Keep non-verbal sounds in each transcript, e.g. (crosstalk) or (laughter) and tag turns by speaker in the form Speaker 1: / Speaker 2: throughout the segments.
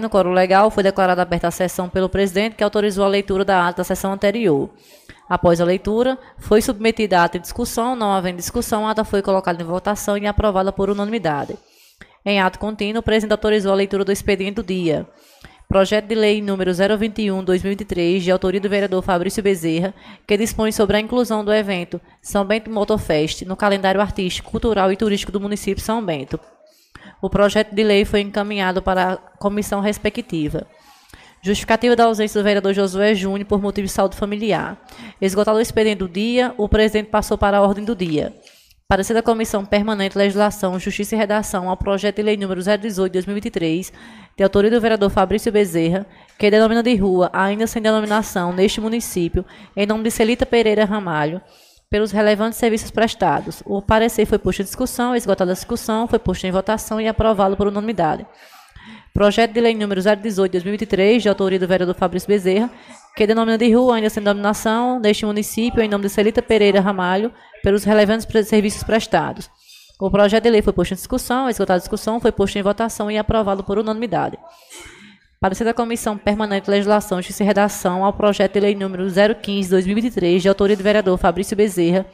Speaker 1: No coro legal, foi declarada aberta a sessão pelo presidente, que autorizou a leitura da ata da sessão anterior. Após a leitura, foi submetida a ata em discussão, não havendo discussão, a ata foi colocada em votação e aprovada por unanimidade. Em ato contínuo, o presidente autorizou a leitura do expediente do dia. Projeto de Lei número 021/2023, de autoria do vereador Fabrício Bezerra, que dispõe sobre a inclusão do evento São Bento Motorfest no calendário artístico, cultural e turístico do município de São Bento. O projeto de lei foi encaminhado para a comissão respectiva. Justificativa da ausência do vereador Josué Júnior por motivo de saúde familiar. Esgotado o expediente do dia, o presidente passou para a ordem do dia. Parecer da Comissão Permanente Legislação, Justiça e Redação ao projeto de lei número 018 de 2023, de autoria do vereador Fabrício Bezerra, que denomina de rua, ainda sem denominação, neste município, em nome de Celita Pereira Ramalho, pelos relevantes serviços prestados. O parecer foi posto em discussão, esgotada a discussão, foi posto em votação e aprovado por unanimidade. Projeto de lei número 018 de 2023, de autoria do vereador Fabrício Bezerra, que denomina de rua, ainda sem denominação, neste município, em nome de Celita Pereira Ramalho, pelos relevantes serviços prestados. O projeto de lei foi posto em discussão, esgotada a discussão, foi posto em votação e aprovado por unanimidade. Parecer da Comissão Permanente de Legislação, Justiça e Redação ao projeto de lei número 015-2023, de autoria do vereador Fabrício Bezerra,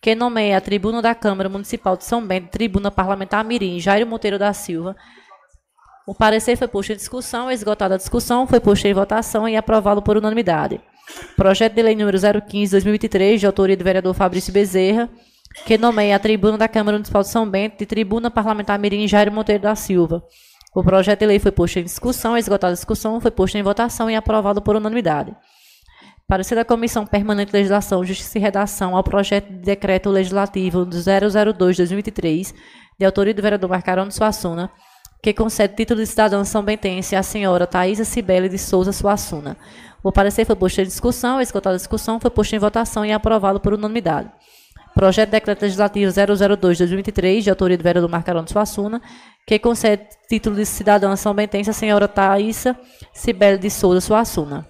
Speaker 1: que nomeia a tribuna da Câmara Municipal de São Bento, tribuna parlamentar Mirim, Jairo Monteiro da Silva, o parecer foi posto em discussão, esgotada a discussão, foi posto em votação e aprovado por unanimidade. Projeto de lei número 015-2023, de autoria do vereador Fabrício Bezerra, que nomeia a tribuna da Câmara Municipal de São Bento de tribuna parlamentar Mirim Jairo Monteiro da Silva. O projeto de lei foi posto em discussão, esgotada a discussão, foi posto em votação e aprovado por unanimidade. Parecer da Comissão Permanente de Legislação, Justiça e Redação ao projeto de decreto legislativo 002-2023, de autoria do vereador Marcarão Suassuna, que concede título de cidadã são bentense à senhora Thaisa Cibele de Souza Suassuna. O parecer foi posto em discussão, esgotada a discussão, foi posto em votação e aprovado por unanimidade. Projeto de Decreto Legislativo 002-2023, de autoria do vereador Marcarão de Suassuna, que concede título de cidadã são bentense à senhora Thaisa Cibele de Souza Suassuna.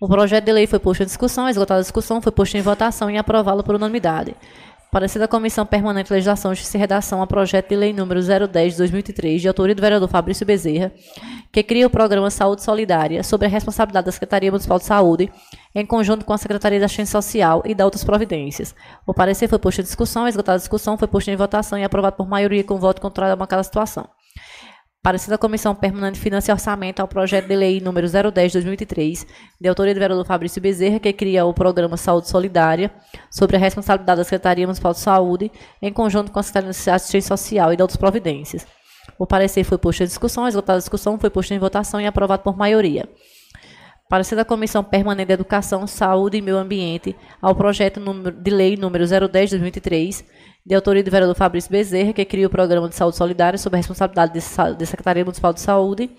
Speaker 1: O projeto de lei foi posto em discussão, esgotada a discussão, foi posto em votação e aprovado por unanimidade. Parecer da Comissão Permanente de Legislação, Justiça e Redação a projeto de lei número 010 de 2003, de autoria do vereador Fabrício Bezerra, que cria o programa Saúde Solidária, sobre a responsabilidade da Secretaria Municipal de Saúde, em conjunto com a Secretaria da Assistência Social e da outras providências. O parecer foi posto em discussão, esgotada a discussão, foi posto em votação e aprovado por maioria com voto contrário a bancada situação. Parecida da Comissão Permanente de Finanças e Orçamento ao projeto de lei número 010 de 2003, de autoria do vereador Fabrício Bezerra, que cria o programa Saúde Solidária, sobre a responsabilidade da Secretaria Municipal de Saúde, em conjunto com a Secretaria de Assistência Social e de outras providências. O parecer foi posto em discussão, esgotada a discussão, foi posto em votação e aprovado por maioria. Parecer da Comissão Permanente de Educação, Saúde e Meio Ambiente ao projeto de lei número 010 de 2003, de autoria do vereador Fabrício Bezerra, que cria o Programa de Saúde Solidária sob a responsabilidade da Secretaria Municipal de Saúde,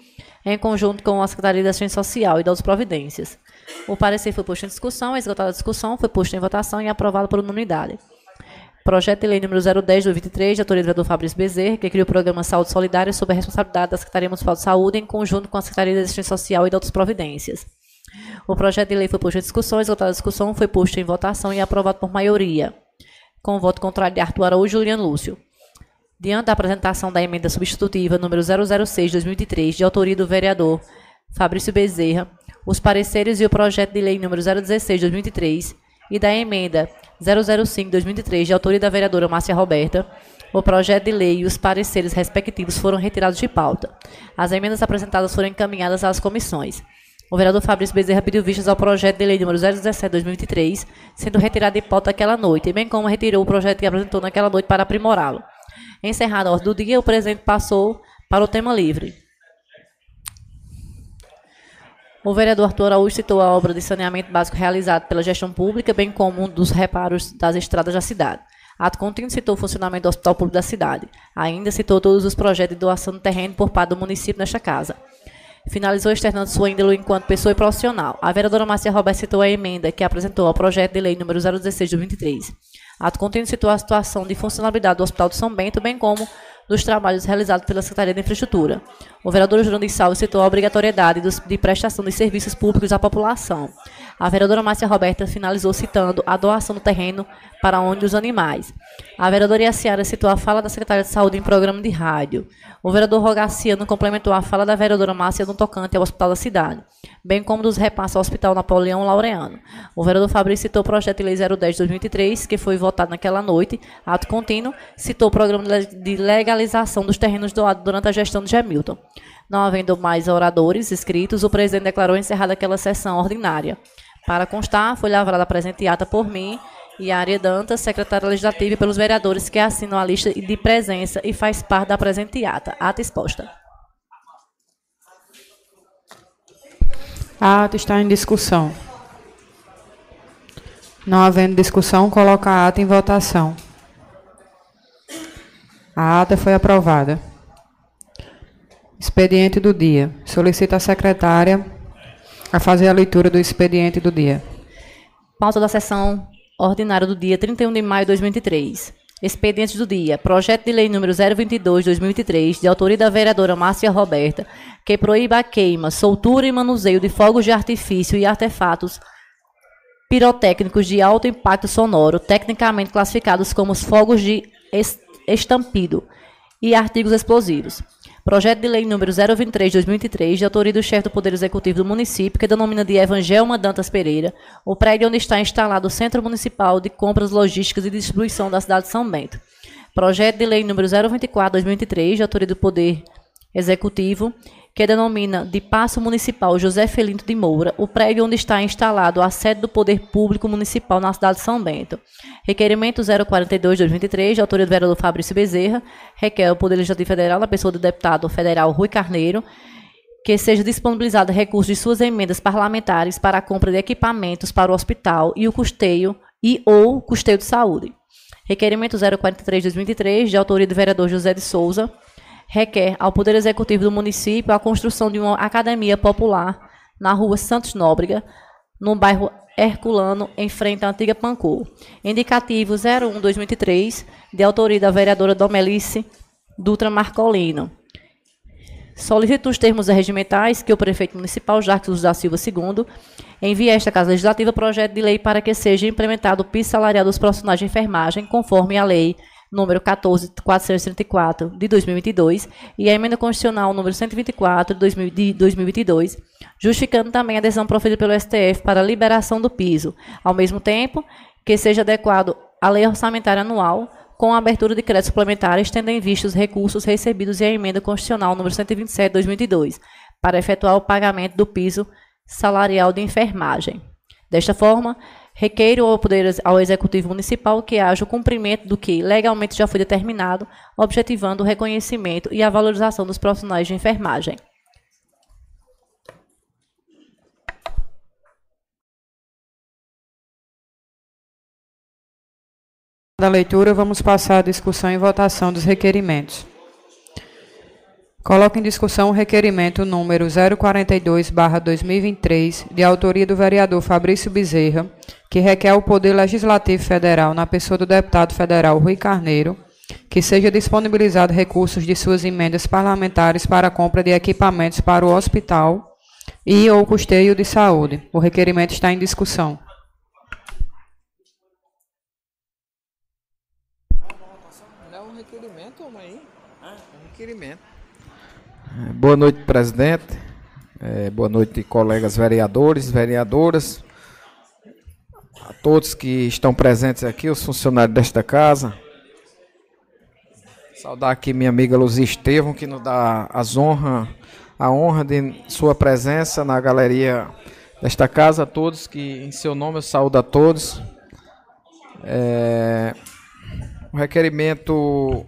Speaker 1: em conjunto com a Secretaria da Assistência Social e das Providências. O parecer foi posto em discussão, esgotada a discussão, foi posto em votação e aprovado por unanimidade. Projeto de lei número 010 do 23, de autoria do vereador Fabrício Bezerra, que cria o Programa Saúde Solidária sob a responsabilidade da Secretaria Municipal de Saúde, em conjunto com a Secretaria da Assistência Social e outras providências. O projeto de lei foi posto em discussão, esgotada a discussão, foi posto em votação e aprovado por maioria com o voto contrário de Arthur Araújo e Juliano Lúcio. Diante da apresentação da emenda substitutiva número 006-2003, de autoria do vereador Fabrício Bezerra, os pareceres e o projeto de lei número 016-2003 e da emenda 005-2003, de autoria da vereadora Márcia Roberta, o projeto de lei e os pareceres respectivos foram retirados de pauta. As emendas apresentadas foram encaminhadas às comissões. O vereador Fabrício Bezerra pediu vistas ao projeto de lei número 017-2023, sendo retirado de pauta aquela noite, bem como retirou o projeto que apresentou naquela noite para aprimorá-lo. Encerrada a ordem do dia, o presidente passou para o tema livre. O vereador Arthur Araújo citou a obra de saneamento básico realizada pela gestão pública, bem como um dos reparos das estradas da cidade. Ato contínuo citou o funcionamento do hospital público da cidade. Ainda citou todos os projetos de doação de terreno por parte do município nesta casa finalizou externando sua índole enquanto pessoa e profissional. A vereadora Márcia Roberto citou a emenda que apresentou ao projeto de lei número 016 de 23. Ato contínuo citou a situação de funcionalidade do Hospital de São Bento, bem como dos trabalhos realizados pela Secretaria de Infraestrutura. O vereador Jurandir Salles citou a obrigatoriedade de prestação de serviços públicos à população. A vereadora Márcia Roberta finalizou citando a doação do terreno para onde os animais. A vereadora Iaciara citou a fala da secretária de Saúde em programa de rádio. O vereador Rogaciano complementou a fala da vereadora Márcia no tocante ao Hospital da Cidade, bem como dos repassos ao Hospital Napoleão Laureano. O vereador Fabrício citou o projeto de lei 010 de 2003, que foi votado naquela noite, ato contínuo, citou o programa de legalização dos terrenos doados durante a gestão de Gemilton. Não havendo mais oradores inscritos, o presidente declarou encerrada aquela sessão ordinária. Para constar, foi lavrada a presente ata por mim e a Área Dantas, secretária legislativa, e pelos vereadores que assinam a lista de presença e faz parte da presente ata. Ata exposta.
Speaker 2: A ata está em discussão. Não havendo discussão, coloca a ata em votação. A ata foi aprovada. Expediente do dia. Solicita a secretária a fazer a leitura do expediente do dia.
Speaker 1: Pauta da sessão ordinária do dia 31 de maio de 2023. Expediente do dia. Projeto de lei número 022/2023, de autoria da vereadora Márcia Roberta, que proíba a queima, soltura e manuseio de fogos de artifício e artefatos pirotécnicos de alto impacto sonoro, tecnicamente classificados como os fogos de estampido e artigos explosivos. Projeto de Lei número 023 de 2003, de autoria do chefe do Poder Executivo do município, que denomina de Evangelma Dantas Pereira, o prédio onde está instalado o Centro Municipal de Compras Logísticas e Distribuição da cidade de São Bento. Projeto de Lei número 024 de 2003, de autoria do Poder Executivo, que denomina de Paço Municipal José Felinto de Moura, o prédio onde está instalado a sede do Poder Público Municipal na cidade de São Bento. Requerimento 042 de 2023, de autoria do vereador Fabrício Bezerra, requer o Poder Legislativo Federal, na pessoa do deputado federal Rui Carneiro, que seja disponibilizado recursos de suas emendas parlamentares para a compra de equipamentos para o hospital e o custeio e ou custeio de saúde. Requerimento 043 de 2023, de autoria do vereador José de Souza, requer ao Poder Executivo do município a construção de uma academia popular na rua Santos Nóbrega, no bairro Herculano, em frente à antiga Pancô. Indicativo 01-2023, de autoria da vereadora Domelice Dutra Marcolino. Solicito os termos regimentais que o prefeito municipal, Jacques da Silva II, envie a esta Casa Legislativa projeto de lei para que seja implementado o piso salarial dos profissionais de enfermagem, conforme a lei número 14434 de 2022 e a emenda constitucional número 124 de 2022, justificando também a decisão proferida pelo STF para a liberação do piso, ao mesmo tempo que seja adequado à lei orçamentária anual com a abertura de créditos suplementares, tendo em vista os recursos recebidos e a emenda constitucional número 127 de 2022, para efetuar o pagamento do piso salarial de enfermagem. Desta forma, Requeiro ao Poder ao Executivo Municipal que haja o cumprimento do que legalmente já foi determinado, objetivando o reconhecimento e a valorização dos profissionais de enfermagem.
Speaker 2: Da leitura, vamos passar a discussão e votação dos requerimentos. Coloco em discussão o requerimento número 042-2023, de autoria do vereador Fabrício Bezerra, que requer ao Poder Legislativo Federal, na pessoa do deputado federal Rui Carneiro, que seja disponibilizado recursos de suas emendas parlamentares para a compra de equipamentos para o hospital e ou custeio de saúde. O requerimento está em discussão.
Speaker 3: Não é um requerimento, mãe? É um requerimento. Boa noite, presidente. É, boa noite, colegas vereadores, vereadoras, a todos que estão presentes aqui, os funcionários desta casa. Saudar aqui minha amiga Luzia Estevam, que nos dá as honra, a honra de sua presença na galeria desta casa. A todos que, em seu nome, eu saúdo a todos. É, o requerimento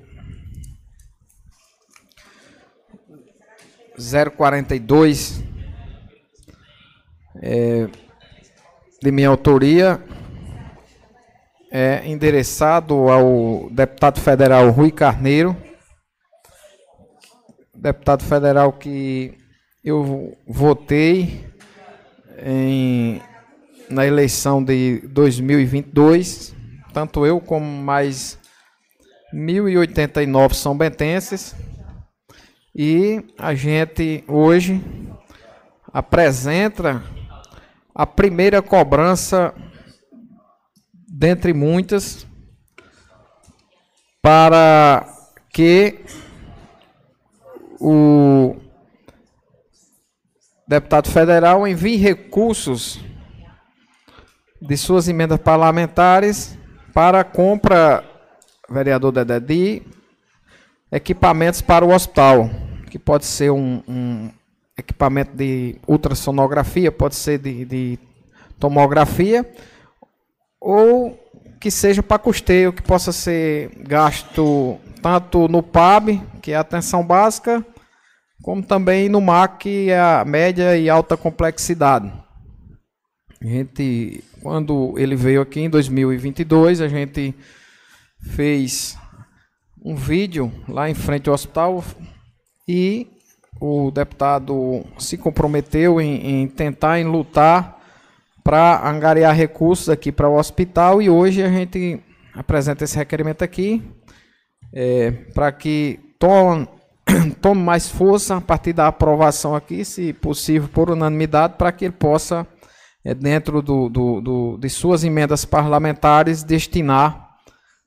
Speaker 3: 042 é, de minha autoria é endereçado ao deputado federal Rui Carneiro, deputado federal que eu votei em, na eleição de 2022, tanto eu como mais 1.089 são bentenses e a gente hoje apresenta a primeira cobrança dentre muitas para que o deputado federal envie recursos de suas emendas parlamentares para a compra, vereador Dedé, de equipamentos para o hospital, que pode ser um, um equipamento de ultrassonografia, pode ser de, de tomografia, ou que seja para custeio, que possa ser gasto tanto no PAB, que é a atenção básica, como também no MAC, que é a média e alta complexidade. A gente, quando ele veio aqui em 2022, a gente fez um vídeo lá em frente ao hospital e o deputado se comprometeu em, em tentar em lutar para angariar recursos aqui para o hospital e hoje a gente apresenta esse requerimento aqui é, para que tome, (coughs) tome mais força a partir da aprovação aqui, se possível por unanimidade, para que ele possa, é, dentro do, do, do, de suas emendas parlamentares, destinar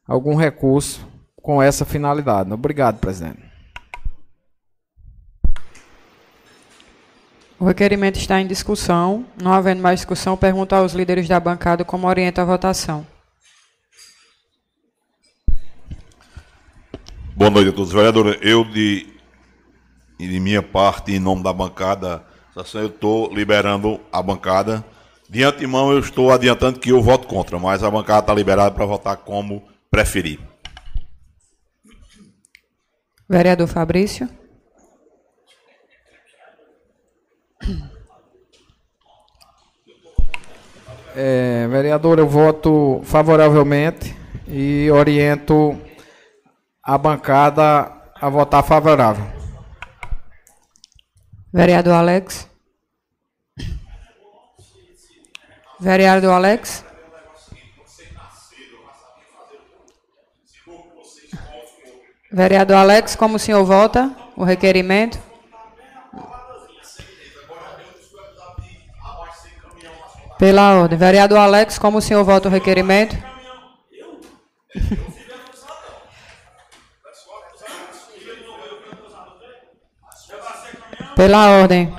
Speaker 3: algum recurso com essa finalidade. Obrigado, presidente.
Speaker 2: O requerimento está em discussão. Não havendo mais discussão, pergunto aos líderes da bancada como orienta a votação.
Speaker 4: Boa noite a todos. Vereadora, eu de, de minha parte, em nome da bancada, eu estou liberando a bancada. De antemão, eu estou adiantando que eu voto contra, mas a bancada está liberada para votar como preferir.
Speaker 2: Vereador Fabrício.
Speaker 3: É, vereador, eu voto favoravelmente e oriento a bancada a votar favorável.
Speaker 2: Vereador Alex. Vereador Alex. Vereador Alex, como o senhor vota o requerimento? Pela ordem. Vereador Alex, como o senhor vota o requerimento? Pela ordem,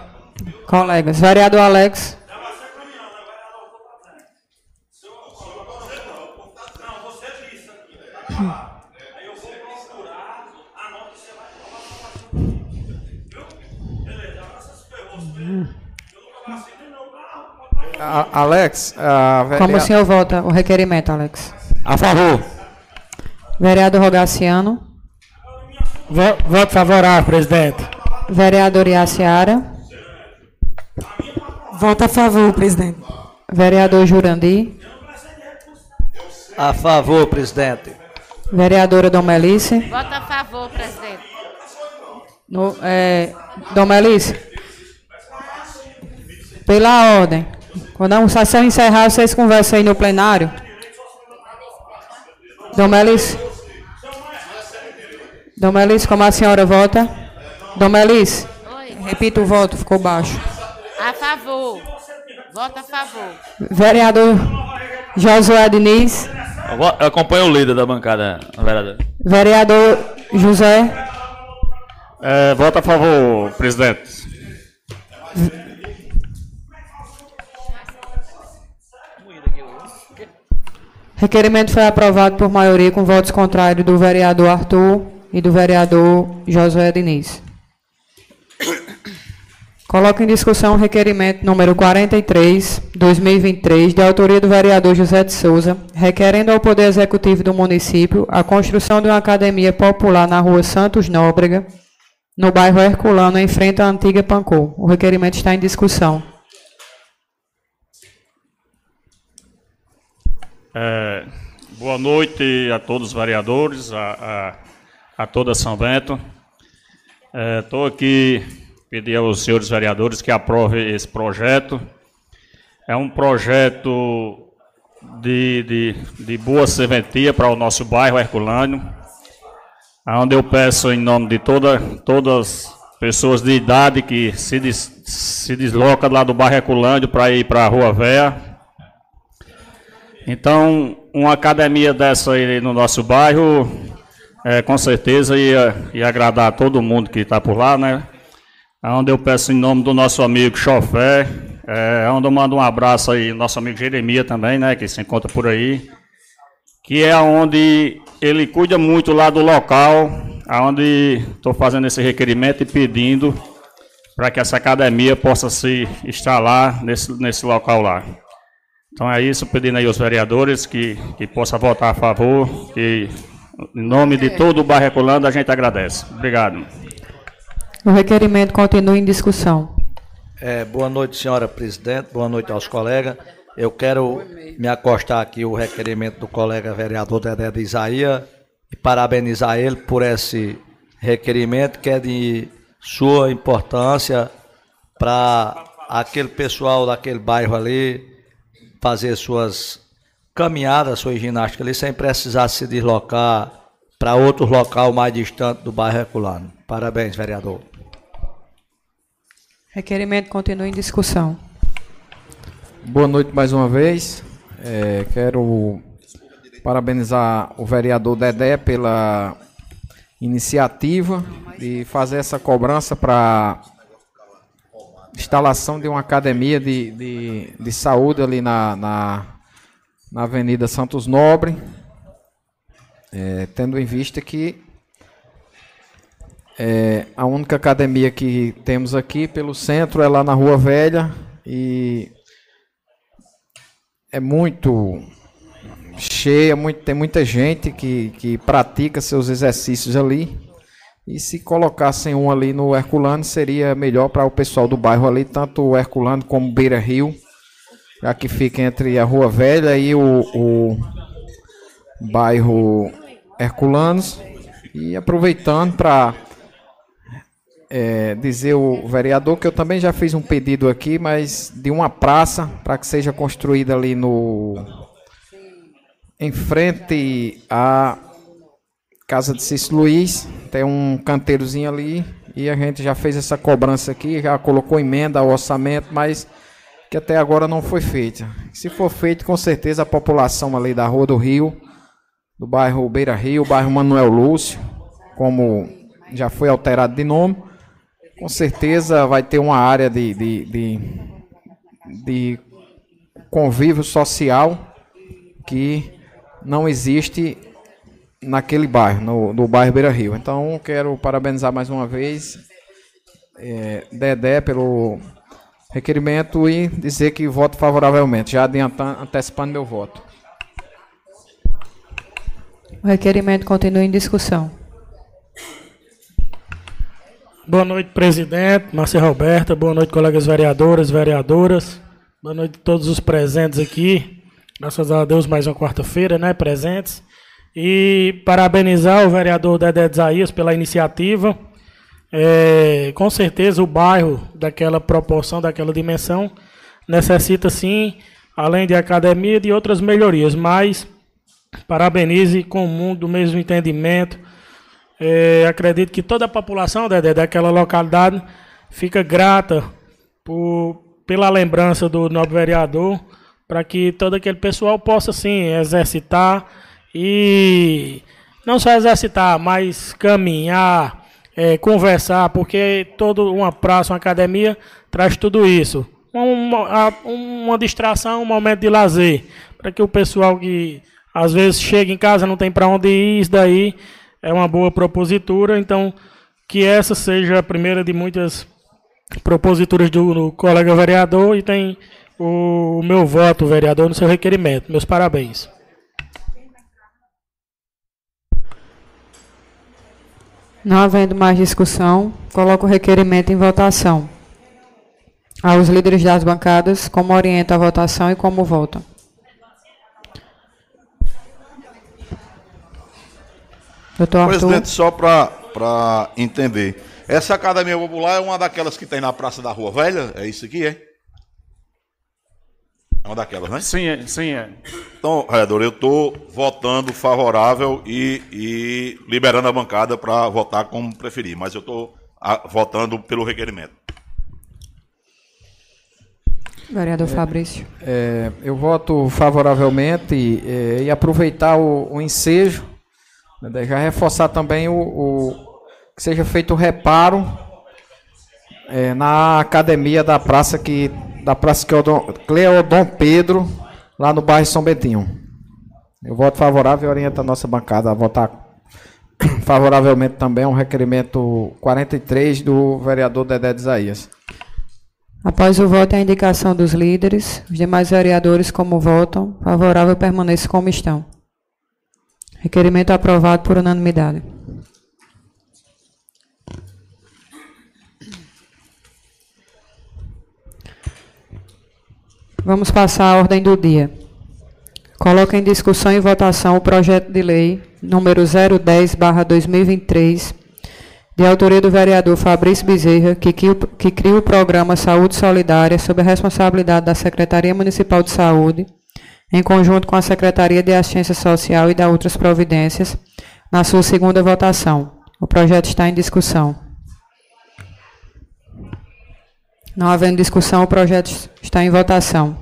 Speaker 2: colegas. Vereador Alex.
Speaker 3: Alex,
Speaker 2: uh, como o senhor vota o requerimento, Alex?
Speaker 5: A favor.
Speaker 2: Vereador Rogaciano.
Speaker 5: Voto favorável, presidente.
Speaker 2: Vereador Iaciara.
Speaker 6: Voto a favor, presidente.
Speaker 2: Vereador Jurandi.
Speaker 7: A favor, presidente.
Speaker 2: Vereadora Domelice.
Speaker 1: Voto a favor, presidente.
Speaker 2: No, é, Domelice. Pela ordem. Quando a sessão encerrar, vocês conversam aí no plenário. Domelice. Domelice, como a senhora vota? Domelice. Oi. Repita o voto, ficou baixo.
Speaker 1: A favor. Vota a favor.
Speaker 2: Vereador Josué Diniz.
Speaker 8: Eu acompanho o líder da bancada, vereador.
Speaker 2: Vereador José.
Speaker 8: É, vota a favor, presidente.
Speaker 2: Requerimento foi aprovado por maioria com votos contrários do vereador Arthur e do vereador Josué Diniz. Coloco em discussão o requerimento número 43, 2023, de autoria do vereador José de Souza, requerendo ao Poder Executivo do município a construção de uma academia popular na rua Santos Nóbrega, no bairro Herculano, em frente à antiga Pancô. O requerimento está em discussão.
Speaker 8: É, boa noite a todos os vereadores, a, a, a toda São Bento. Estou é, aqui pedir aos senhores vereadores que aprovem esse projeto. É um projeto de, de, de boa serventia para o nosso bairro Herculano, onde eu peço em nome de toda, todas as pessoas de idade que se, des, se deslocam lá do bairro Herculândio para ir para a Rua Véia, então, uma academia dessa aí no nosso bairro é, com certeza ia, ia agradar a todo mundo que está por lá, né? Onde eu peço em nome do nosso amigo Chofé, é, onde eu mando um abraço aí, nosso amigo Jeremia também, né? Que se encontra por aí. Que é onde ele cuida muito lá do local, onde estou fazendo esse requerimento e pedindo para que essa academia possa se instalar nesse, nesse local lá. Então é isso, pedindo aí aos vereadores que, que possa votar a favor, que em nome de todo o bairro Ecolando a gente agradece. Obrigado.
Speaker 2: O requerimento continua em discussão.
Speaker 7: É, boa noite, senhora presidente, boa noite aos colegas. Eu quero me acostar aqui o requerimento do colega vereador Dedé de Isaías e parabenizar ele por esse requerimento que é de sua importância para aquele pessoal daquele bairro ali fazer suas caminhadas, sua ginástica ali, sem precisar se deslocar para outro local mais distante do bairro Herculano. Parabéns, vereador.
Speaker 2: Requerimento continua em discussão.
Speaker 3: Boa noite mais uma vez. É, quero parabenizar o vereador Dedé pela iniciativa de fazer essa cobrança para instalação de uma academia de, de, de saúde ali na, na, na Avenida Santos Nobre, é, tendo em vista que é, a única academia que temos aqui pelo centro é lá na Rua Velha e é muito cheia, muito, tem muita gente que, que pratica seus exercícios ali. E se colocassem um ali no Herculano, seria melhor para o pessoal do bairro ali, tanto o Herculano como Beira Rio, já que fica entre a Rua Velha e o, o bairro Herculanos. E aproveitando para é, dizer o vereador que eu também já fiz um pedido aqui, mas de uma praça para que seja construída ali no em frente à casa de Cícero Luiz, tem um canteirozinho ali e a gente já fez essa cobrança aqui, já colocou emenda ao orçamento, mas que até agora não foi feita. Se for feito, com certeza a população ali da Rua do Rio, do bairro Beira Rio, bairro Manuel Lúcio, como já foi alterado de nome, com certeza vai ter uma área de, de, de, de convívio social que não existe naquele bairro, no, no bairro Beira Rio. Então, quero parabenizar mais uma vez é, Dedé pelo requerimento e dizer que voto favoravelmente, já adiantando, antecipando meu voto.
Speaker 2: O requerimento continua em discussão.
Speaker 5: Boa noite, presidente, Márcia Roberta. Boa noite, colegas vereadores, vereadoras. Boa noite a todos os presentes aqui. Graças a Deus, mais uma quarta-feira, né? Presentes. E parabenizar o vereador Dedé Isaías pela iniciativa. É, com certeza o bairro daquela proporção, daquela dimensão, necessita sim, além de academia, de outras melhorias. Mas parabenize com o mundo do mesmo entendimento. É, acredito que toda a população Dedé, daquela localidade fica grata por, pela lembrança do nobre vereador, para que todo aquele pessoal possa sim exercitar e não só exercitar, mas caminhar, é, conversar, porque toda uma praça, uma academia traz tudo isso. Uma, uma distração, um momento de lazer, para que o pessoal que às vezes chega em casa não tem para onde ir, isso daí é uma boa propositura. Então, que essa seja a primeira de muitas proposituras do, do colega vereador e tem o, o meu voto, vereador, no seu requerimento. Meus parabéns.
Speaker 2: Não havendo mais discussão, coloco o requerimento em votação. Aos líderes das bancadas, como orienta a votação e como votam.
Speaker 4: Doutor. Presidente, só para entender. Essa academia popular é uma daquelas que tem na Praça da Rua Velha? É isso aqui, é? É uma daquelas, né?
Speaker 8: Sim, é. Sim, é.
Speaker 4: Então, vereador, eu estou votando favorável e, e liberando a bancada para votar como preferir, mas eu estou votando pelo requerimento.
Speaker 2: Vereador Fabrício.
Speaker 3: É, eu voto favoravelmente e, é, e aproveitar o, o ensejo Já reforçar também o, o que seja feito o reparo é, na academia da praça que da praça Cleodon Pedro, lá no bairro São Bentinho. Eu voto favorável e oriento a nossa bancada a votar (coughs) favoravelmente também ao requerimento 43 do vereador Dedé de Isaías.
Speaker 2: Após o voto e a indicação dos líderes, os demais vereadores, como votam, favorável permaneçam como estão. Requerimento aprovado por unanimidade. Vamos passar à ordem do dia. Coloca em discussão e votação o projeto de lei número 010/2023, de autoria do vereador Fabrício Bezerra, que, que cria o programa Saúde Solidária sob a responsabilidade da Secretaria Municipal de Saúde, em conjunto com a Secretaria de Assistência Social e da outras providências, na sua segunda votação. O projeto está em discussão. Não havendo discussão, o projeto está em votação.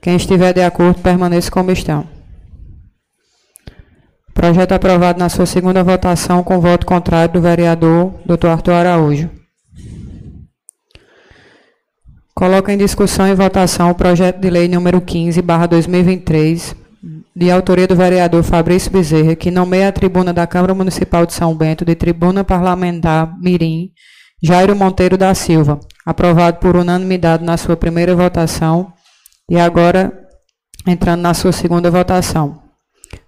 Speaker 2: Quem estiver de acordo, permaneça como estão. Projeto aprovado na sua segunda votação com voto contrário do vereador Dr. Arthur Araújo. Coloca em discussão e votação o projeto de lei número 15, 2023, de autoria do vereador Fabrício Bezerra, que nomeia a tribuna da Câmara Municipal de São Bento de tribuna parlamentar Mirim, Jairo Monteiro da Silva, aprovado por unanimidade na sua primeira votação e agora entrando na sua segunda votação.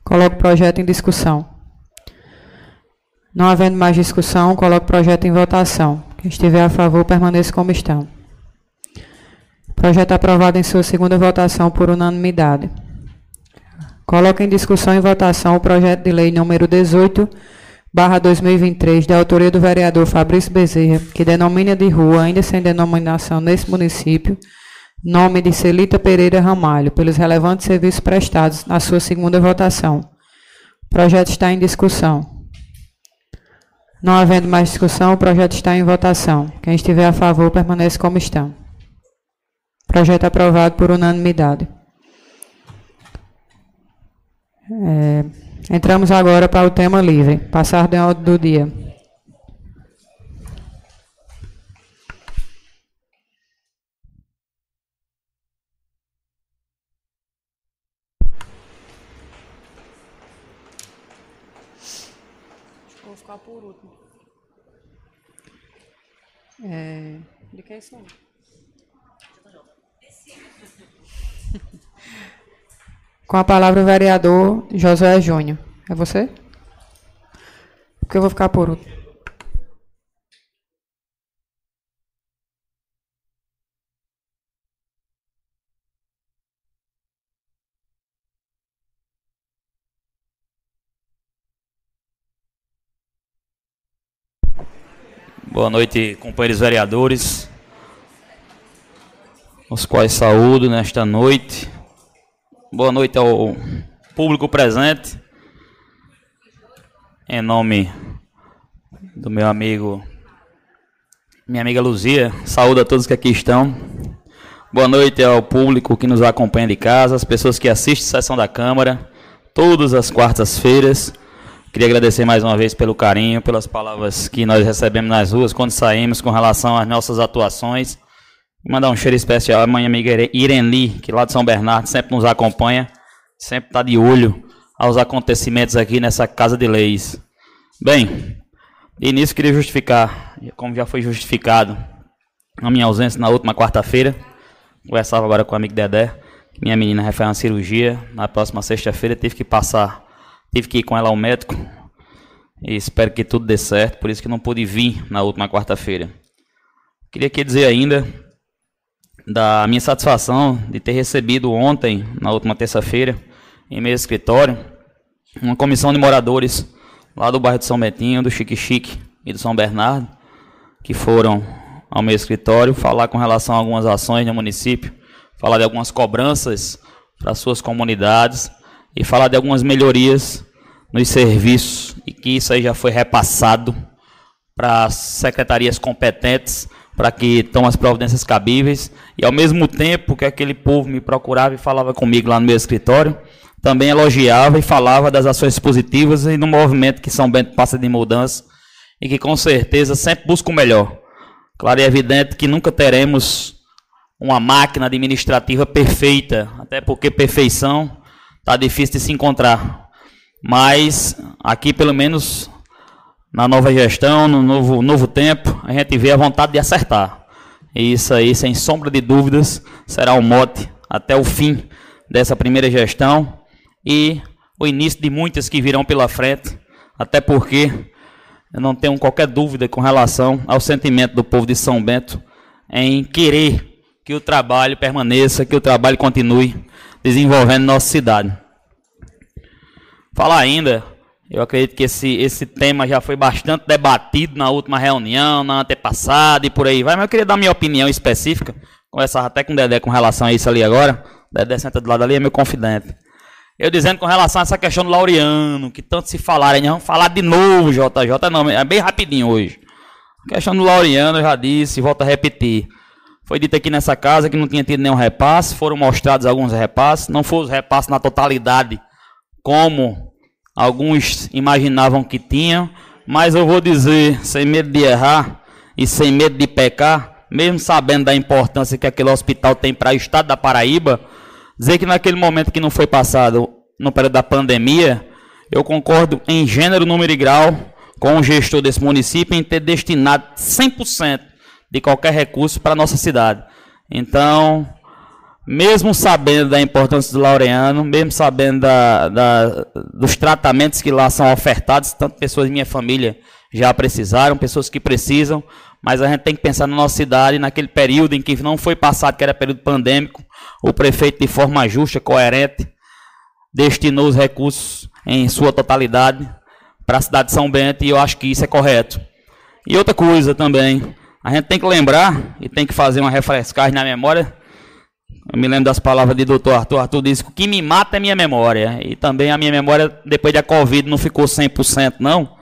Speaker 2: Coloco o projeto em discussão. Não havendo mais discussão, coloco o projeto em votação. Quem estiver a favor, permaneça como estão. Projeto aprovado em sua segunda votação por unanimidade. Coloco em discussão e votação o projeto de lei número 18, barra 2023, da autoria do vereador Fabrício Bezerra, que denomina de rua, ainda sem denominação nesse município, nome de Celita Pereira Ramalho, pelos relevantes serviços prestados na sua segunda votação. O projeto está em discussão. Não havendo mais discussão, o projeto está em votação. Quem estiver a favor, permanece como estão. Projeto aprovado por unanimidade. É, entramos agora para o tema livre. Passar de ordem do dia.
Speaker 1: Vou ficar por último.
Speaker 2: É, de quem são? Com a palavra o vereador Josué Júnior. É você? Porque eu vou ficar por último.
Speaker 6: Boa noite, companheiros vereadores, os quais saúdo nesta noite. Boa noite ao público presente. Em nome do meu amigo, minha amiga Luzia, saúdo a todos que aqui estão. Boa noite ao público que nos acompanha de casa, as pessoas que assistem a sessão da Câmara, todas as quartas-feiras. Queria agradecer mais uma vez pelo carinho, pelas palavras que nós recebemos nas ruas quando saímos com relação às nossas atuações. Mandar um cheiro especial à minha amiga Irene, que lá de São Bernardo sempre nos acompanha, sempre está de olho aos acontecimentos aqui nessa Casa de Leis. Bem, de início queria justificar, como já foi justificado, a minha ausência na última quarta-feira. Conversava agora com o amigo Dedé, minha menina fazer uma cirurgia na próxima sexta-feira, tive que passar, tive que ir com ela ao médico. E espero que tudo dê certo, por isso que não pude vir na última quarta-feira. Queria aqui dizer ainda da minha satisfação de ter recebido ontem, na última terça-feira, em meu escritório, uma comissão de moradores lá do bairro de São Betinho, do Chique Chique e do São Bernardo, que foram ao meu escritório falar com relação a algumas ações no município, falar de algumas cobranças para suas comunidades e falar de algumas melhorias nos serviços e que isso aí já foi repassado para as secretarias competentes para que tomem as providências cabíveis. E ao mesmo tempo que aquele povo me procurava e falava comigo lá no meu escritório, também elogiava e falava das ações positivas e no movimento que São Bento passa de mudança e que com certeza sempre busca o melhor. Claro e evidente que nunca teremos uma máquina administrativa perfeita, até porque perfeição está difícil de se encontrar. Mas aqui, pelo menos na nova gestão, no novo, novo tempo, a gente vê a vontade de acertar. E isso aí, sem sombra de dúvidas, será o mote até o fim dessa primeira gestão e o início de muitas que virão pela frente, até porque eu não tenho qualquer dúvida com relação ao sentimento do povo de São Bento em querer que o trabalho permaneça, que o trabalho continue desenvolvendo nossa cidade. Falar ainda, eu acredito que esse, esse tema já foi bastante debatido na última reunião, na antepassada e por aí vai, mas eu queria dar minha opinião específica. Conversava até com o Dedé com relação a isso ali agora. O Dedé senta do lado ali, é meu confidente. Eu dizendo com relação a essa questão do Laureano, que tanto se falaram, aí, vamos falar de novo, JJ, não, é bem rapidinho hoje. A questão do Laureano, eu já disse, volto a repetir. Foi dito aqui nessa casa que não tinha tido nenhum repasse, foram mostrados alguns repasses, não foram os repasses na totalidade, como alguns imaginavam que tinham, mas eu vou dizer, sem medo de errar e sem medo de pecar, mesmo sabendo da importância que aquele hospital tem para o estado da Paraíba, dizer que naquele momento que não foi passado, no período da pandemia, eu concordo em gênero, número e grau com o gestor desse município em ter destinado 100% de qualquer recurso para a nossa cidade. Então, mesmo sabendo da importância do Laureano, mesmo sabendo da, da, dos tratamentos que lá são ofertados, tanto pessoas da minha família já precisaram, pessoas que precisam, mas a gente tem que pensar na nossa cidade, naquele período em que não foi passado, que era período pandêmico, o prefeito, de forma justa, coerente, destinou os recursos em sua totalidade para a cidade de São Bento, e eu acho que isso é correto. E outra coisa também, a gente tem que lembrar e tem que fazer uma refrescagem na memória. Eu me lembro das palavras de doutor Arthur. Arthur disse que o que me mata é minha memória. E também a minha memória, depois da Covid, não ficou 100%, não.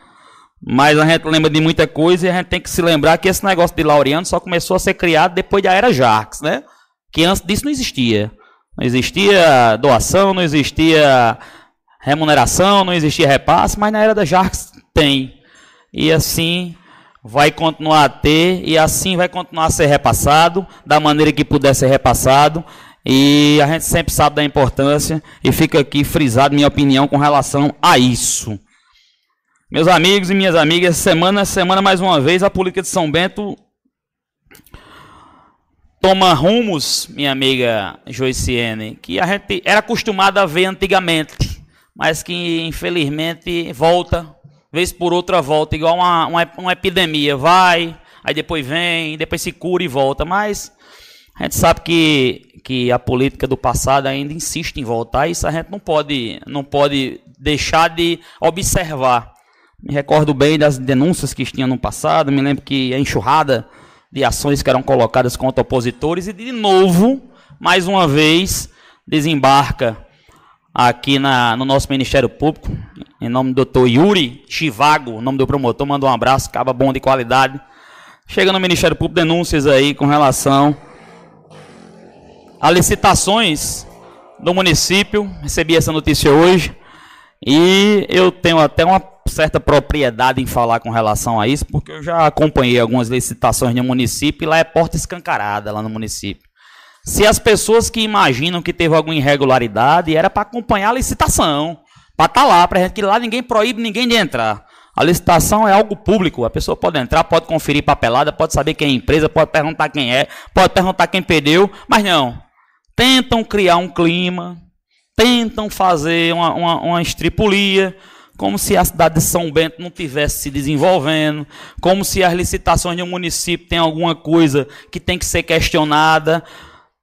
Speaker 6: Mas a gente lembra de muita coisa e a gente tem que se lembrar que esse negócio de Laureano só começou a ser criado depois da era Jarques, né? Que antes disso não existia. Não existia doação, não existia remuneração, não existia repasse, mas na era da Jarques tem. E assim vai continuar a ter e assim vai continuar a ser repassado da maneira que puder ser repassado. E a gente sempre sabe da importância e fica aqui frisado minha opinião com relação a isso. Meus amigos e minhas amigas, semana a semana, mais uma vez, a política de São Bento toma rumos, minha amiga Joiciene, que a gente era acostumada a ver antigamente, mas que infelizmente volta, vez por outra volta, igual uma, uma, uma epidemia. Vai, aí depois vem, depois se cura e volta. Mas a gente sabe que, que a política do passado ainda insiste em voltar, isso a gente não pode, não pode deixar de observar. Me recordo bem das denúncias que tinha no passado, me lembro que a enxurrada de ações que eram colocadas contra opositores e de novo, mais uma vez, desembarca aqui na, no nosso Ministério Público, em nome do doutor Yuri Chivago, nome do promotor, manda um abraço, caba bom de qualidade. Chega no Ministério Público denúncias aí com relação a licitações do município, recebi essa notícia hoje, e eu tenho até uma certa propriedade em falar com relação a isso, porque eu já acompanhei algumas licitações no município e lá é porta escancarada lá no município. Se as pessoas que imaginam que teve alguma irregularidade, era para acompanhar a licitação, para estar tá lá, para que lá ninguém proíbe ninguém de entrar. A licitação é algo público, a pessoa pode entrar, pode conferir papelada, pode saber quem é a empresa, pode perguntar quem é, pode perguntar quem perdeu, mas não. Tentam criar um clima, tentam fazer uma, uma, uma estripulia, como se a cidade de São Bento não tivesse se desenvolvendo, como se as licitações de um município têm alguma coisa que tem que ser questionada.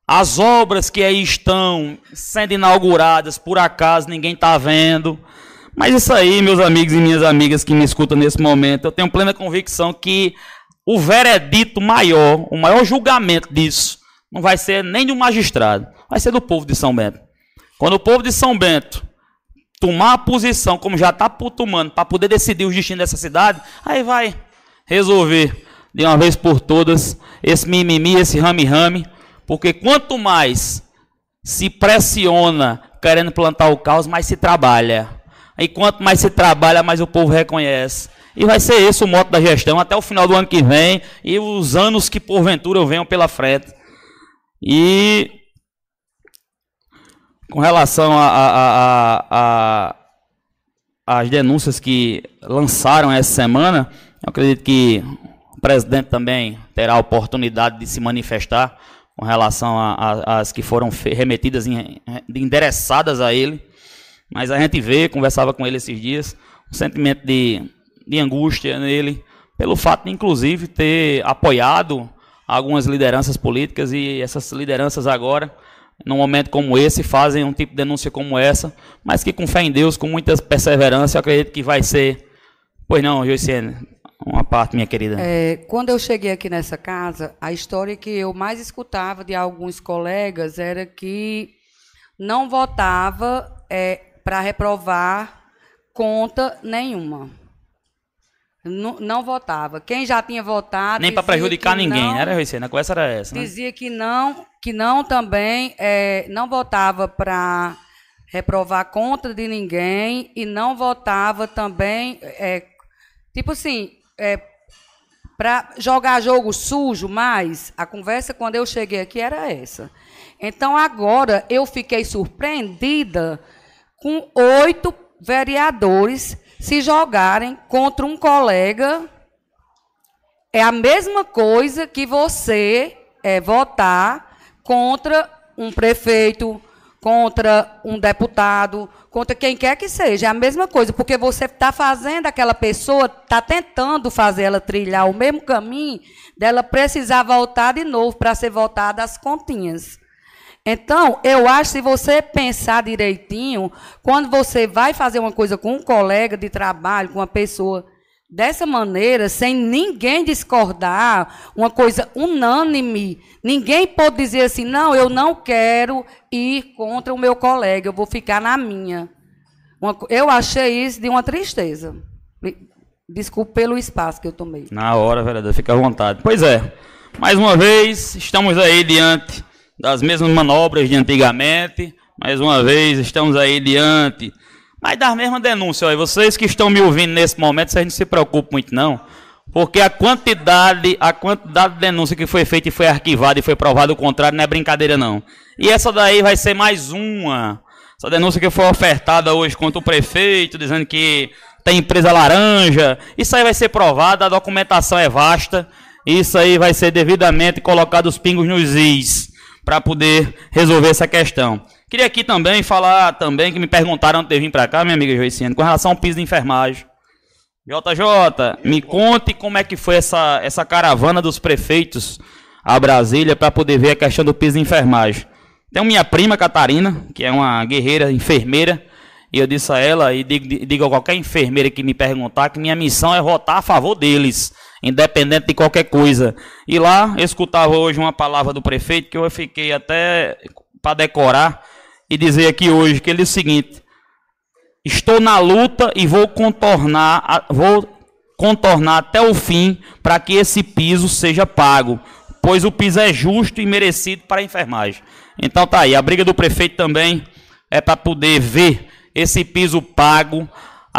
Speaker 6: As obras que aí estão sendo inauguradas, por acaso ninguém está vendo. Mas isso aí, meus amigos e minhas amigas que me escutam nesse momento, eu tenho plena convicção que o veredito maior, o maior julgamento disso, não vai ser nem um magistrado, vai ser do povo de São Bento. Quando o povo de São Bento tomar a posição, como já está tomando, para poder decidir os destinos dessa cidade, aí vai resolver de uma vez por todas esse mimimi, esse rame-rame, porque quanto mais se pressiona querendo plantar o caos, mais se trabalha. E quanto mais se trabalha, mais o povo reconhece. E vai ser esse o moto da gestão até o final do ano que vem e os anos que porventura venham pela frente. E com relação a, a, a, as denúncias que lançaram essa semana, eu acredito que o presidente também terá a oportunidade de se manifestar com relação às que foram remetidas, em, endereçadas a ele. Mas a gente vê, conversava com ele esses dias, um sentimento de, de angústia nele, pelo fato de, inclusive, ter apoiado algumas lideranças políticas e essas lideranças agora, num momento como esse, fazem um tipo de denúncia como essa, mas que com fé em Deus, com muita perseverança, eu acredito que vai ser. Pois não, Joiciene, uma parte, minha querida.
Speaker 9: É, quando eu cheguei aqui nessa casa, a história que eu mais escutava de alguns colegas era que não votava é, para reprovar conta nenhuma. Não, não, votava. Quem já tinha votado.
Speaker 6: Nem para prejudicar ninguém, não, era isso? A conversa era essa.
Speaker 9: Né? Dizia que não, que não também é, não votava para reprovar conta de ninguém e não votava também. É, tipo assim, é, para jogar jogo sujo, mas a conversa quando eu cheguei aqui era essa. Então agora eu fiquei surpreendida com oito vereadores se jogarem contra um colega. É a mesma coisa que você é, votar contra um prefeito, contra um deputado, contra quem quer que seja. É a mesma coisa, porque você está fazendo aquela pessoa, está tentando fazer ela trilhar o mesmo caminho dela precisar voltar de novo para ser votada as continhas. Então, eu acho que se você pensar direitinho, quando você vai fazer uma coisa com um colega de trabalho, com uma pessoa dessa maneira, sem ninguém discordar, uma coisa unânime, ninguém pode dizer assim: não, eu não quero ir contra o meu colega, eu vou ficar na minha. eu achei isso de uma tristeza. Desculpe pelo espaço que eu tomei.
Speaker 6: Na hora, vereador, fica à vontade. Pois é, mais uma vez, estamos aí diante das mesmas manobras de antigamente. Mais uma vez, estamos aí diante. Mas das mesmas denúncias. Olha, vocês que estão me ouvindo nesse momento, vocês não se preocupem muito, não. Porque a quantidade, a quantidade de denúncia que foi feita e foi arquivada e foi provado o contrário não é brincadeira, não. E essa daí vai ser mais uma. Essa denúncia que foi ofertada hoje contra o prefeito, dizendo que tem empresa laranja. Isso aí vai ser provado, a documentação é vasta. Isso aí vai ser devidamente colocado os pingos nos is para poder resolver essa questão. Queria aqui também falar também que me perguntaram antes de vir para cá, minha amiga Joiciane, com relação ao piso de enfermagem. JJ, me conte como é que foi essa, essa caravana dos prefeitos a Brasília para poder ver a questão do piso de enfermagem. Tem minha prima Catarina, que é uma guerreira enfermeira, e eu disse a ela, e digo, digo a qualquer enfermeira que me perguntar, que minha missão é votar a favor deles independente de qualquer coisa. E lá eu escutava hoje uma palavra do prefeito que eu fiquei até para decorar e dizer aqui hoje que ele diz o seguinte: estou na luta e vou contornar, vou contornar até o fim para que esse piso seja pago, pois o piso é justo e merecido para a enfermagem. Então tá aí, a briga do prefeito também é para poder ver esse piso pago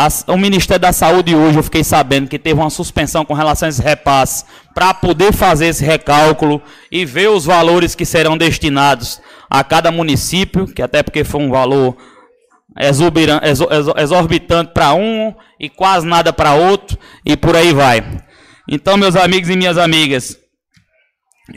Speaker 6: as, o Ministério da Saúde hoje, eu fiquei sabendo que teve uma suspensão com relação a esse repasse para poder fazer esse recálculo e ver os valores que serão destinados a cada município, que até porque foi um valor exorbitante para um e quase nada para outro, e por aí vai. Então, meus amigos e minhas amigas,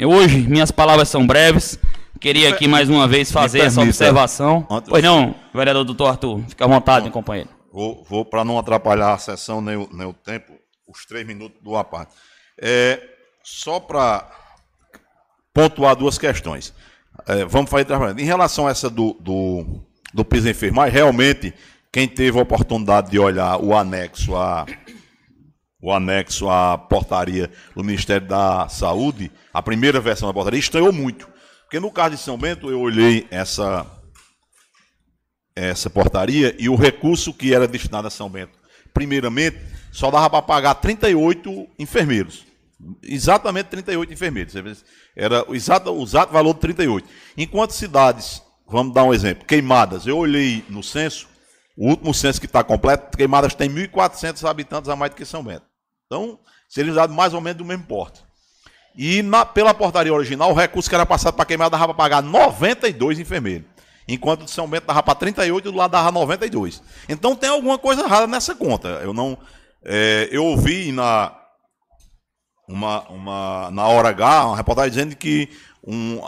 Speaker 6: hoje minhas palavras são breves. Queria aqui mais uma vez fazer essa observação. Pois não, vereador doutor Arthur, fica à vontade, companheiro.
Speaker 4: Vou, vou para não atrapalhar a sessão nem o, nem o tempo, os três minutos do aparte. É, só para pontuar duas questões. É, vamos fazer Em relação a essa do, do, do piso enfermagem, realmente, quem teve a oportunidade de olhar o anexo a o anexo à portaria do Ministério da Saúde, a primeira versão da portaria, estranhou muito. Porque no caso de São Bento, eu olhei essa, essa portaria e o recurso que era destinado a São Bento, primeiramente, só dava para pagar 38 enfermeiros. Exatamente 38 enfermeiros. Era o exato, o exato valor de 38. Enquanto cidades vamos dar um exemplo, queimadas. Eu olhei no censo, o último censo que está completo, queimadas tem 1.400 habitantes a mais do que São Bento. Então, seria usado mais ou menos do mesmo porte. E na, pela portaria original, o recurso que era passado para queimada dava para pagar 92 enfermeiros. Enquanto de São Bento dava para 38 e do lado dava 92. Então tem alguma coisa errada nessa conta. Eu não. É, eu ouvi na, uma, uma, na hora H uma reportagem dizendo que um,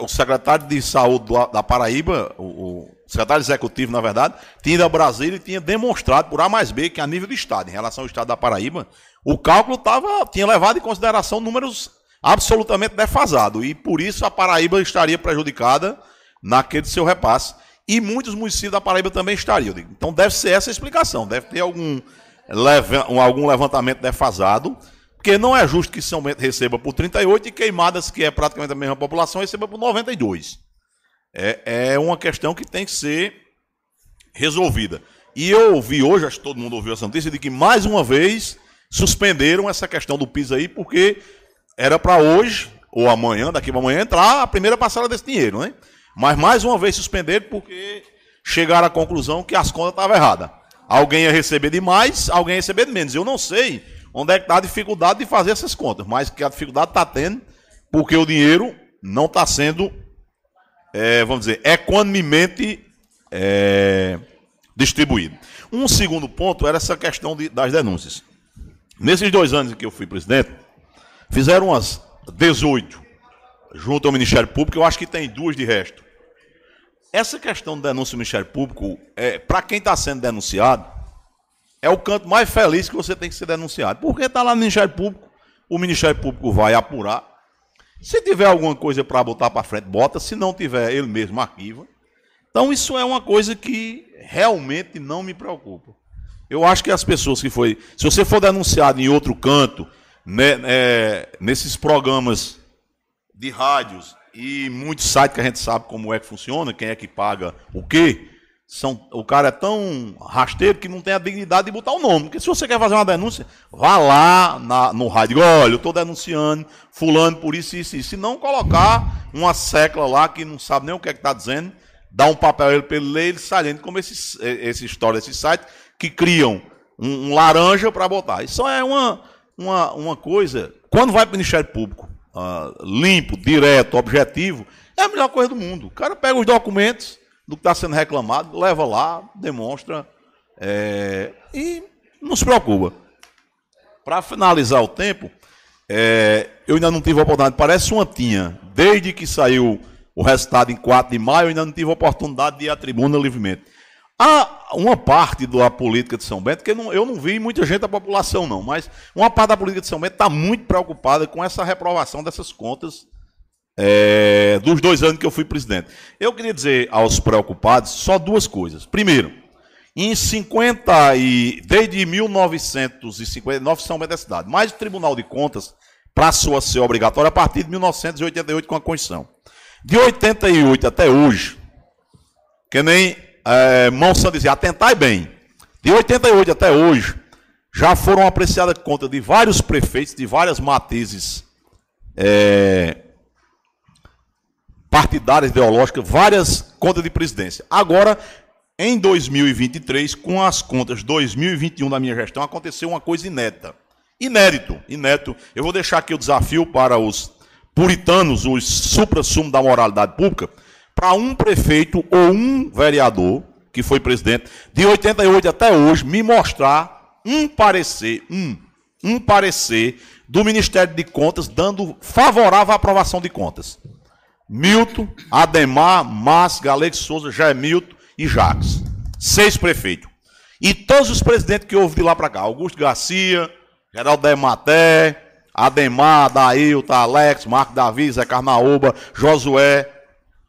Speaker 4: o secretário de saúde do, da Paraíba, o, o, secretário executivo, na verdade, tinha ido a Brasília e tinha demonstrado por A mais B que a nível do Estado, em relação ao Estado da Paraíba, o cálculo tava, tinha levado em consideração números absolutamente defasados. E por isso a Paraíba estaria prejudicada naquele seu repasse. E muitos municípios da Paraíba também estariam. Então deve ser essa a explicação. Deve ter algum, algum levantamento defasado. Porque não é justo que São Bento receba por 38 e Queimadas, que é praticamente a mesma população, receba por 92. É, é uma questão que tem que ser resolvida. E eu ouvi hoje, acho que todo mundo ouviu essa notícia, de que mais uma vez suspenderam essa questão do piso aí, porque era para hoje, ou amanhã, daqui para amanhã, entrar a primeira parcela desse dinheiro, né? Mas mais uma vez suspenderam porque chegaram à conclusão que as contas estavam erradas. Alguém ia receber de mais, alguém ia receber de menos. Eu não sei onde é que está a dificuldade de fazer essas contas, mas que a dificuldade está tendo, porque o dinheiro não está sendo, é, vamos dizer, equanimemente é, distribuído. Um segundo ponto era essa questão de, das denúncias. Nesses dois anos em que eu fui presidente, fizeram umas 18 junto ao Ministério Público, eu acho que tem duas de resto. Essa questão de denúncia do Ministério Público, é, para quem está sendo denunciado, é o canto mais feliz que você tem que ser denunciado. Porque está lá no Ministério Público, o Ministério Público vai apurar. Se tiver alguma coisa para botar para frente, bota. Se não tiver, ele mesmo arquiva. Então, isso é uma coisa que realmente não me preocupa. Eu acho que as pessoas que foi. Se você for denunciado em outro canto, né, é, nesses programas de rádios e muitos sites que a gente sabe como é que funciona, quem é que paga o quê, são, o cara é tão rasteiro que não tem a dignidade de botar o nome. Porque se você quer fazer uma denúncia, vá lá na, no rádio, olha, eu estou denunciando fulano por isso, isso, isso. Se não colocar uma secla lá que não sabe nem o que é que está dizendo, dá um papel ele para ele ler, ele saliente como esse, esse história, esse site que criam um, um laranja para botar. Isso é uma, uma, uma coisa. Quando vai para o Ministério Público, uh, limpo, direto, objetivo, é a melhor coisa do mundo. O cara pega os documentos do que está sendo reclamado, leva lá, demonstra é, e não se preocupa. Para finalizar o tempo, é, eu ainda não tive a oportunidade, parece uma tinha, desde que saiu o resultado em 4 de maio, eu ainda não tive a oportunidade de ir à tribuna livremente. Há uma parte da política de São Bento, que não, eu não vi muita gente da população, não, mas uma parte da política de São Bento está muito preocupada com essa reprovação dessas contas é, dos dois anos que eu fui presidente. Eu queria dizer aos preocupados só duas coisas. Primeiro, em 50 e desde 1959 São Bento é cidade, mas o Tribunal de Contas passou a ser obrigatório a partir de 1988 com a Constituição. De 88 até hoje, que nem é, Monsanto dizia, atentai bem. De 88 até hoje, já foram apreciadas contas de vários prefeitos, de várias matizes é, partidárias, ideológicas, várias contas de presidência. Agora, em 2023, com as contas 2021 da minha gestão, aconteceu uma coisa inédita. Inédito, inédito. Eu vou deixar aqui o desafio para os puritanos, os supra-sumo da moralidade pública, para um prefeito ou um vereador, que foi presidente, de 88 até hoje, me mostrar um parecer, um, um parecer do Ministério de Contas dando favorável à aprovação de contas. Milton, Ademar, Márcio, Galego Souza, Jair Milton e Jacques. Seis prefeitos. E todos os presidentes que houve de lá para cá. Augusto Garcia, Geraldo Dematé, Ademar, Dailton, Alex, Marco Davi, Zé Carnaúba, Josué,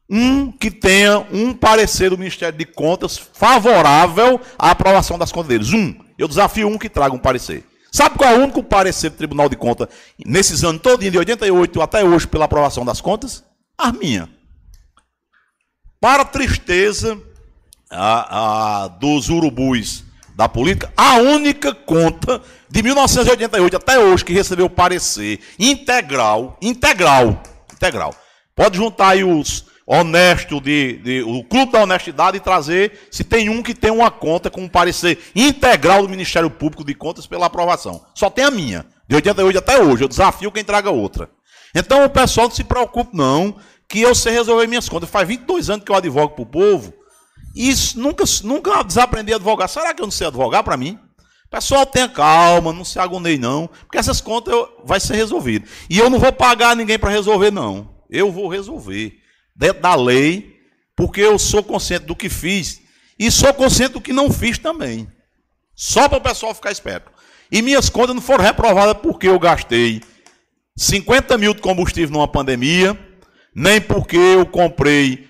Speaker 4: um que tenha um parecer do Ministério de Contas favorável à aprovação das contas deles. Um. Eu desafio um que traga um parecer. Sabe qual é o único parecer do Tribunal de Contas nesses anos todos, de 88 até hoje, pela aprovação das contas? A minha. Para tristeza a, a, dos urubus da política, a única conta de 1988 até hoje que recebeu parecer integral, integral, integral. Pode juntar aí os honesto, de, de, o clube da honestidade e trazer, se tem um que tem uma conta com um parecer integral do Ministério Público de Contas pela aprovação. Só tem a minha, de 88 até hoje. Eu desafio quem traga outra. Então o pessoal não se preocupe, não, que eu sei resolver minhas contas. Faz 22 anos que eu advogo para o povo. E isso, nunca, nunca desaprendi a advogar. Será que eu não sei advogar para mim? Pessoal, tenha calma, não se agoneie não, porque essas contas eu, vai ser resolvidas. E eu não vou pagar ninguém para resolver não. Eu vou resolver dentro da lei, porque eu sou consciente do que fiz e sou consciente do que não fiz também. Só para o pessoal ficar esperto. E minhas contas não foram reprovadas porque eu gastei 50 mil de combustível numa pandemia, nem porque eu comprei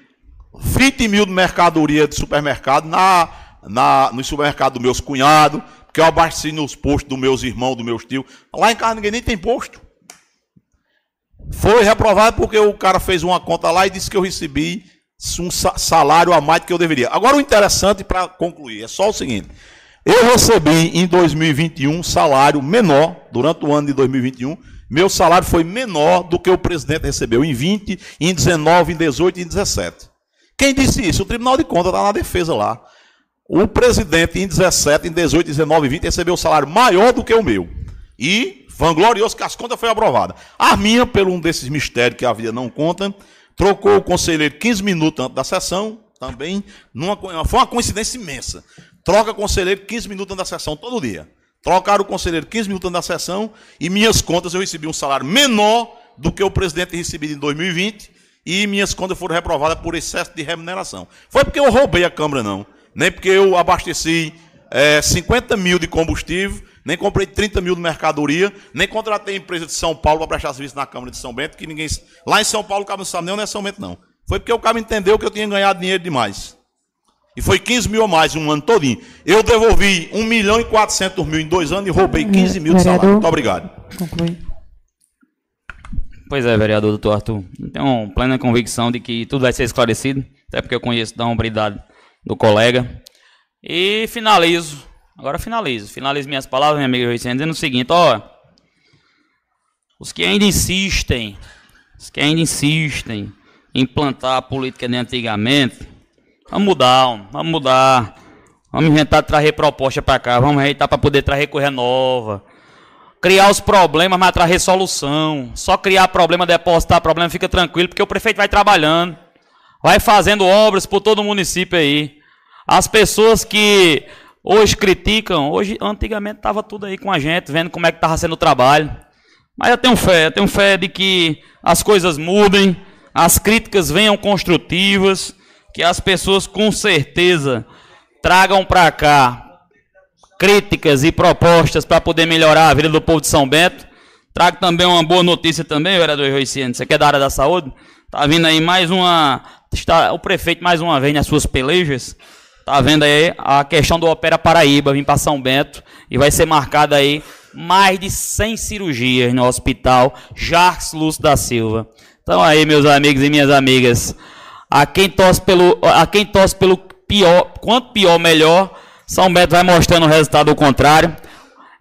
Speaker 4: 20 mil de mercadoria de supermercado na, na, no supermercado dos meus cunhados, que eu abasteci nos postos dos meus irmãos, dos meus tios. Lá em casa ninguém nem tem posto. Foi reprovado porque o cara fez uma conta lá e disse que eu recebi um salário a mais do que eu deveria. Agora o interessante para concluir é só o seguinte: eu recebi em 2021 um salário menor durante o ano de 2021. Meu salário foi menor do que o presidente recebeu em 20, em 19, em 18 e em 17. Quem disse isso? O Tribunal de Contas está na defesa lá. O presidente em 17, em 18, 19 e 20 recebeu um salário maior do que o meu. E vanglorioso que as contas foi aprovada. A minha, pelo um desses mistérios que a vida não conta, trocou o conselheiro 15 minutos antes da sessão, também, numa, foi uma coincidência imensa. Troca conselheiro 15 minutos antes da sessão todo dia. Trocaram o conselheiro 15 minutos antes da sessão e minhas contas eu recebi um salário menor do que o presidente recebido em 2020 e minhas contas foram reprovadas por excesso de remuneração. Foi porque eu roubei a Câmara, não nem porque eu abasteci é, 50 mil de combustível, nem comprei 30 mil de mercadoria, nem contratei empresa de São Paulo para prestar serviço na Câmara de São Bento, que ninguém. Lá em São Paulo o cabo não sabe nem onde é São Bento, não. Foi porque o cabo entendeu que eu tinha ganhado dinheiro demais. E foi 15 mil a mais um ano todinho. Eu devolvi 1 milhão e 400 mil em dois anos e roubei 15 mil de salário. Muito obrigado. Conclui.
Speaker 6: Pois é, vereador doutor Arthur. Tenho plena convicção de que tudo vai ser esclarecido, até porque eu conheço da hombridade do colega. E finalizo. Agora finalizo. Finalizo minhas palavras, minha amiga Joicene, dizendo o seguinte, ó. Os que ainda insistem, os que ainda insistem em implantar a política de antigamente, vamos mudar, vamos mudar. Vamos inventar trazer proposta para cá, vamos ajeitar para poder trazer coisa nova. Criar os problemas, mas trazer solução. Só criar problema, depositar problema, fica tranquilo, porque o prefeito vai trabalhando. Vai fazendo obras por todo o município aí. As pessoas que hoje criticam, hoje antigamente estava tudo aí com a gente, vendo como é que estava sendo o trabalho. Mas eu tenho fé, eu tenho fé de que as coisas mudem, as críticas venham construtivas, que as pessoas com certeza tragam para cá críticas e propostas para poder melhorar a vida do povo de São Bento. Trago também uma boa notícia também, vereador Roiciano. Você que é da área da saúde? Tá vindo aí mais uma está o prefeito mais uma vez nas suas pelejas. Tá vendo aí a questão do Opera Paraíba, vim para São Bento e vai ser marcada aí mais de 100 cirurgias no hospital Jacques Lúcio da Silva. Então aí, meus amigos e minhas amigas, a quem torce pelo a quem torce pelo pior, quanto pior melhor, São Bento vai mostrando o resultado do contrário.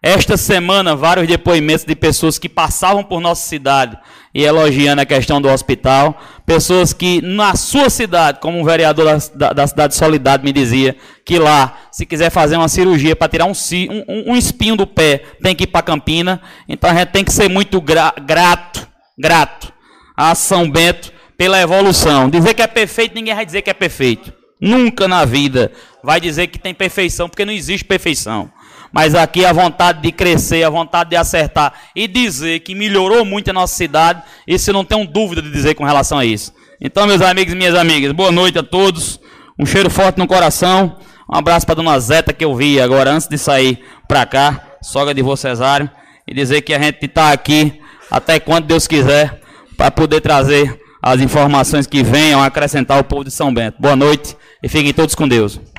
Speaker 6: Esta semana, vários depoimentos de pessoas que passavam por nossa cidade e elogiando a questão do hospital. Pessoas que na sua cidade, como um vereador da, da, da cidade de Solidade me dizia, que lá, se quiser fazer uma cirurgia para tirar um, um, um, espinho do pé, tem que ir para Campina. Então a gente tem que ser muito gra, grato, grato a São Bento pela evolução. Dizer que é perfeito, ninguém vai dizer que é perfeito. Nunca na vida vai dizer que tem perfeição, porque não existe perfeição. Mas aqui a vontade de crescer, a vontade de acertar e dizer que melhorou muito a nossa cidade, isso não tenho dúvida de dizer com relação a isso. Então, meus amigos e minhas amigas, boa noite a todos. Um cheiro forte no coração. Um abraço para dona Zeta que eu vi agora antes de sair para cá, sogra de vô Cesário, e dizer que a gente está aqui até quando Deus quiser para poder trazer as informações que venham acrescentar o povo de São Bento. Boa noite e fiquem todos com Deus.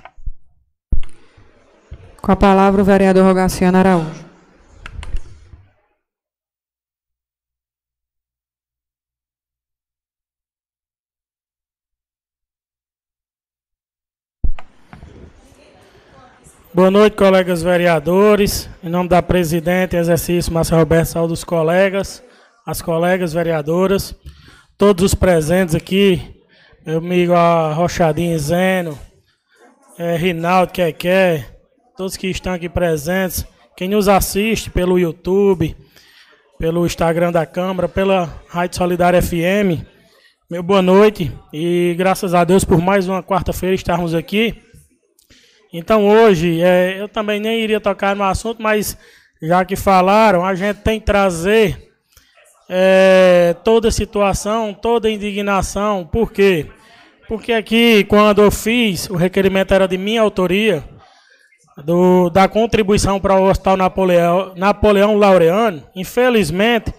Speaker 2: Com a palavra o vereador Rogaciano Araújo.
Speaker 5: Boa noite, colegas vereadores. Em nome da presidente, exercício Márcia Roberto, saúde dos colegas, as colegas vereadoras, todos os presentes aqui, meu amigo Rochadinho Zeno, é, Rinaldo Keké, todos que estão aqui presentes, quem nos assiste pelo YouTube, pelo Instagram da Câmara, pela Rádio Solidária FM. Meu boa noite e graças a Deus por mais uma quarta-feira estarmos aqui. Então hoje, é, eu também nem iria tocar no assunto, mas já que falaram, a gente tem que trazer é, toda a situação, toda a indignação. Por quê? Porque aqui, quando eu fiz, o requerimento era de minha autoria, do, da contribuição para o Hospital Napoleão, Napoleão Laureano. Infelizmente,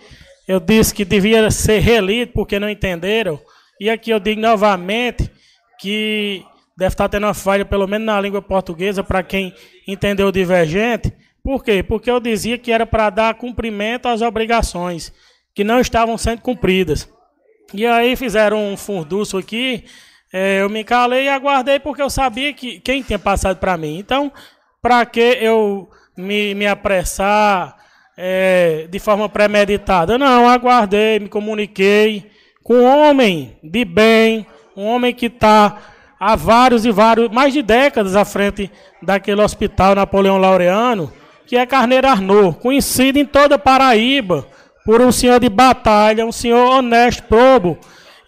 Speaker 5: eu disse que devia ser relido porque não entenderam. E aqui eu digo novamente que deve estar tendo uma falha, pelo menos na língua portuguesa, para quem entendeu divergente. Por quê? Porque eu dizia que era para dar cumprimento às obrigações que não estavam sendo cumpridas. E aí fizeram um furdúcio aqui, é, eu me calei e aguardei porque eu sabia que quem tinha passado para mim. Então, para que eu me, me apressar é, de forma premeditada? Não, aguardei, me comuniquei com um homem de bem, um homem que está há vários e vários, mais de décadas à frente daquele hospital Napoleão Laureano, que é Carneiro Arnaud, conhecido em toda Paraíba por um senhor de batalha, um senhor honesto, probo.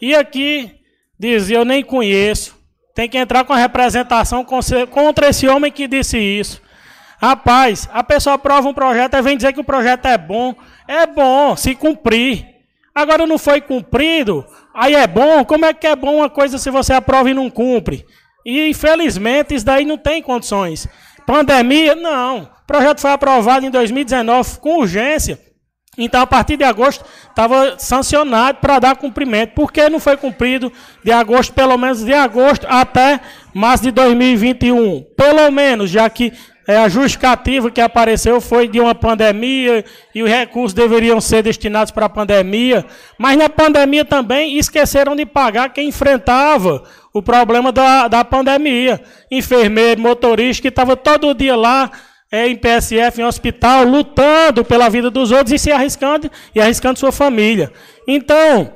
Speaker 5: E aqui dizia, eu nem conheço. Tem que entrar com a representação contra esse homem que disse isso. Rapaz, a pessoa aprova um projeto e vem dizer que o projeto é bom. É bom se cumprir. Agora não foi cumprido, aí é bom. Como é que é bom uma coisa se você aprova e não cumpre? E infelizmente isso daí não tem condições. Pandemia, não. O projeto foi aprovado em 2019 com urgência. Então, a partir de agosto, estava sancionado para dar cumprimento. Por que não foi cumprido de agosto, pelo menos de agosto até março de 2021? Pelo menos, já que é, a justificativa que apareceu foi de uma pandemia e os recursos deveriam ser destinados para a pandemia. Mas na pandemia também esqueceram de pagar quem enfrentava o problema da, da pandemia. Enfermeiro, motorista, que estava todo dia lá é, em PSF, em hospital, lutando pela vida dos outros e se arriscando e arriscando sua família. Então,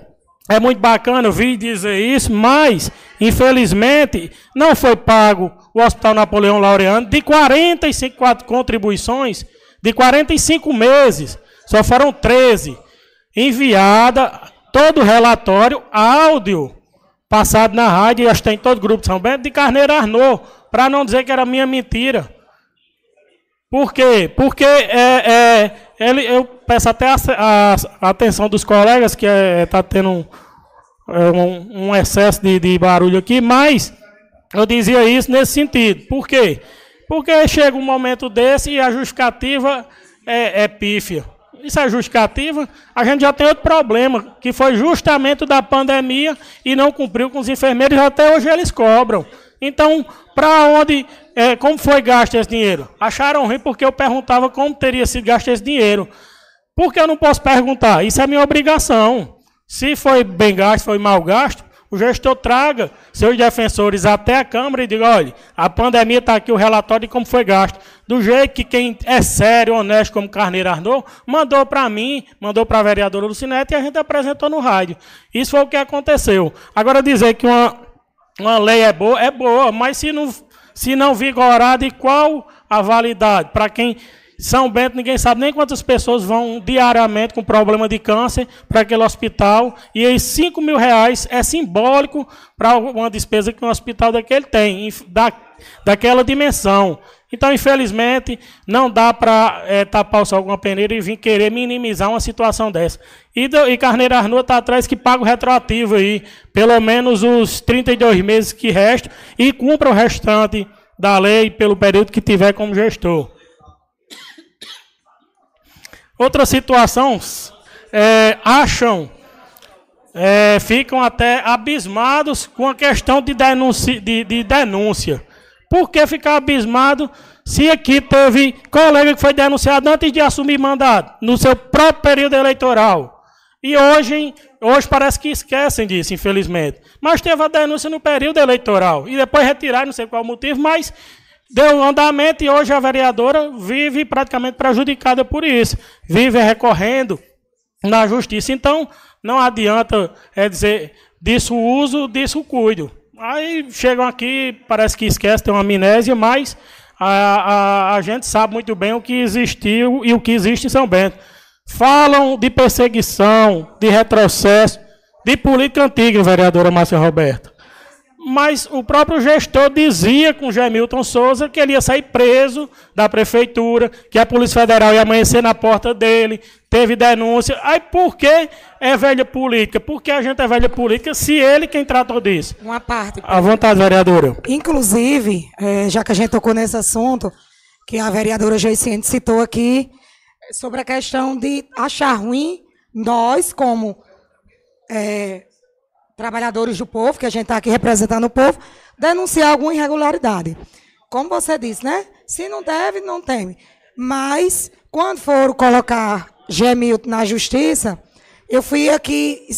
Speaker 5: é muito bacana ouvir dizer isso, mas, infelizmente, não foi pago o Hospital Napoleão Laureano de 45 contribuições, de 45 meses, só foram 13. Enviada todo o relatório, áudio, passado na rádio, acho que tem todo o grupo de São Bento, de Carneiro Arnaud, para não dizer que era minha mentira. Por quê? Porque é, é, ele, eu peço até a, a, atenção dos colegas, que está é, tá tendo um, é, um, um, excesso de, de barulho aqui, mas eu dizia isso nesse sentido. Por quê? Porque chega um momento desse e a justificativa é, é pífia. Isso é justificativa, a gente já tem outro problema, que foi justamente da pandemia e não cumpriu com os enfermeiros, até hoje eles cobram. Então, para onde, é, como foi gasto esse dinheiro? Acharam ruim porque eu perguntava como teria sido gasto esse dinheiro. Por que eu não posso perguntar? Isso é minha obrigação. Se foi bem gasto, foi mal gasto, o gestor traga seus defensores até a Câmara e diga, olha, a pandemia está aqui o relatório de como foi gasto. Do jeito que quem é sério, honesto, como Carneiro Arnaud, mandou para mim, mandou para a vereadora Lucinete e a gente apresentou no rádio. Isso foi o que aconteceu. Agora dizer que uma uma lei é boa, é boa, mas se não, se não vigorar, de qual a validade? Para quem São Bento, ninguém sabe nem quantas pessoas vão diariamente com problema de câncer para aquele hospital. E aí 5 mil reais é simbólico para uma despesa que um hospital daquele tem, daquela dimensão. Então, infelizmente, não dá para é, tapar o sol com peneira e vir querer minimizar uma situação dessa. E, do, e Carneiro Arnoa está atrás que paga o retroativo aí, pelo menos os 32 meses que restam, e cumpra o restante da lei pelo período que tiver como gestor. Outra situação, é, acham, é, ficam até abismados com a questão de denúncia. De, de denúncia. Por que ficar abismado se aqui teve colega que foi denunciado antes de assumir mandato, no seu próprio período eleitoral? E hoje, hoje parece que esquecem disso, infelizmente. Mas teve a denúncia no período eleitoral. E depois retiraram, não sei qual motivo, mas deu andamento e hoje a vereadora vive praticamente prejudicada por isso. Vive recorrendo na justiça. Então, não adianta é dizer disso uso, disso cuido. Aí chegam aqui, parece que esquecem, tem uma amnésia, mas a, a, a gente sabe muito bem o que existiu e o que existe em São Bento. Falam de perseguição, de retrocesso, de política antiga, vereadora Márcia Roberta. Mas o próprio gestor dizia com Gemilton Souza que ele ia sair preso da prefeitura, que a Polícia Federal ia amanhecer na porta dele, teve denúncia. Aí por que é velha política? Por que a gente é velha política se ele quem tratou disso?
Speaker 10: Uma parte.
Speaker 5: À vontade, vereadora.
Speaker 10: Inclusive, é, já que a gente tocou nesse assunto, que a vereadora Joiciente citou aqui, sobre a questão de achar ruim nós, como é, trabalhadores do povo, que a gente está aqui representando o povo, denunciar alguma irregularidade. Como você disse, né? Se não deve, não teme. Mas, quando for colocar Gemilton na justiça, eu fui aqui,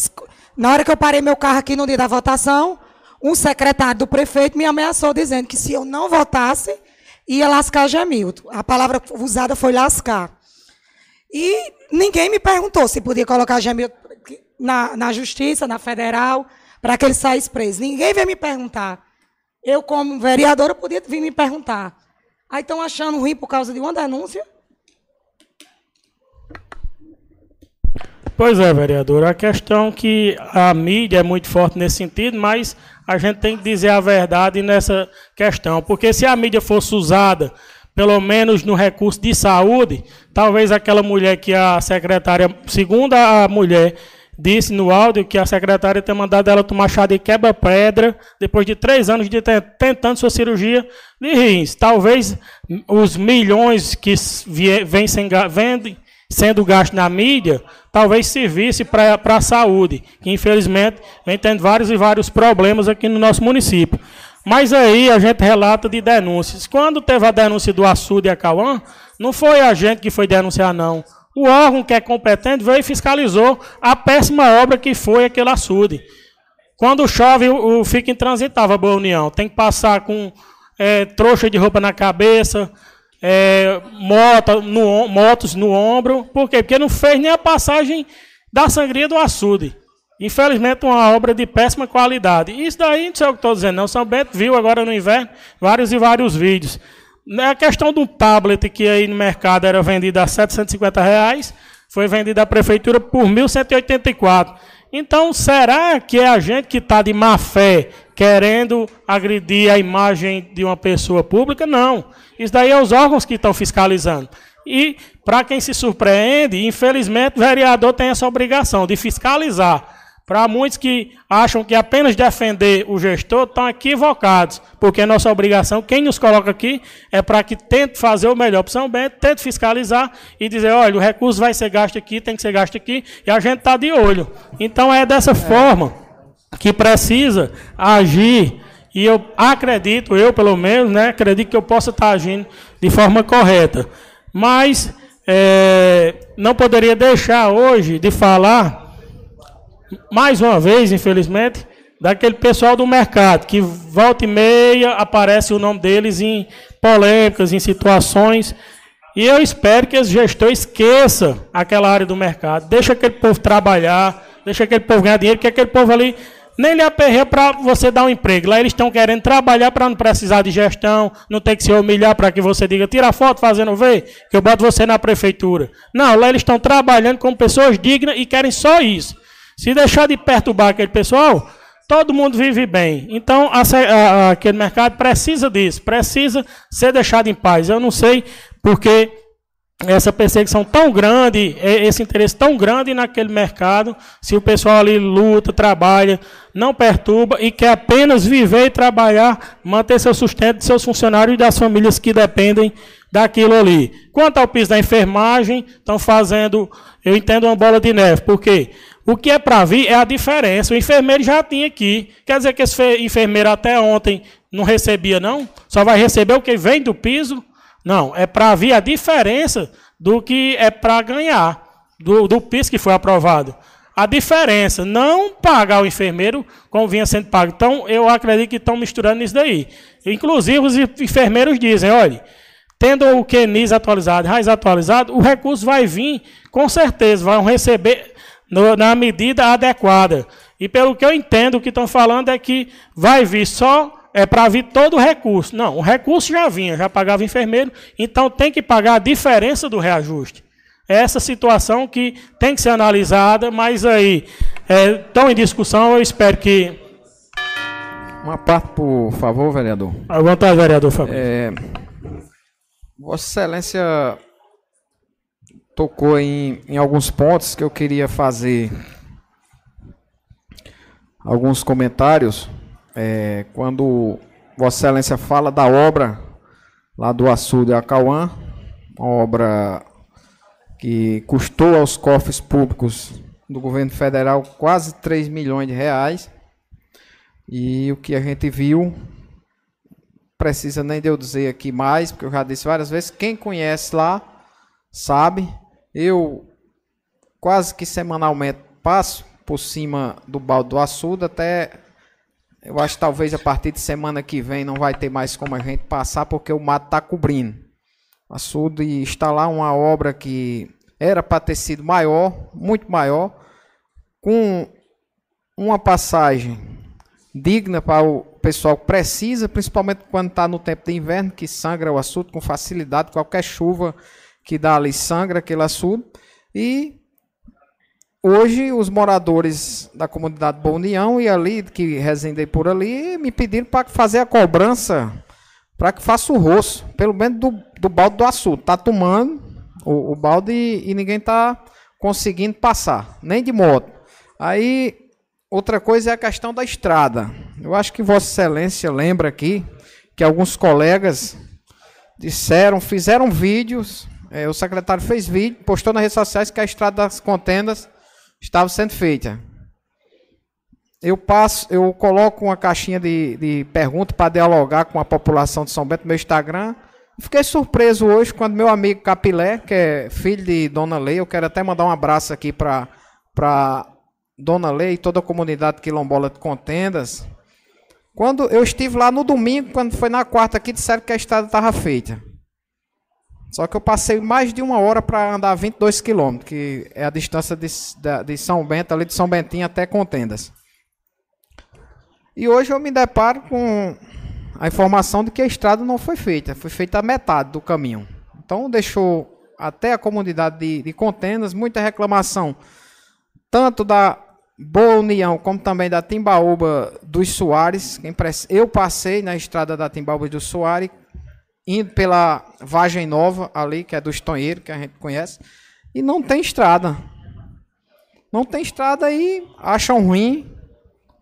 Speaker 10: na hora que eu parei meu carro aqui no dia da votação, um secretário do prefeito me ameaçou dizendo que se eu não votasse, ia lascar Gemilton. A palavra usada foi lascar. E ninguém me perguntou se podia colocar Gemilton na, na justiça, na federal, para que ele saísse preso. Ninguém veio me perguntar. Eu, como vereadora, podia vir me perguntar. Aí estão achando ruim por causa de uma denúncia?
Speaker 5: Pois é, vereador. A questão é que a mídia é muito forte nesse sentido, mas a gente tem que dizer a verdade nessa questão. Porque se a mídia fosse usada, pelo menos no recurso de saúde, talvez aquela mulher que a secretária, segundo a mulher, disse no áudio que a secretária tem mandado ela tomar chá de quebra-pedra depois de três anos de tentando sua cirurgia de rins. Talvez os milhões que vêm sendo gastos na mídia, talvez servisse para a saúde, que infelizmente vem tendo vários e vários problemas aqui no nosso município. Mas aí a gente relata de denúncias. Quando teve a denúncia do açude e a Cauã, não foi a gente que foi denunciar, não o órgão que é competente veio e fiscalizou a péssima obra que foi aquele açude. Quando chove, o, o fica intransitável a Boa União. Tem que passar com é, trouxa de roupa na cabeça, é, moto, no, motos no ombro. Por quê? Porque não fez nem a passagem da sangria do açude. Infelizmente, uma obra de péssima qualidade. Isso daí, não sei o que estou dizendo, não. São Bento viu agora no inverno vários e vários vídeos. Né, a questão um tablet que aí no mercado era vendido a 750 reais, foi vendido à prefeitura por 1.184. Então, será que é a gente que está de má fé querendo agredir a imagem de uma pessoa pública? Não. Isso daí é os órgãos que estão fiscalizando. E, para quem se surpreende, infelizmente, o vereador tem essa obrigação de fiscalizar para muitos que acham que apenas defender o gestor estão equivocados, porque é nossa obrigação, quem nos coloca aqui, é para que tente fazer o melhor para São Bento, tente fiscalizar e dizer, olha, o recurso vai ser gasto aqui, tem que ser gasto aqui, e a gente está de olho. Então é dessa forma que precisa agir, e eu acredito, eu pelo menos, né, acredito que eu possa estar agindo de forma correta. Mas é, não poderia deixar hoje de falar mais uma vez, infelizmente, daquele pessoal do mercado, que volta e meia aparece o nome deles em polêmicas, em situações. E eu espero que esse gestor esqueça aquela área do mercado, deixa aquele povo trabalhar, deixa aquele povo ganhar dinheiro, que aquele povo ali nem lhe aperreia para você dar um emprego. Lá eles estão querendo trabalhar para não precisar de gestão, não ter que se humilhar para que você diga, tira foto fazendo ver, que eu boto você na prefeitura. Não, lá eles estão trabalhando como pessoas dignas e querem só isso. Se deixar de perturbar aquele pessoal, todo mundo vive bem. Então, a, a, aquele mercado precisa disso, precisa ser deixado em paz. Eu não sei porque essa perseguição tão grande, esse interesse tão grande naquele mercado, se o pessoal ali luta, trabalha, não perturba e quer apenas viver e trabalhar, manter seu sustento de seus funcionários e das famílias que dependem daquilo ali. Quanto ao piso da enfermagem, estão fazendo, eu entendo, uma bola de neve. Por quê? O que é para vir é a diferença. O enfermeiro já tinha aqui. Quer dizer que esse enfermeiro até ontem não recebia, não? Só vai receber o que vem do piso? Não, é para vir a diferença do que é para ganhar, do, do piso que foi aprovado. A diferença, não pagar o enfermeiro como vinha sendo pago. Então, eu acredito que estão misturando isso daí. Inclusive, os enfermeiros dizem, olha, tendo o QNIS atualizado, raiz atualizado, o recurso vai vir, com certeza, vão receber no, na medida adequada. E pelo que eu entendo, o que estão falando é que vai vir só é para vir todo o recurso. Não, o recurso já vinha, já pagava enfermeiro, então tem que pagar a diferença do reajuste. É essa situação que tem que ser analisada, mas aí estão é, em discussão, eu espero que.
Speaker 3: Uma parte, por favor, vereador.
Speaker 5: À vontade, vereador Fabrício.
Speaker 3: É, Vossa Excelência tocou em, em alguns pontos que eu queria fazer alguns comentários. É, quando Vossa Excelência fala da obra lá do açude Acauã, obra que custou aos cofres públicos do governo federal quase 3 milhões de reais. E o que a gente viu, precisa nem de eu dizer aqui mais, porque eu já disse várias vezes, quem conhece lá sabe. Eu quase que semanalmente passo por cima do balde do açude até eu acho que talvez a partir de semana que vem não vai ter mais como a gente passar porque o mato está cobrindo. O açude está lá uma obra que era para ter sido maior, muito maior, com uma passagem digna para o pessoal que precisa, principalmente quando está no tempo de inverno, que sangra o açude com facilidade, qualquer chuva que dá ali sangra aquele açude. E hoje os moradores da comunidade Boa União e ali, que residem por ali, me pediram para fazer a cobrança, para que faça o rosto, pelo menos do, do balde do açude. Está tomando o, o balde e, e ninguém está conseguindo passar, nem de moto. Aí, outra coisa é a questão da estrada. Eu acho que Vossa Excelência lembra aqui que alguns colegas disseram, fizeram vídeos, é, o secretário fez vídeo, postou nas redes sociais que a estrada das contendas estava sendo feita. Eu passo, eu coloco uma caixinha de, de perguntas para dialogar com a população de São Bento no meu Instagram. Fiquei surpreso hoje quando meu amigo Capilé, que é filho de Dona Lei, eu quero até mandar um abraço aqui para Dona Lei e toda a comunidade quilombola de Contendas. Quando eu estive lá no domingo, quando foi na quarta aqui, disseram que a estrada estava feita. Só que eu passei mais de uma hora para andar 22 quilômetros, que é a distância de, de São Bento, ali de São Bentinho até Contendas. E hoje eu me deparo com a informação de que a estrada não foi feita, foi feita a metade do caminho. Então deixou até a comunidade de, de Contendas muita reclamação, tanto da Boa União como também da Timbaúba dos Soares. Eu passei na estrada da Timbaúba dos Soares, indo pela Vagem Nova ali, que é do Estonheiro, que a gente conhece, e não tem estrada. Não tem estrada e acham ruim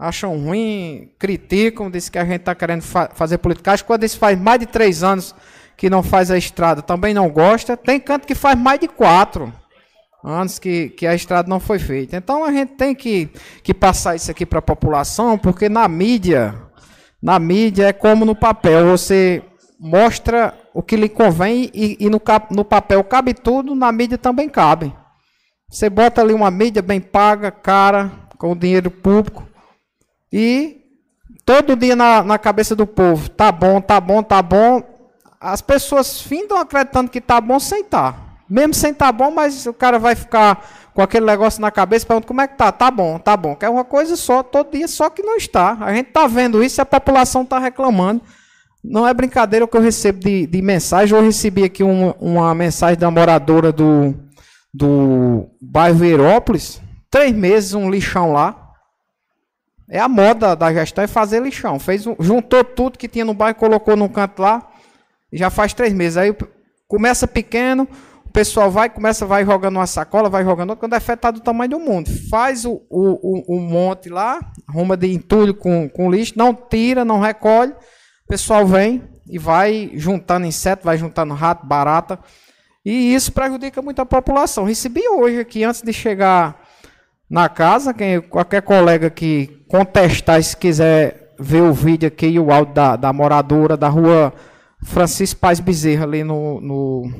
Speaker 3: acham ruim, criticam, dizem que a gente está querendo fa fazer politicagem. Quando isso faz mais de três anos que não faz a estrada, também não gosta. Tem canto que faz mais de quatro anos que, que a estrada não foi feita. Então a gente tem que, que passar isso aqui para a população, porque na mídia, na mídia é como no papel, você mostra o que lhe convém e, e no, no papel cabe tudo, na mídia também cabe. Você bota ali uma mídia bem paga, cara, com dinheiro público, e todo dia na, na cabeça do povo, tá bom, tá bom, tá bom. As pessoas findam acreditando que tá bom sem tá. Mesmo sem tá bom, mas o cara vai ficar com aquele negócio na cabeça, perguntando como é que tá. Tá bom, tá bom. Que é uma coisa só, todo dia, só que não está. A gente tá vendo isso e a população tá reclamando. Não é brincadeira o que eu recebo de, de mensagem. Eu recebi aqui uma, uma mensagem da moradora do, do bairro Verópolis. Três meses, um lixão lá. É a moda da gestão é fazer lixão. Fez, juntou tudo que tinha no bairro, colocou num canto lá. Já faz três meses. Aí começa pequeno, o pessoal vai, começa, vai jogando uma sacola, vai jogando outra, quando é fetado do tamanho do mundo. Faz o, o, o, o monte lá, arruma de entulho com, com lixo, não tira, não recolhe. Pessoal vem e vai juntando inseto, vai juntando rato, barata. E isso prejudica muito a população. Recebi hoje aqui, antes de chegar na casa, quem, qualquer colega que contestar, se quiser ver o vídeo aqui e o áudio da, da moradora da rua Francisco Paz Bezerra, ali no, no,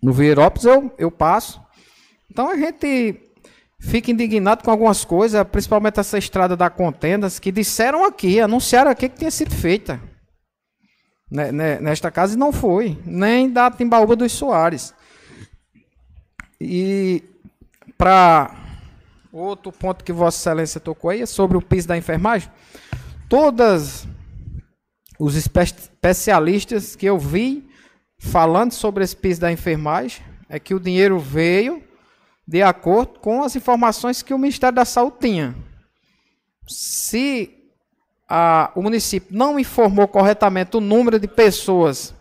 Speaker 3: no eu, eu passo. Então a gente fica indignado com algumas coisas, principalmente essa estrada da Contendas, que disseram aqui, anunciaram aqui que tinha sido feita nesta casa e não foi, nem da Timbaúba dos Soares. E para Outro ponto que Vossa Excelência tocou aí é sobre o piso da enfermagem. Todas os espe especialistas que eu vi falando sobre esse piso da enfermagem é que o dinheiro veio de acordo com as informações que o Ministério da Saúde tinha. Se a, o município não informou corretamente o número de pessoas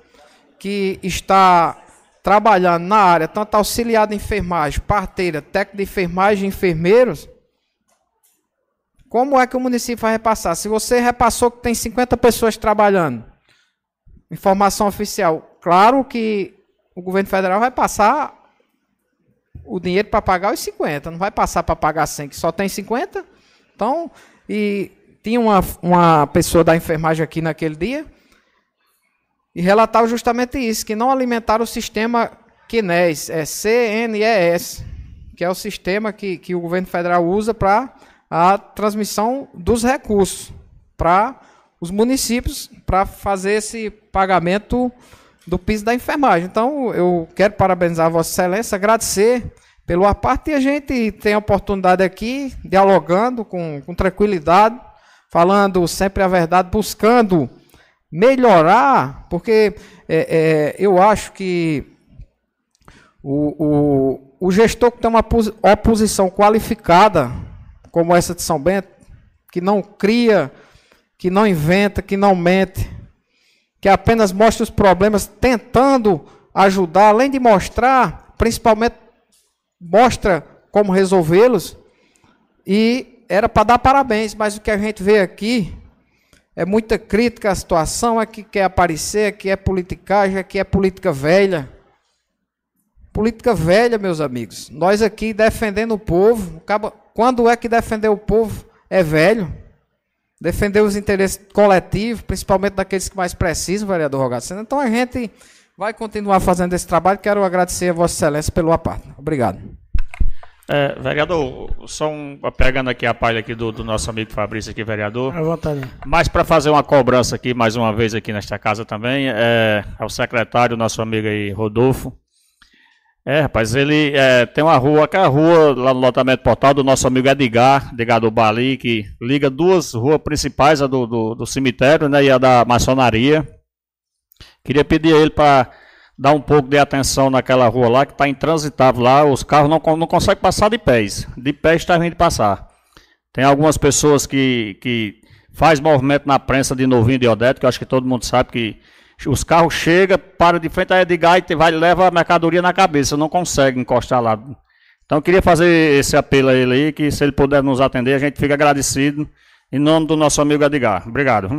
Speaker 3: que está trabalhando na área, tanto auxiliar de enfermagem, parteira, técnico de enfermagem, enfermeiros, como é que o município vai repassar? Se você repassou que tem 50 pessoas trabalhando, informação oficial, claro que o governo federal vai passar o dinheiro para pagar os 50, não vai passar para pagar 100, que só tem 50. Então, e tinha uma, uma pessoa da enfermagem aqui naquele dia, e relatava justamente isso, que não alimentaram o sistema KINES, é CNES, que é o sistema que, que o governo federal usa para a transmissão dos recursos para os municípios para fazer esse pagamento do piso da enfermagem. Então, eu quero parabenizar a Vossa Excelência, agradecer pelo a parte e a gente tem a oportunidade aqui, dialogando com, com tranquilidade, falando sempre a verdade, buscando melhorar, porque é, é, eu acho que o, o, o gestor que tem uma oposição qualificada, como essa de São Bento, que não cria, que não inventa, que não mente, que apenas mostra os problemas tentando ajudar, além de mostrar, principalmente mostra como resolvê-los, e era para dar parabéns, mas o que a gente vê aqui é muita crítica à situação, é que quer aparecer, é que é politicagem, é que é política velha. Política velha, meus amigos. Nós aqui defendendo o povo. Quando é que defender o povo é velho? Defender os interesses coletivos, principalmente daqueles que mais precisam, vereador Rogacena. Então a gente vai continuar fazendo esse trabalho. Quero agradecer a Vossa Excelência pelo aparte. Obrigado.
Speaker 8: É, vereador, só um, pegando aqui a palha aqui do, do, nosso amigo Fabrício aqui, vereador. À vontade. Mas para fazer uma cobrança aqui, mais uma vez aqui nesta casa também, é, ao secretário, nosso amigo aí, Rodolfo. É, rapaz, ele é, tem uma rua, aquela rua lá no lotamento portal do nosso amigo Edgar, Edgar do Bali, que liga duas ruas principais, a do, do, do cemitério né, e a da maçonaria. Queria pedir a ele para dar um pouco de atenção naquela rua lá, que está intransitável lá, os carros não, não conseguem passar de pés. De pés está vindo passar. Tem algumas pessoas que, que faz movimento na prensa de Novinho de Odete, que eu acho que todo mundo sabe que os carros chegam, param de frente a Edgar e vai leva a mercadoria na cabeça, não consegue encostar lá. Então eu queria fazer esse apelo a ele aí, que se ele puder nos atender, a gente fica agradecido. Em nome do nosso amigo Edgar. Obrigado.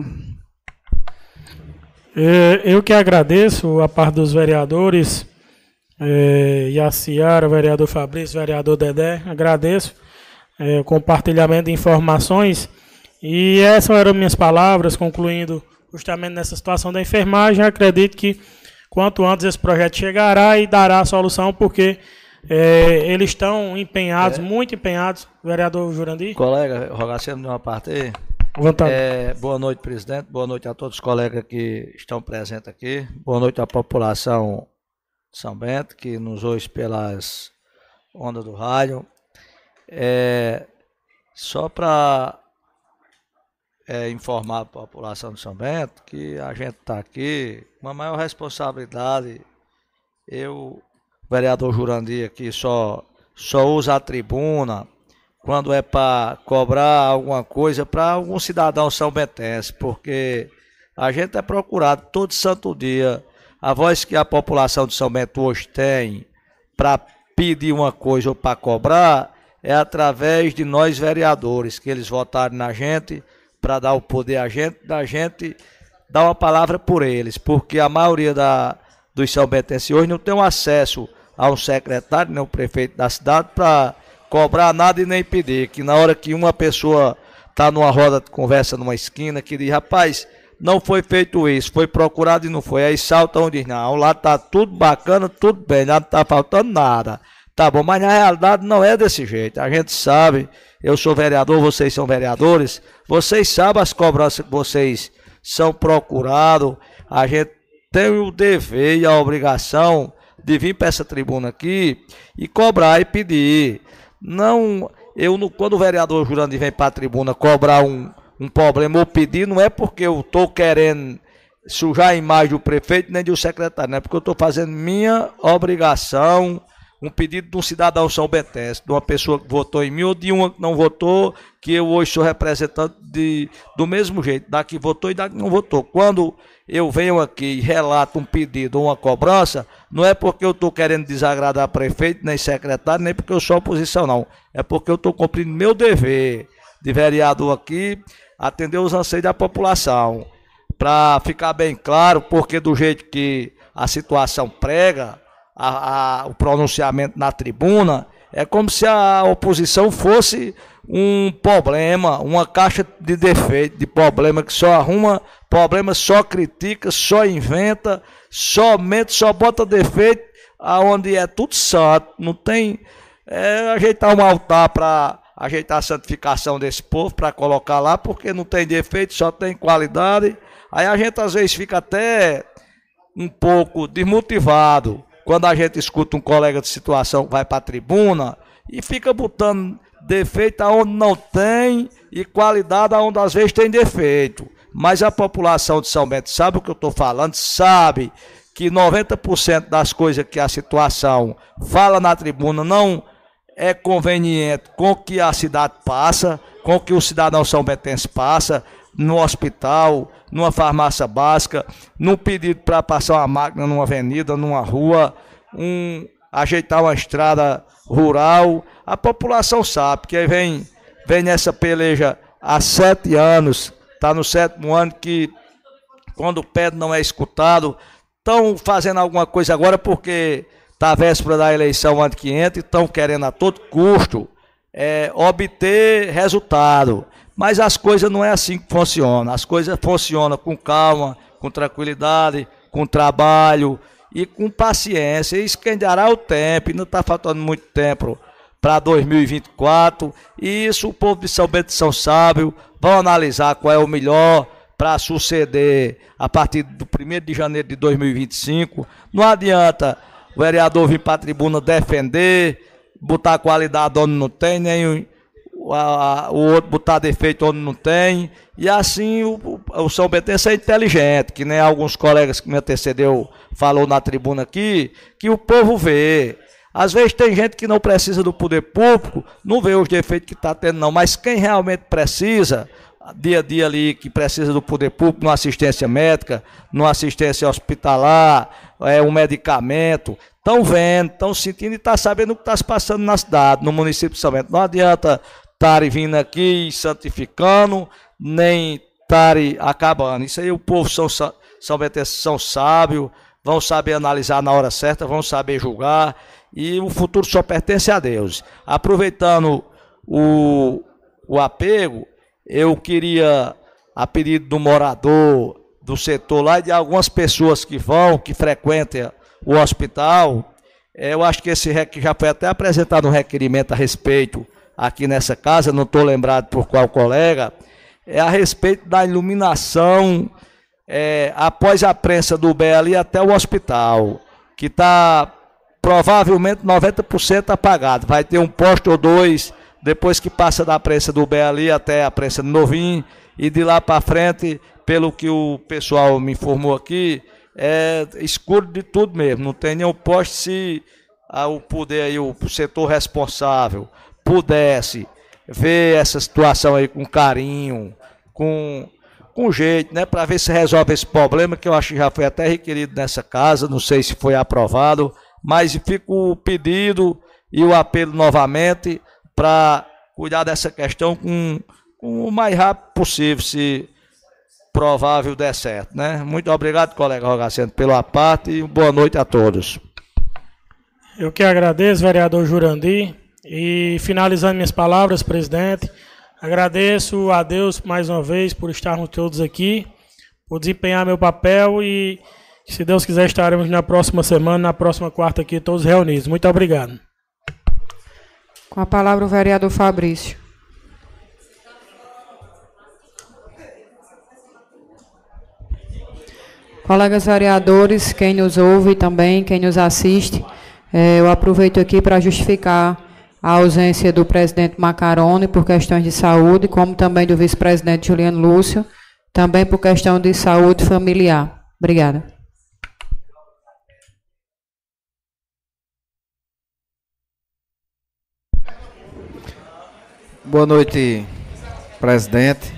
Speaker 5: É, eu que agradeço a parte dos vereadores, é, vereador Fabrício, vereador Dedé, agradeço é, o compartilhamento de informações. E essas eram minhas palavras, concluindo justamente nessa situação da enfermagem. Acredito que quanto antes esse projeto chegará e dará a solução, porque é, eles estão empenhados, é. muito empenhados, vereador Jurandir.
Speaker 7: Colega, sempre de uma parte aí. É, boa noite, presidente. Boa noite a todos os colegas que estão presentes aqui. Boa noite à população de São Bento, que nos ouve pelas ondas do rádio. É, só para é, informar a população de São Bento que a gente está aqui, uma maior responsabilidade. Eu, vereador Jurandir, aqui só, só usa a tribuna quando é para cobrar alguma coisa para algum cidadão são bentense, porque a gente é procurado todo santo dia. A voz que a população de São Bento hoje tem para pedir uma coisa ou para cobrar é através de nós vereadores, que eles votaram na gente para dar o poder a gente, da gente dar uma palavra por eles, porque a maioria da, dos São Bentenses hoje não tem acesso a um secretário, nem o prefeito da cidade para cobrar nada e nem pedir. Que na hora que uma pessoa está numa roda de conversa numa esquina, que diz, rapaz, não foi feito isso, foi procurado e não foi. Aí salta um diz, não, lá tá tudo bacana, tudo bem, não tá faltando nada. Tá bom, mas na realidade não é desse jeito. A gente sabe, eu sou vereador, vocês são vereadores, vocês sabem as cobranças que vocês são procurados. A gente tem o dever e a obrigação de vir para essa tribuna aqui e cobrar e pedir. Não eu, quando o vereador Jurandir vem para a tribuna cobrar um, um problema ou pedir, não é porque eu estou querendo sujar a imagem do prefeito nem do secretário, não é porque eu estou fazendo minha obrigação um pedido de um cidadão são betense, de uma pessoa que votou em mim ou de uma que não votou, que eu hoje sou representante de, do mesmo jeito, da que votou e da que não votou. Quando eu venho aqui e relato um pedido ou uma cobrança, não é porque eu estou querendo desagradar prefeito, nem secretário, nem porque eu sou oposição, não. É porque eu estou cumprindo meu dever de vereador aqui, atender os anseios da população. Para ficar bem claro, porque do jeito que a situação prega, a, a, o pronunciamento na tribuna, é como se a oposição fosse um problema, uma caixa de defeito, de problema que só arruma problema, só critica, só inventa, somente só bota defeito aonde é tudo santo. Não tem é, ajeitar um altar para ajeitar a santificação desse povo, para colocar lá, porque não tem defeito, só tem qualidade. Aí a gente às vezes fica até um pouco desmotivado quando a gente escuta um colega de situação que vai para a tribuna e fica botando defeito aonde não tem e qualidade aonde às vezes tem defeito. Mas a população de São Bento sabe o que eu estou falando, sabe que 90% das coisas que a situação fala na tribuna não é conveniente com que a cidade passa, com que o cidadão são bentense passa, no hospital, numa farmácia básica, num pedido para passar uma máquina numa avenida, numa rua, um, ajeitar uma estrada rural. A população sabe que vem, vem nessa peleja há sete anos, está no sétimo ano que quando o pé não é escutado, estão fazendo alguma coisa agora porque está a véspera da eleição ano que entra e estão querendo a todo custo é, obter resultado. Mas as coisas não é assim que funcionam. As coisas funcionam com calma, com tranquilidade, com trabalho e com paciência. Isso quem dará o tempo, e não está faltando muito tempo para 2024. E isso o povo de São Bento São Sábio vão analisar qual é o melhor para suceder a partir do 1 de janeiro de 2025. Não adianta o vereador vir para a tribuna defender, botar qualidade onde não tem, nem a, o outro botar defeito onde não tem. E assim o, o São Bentense é inteligente, que nem alguns colegas que me antecedeu falou na tribuna aqui, que o povo vê. Às vezes tem gente que não precisa do poder público, não vê os defeitos que está tendo, não. Mas quem realmente precisa, dia a dia ali, que precisa do poder público, numa assistência médica, numa assistência hospitalar, é, um medicamento, estão vendo, estão sentindo e estão tá sabendo o que está se passando na cidade, no município de São Bento. Não adianta estarem vindo aqui santificando, nem estarem acabando. Isso aí o povo são, são, são sábios, vão saber analisar na hora certa, vão saber julgar, e o futuro só pertence a Deus. Aproveitando o, o apego, eu queria, a pedido do morador do setor lá e de algumas pessoas que vão, que frequentam o hospital, eu acho que esse já foi até apresentado um requerimento a respeito aqui nessa casa, não estou lembrado por qual colega, é a respeito da iluminação é, após a prensa do BL até o hospital, que está provavelmente 90% apagado. Vai ter um posto ou dois depois que passa da prensa do BL até a prensa do Novinho e de lá para frente, pelo que o pessoal me informou aqui, é escuro de tudo mesmo. Não tem nenhum poste se ah, o poder aí, o setor responsável pudesse ver essa situação aí com carinho, com, com jeito, né, para ver se resolve esse problema que eu acho que já foi até requerido nessa casa, não sei se foi aprovado, mas fica o pedido e o apelo novamente para cuidar dessa questão com, com, o mais rápido possível, se provável der certo, né? Muito obrigado, colega Rogacento, pela parte e boa noite a todos.
Speaker 5: Eu que agradeço, vereador Jurandir. E finalizando minhas palavras, presidente, agradeço a Deus mais uma vez por estarmos todos aqui, por desempenhar meu papel e, se Deus quiser, estaremos na próxima semana, na próxima quarta aqui, todos reunidos. Muito obrigado.
Speaker 2: Com a palavra o vereador Fabrício. Colegas vereadores, quem nos ouve também, quem nos assiste, eh, eu aproveito aqui para justificar a ausência do presidente Macarone por questões de saúde, como também do vice-presidente Juliano Lúcio, também por questão de saúde familiar. Obrigada.
Speaker 3: Boa noite, presidente.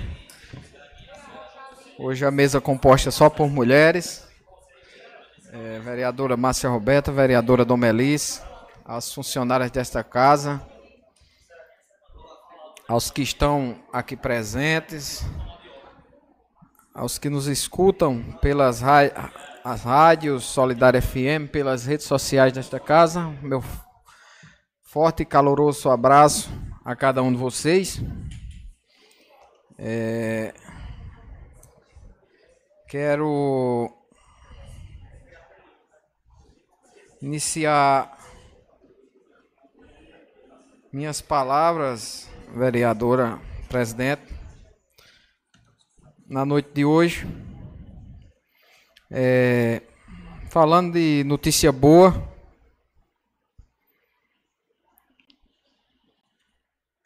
Speaker 3: Hoje a mesa composta só por mulheres. É, vereadora Márcia Roberta, vereadora Domelis, as funcionárias desta casa, aos que estão aqui presentes, aos que nos escutam pelas as rádios Solidária FM, pelas redes sociais desta casa, meu forte e caloroso abraço a cada um de vocês. É... Quero iniciar minhas palavras, vereadora presidente, na noite de hoje, é, falando de notícia boa.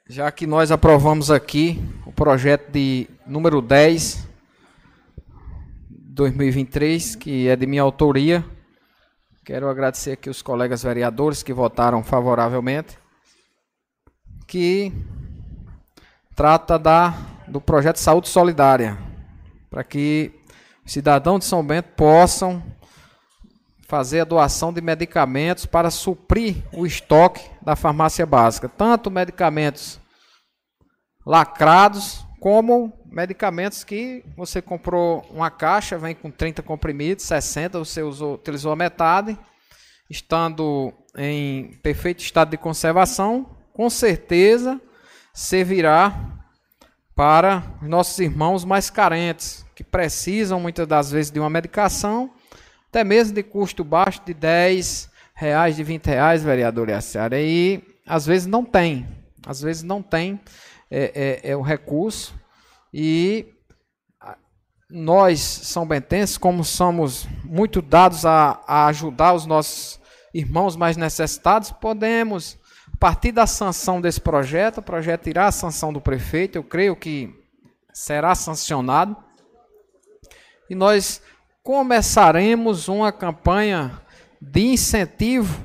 Speaker 3: Já que nós aprovamos aqui o projeto de número 10 2023, que é de minha autoria. Quero agradecer aqui os colegas vereadores que votaram favoravelmente que trata da, do projeto Saúde Solidária, para que os cidadãos de São Bento possam fazer a doação de medicamentos para suprir o estoque da farmácia básica, tanto medicamentos lacrados como medicamentos que você comprou uma caixa, vem com 30 comprimidos, 60, você usou, utilizou a metade, estando em perfeito estado de conservação, com certeza servirá para nossos irmãos mais carentes, que precisam muitas das vezes de uma medicação, até mesmo de custo baixo de 10 reais, de 20 reais, vereador Yaciara, e às vezes não tem, às vezes não tem é, é, é o recurso, e nós, São Bentenses, como somos muito dados a, a ajudar os nossos irmãos mais necessitados, podemos partir da sanção desse projeto, o projeto irá à sanção do prefeito, eu creio que será sancionado. E nós começaremos uma campanha de incentivo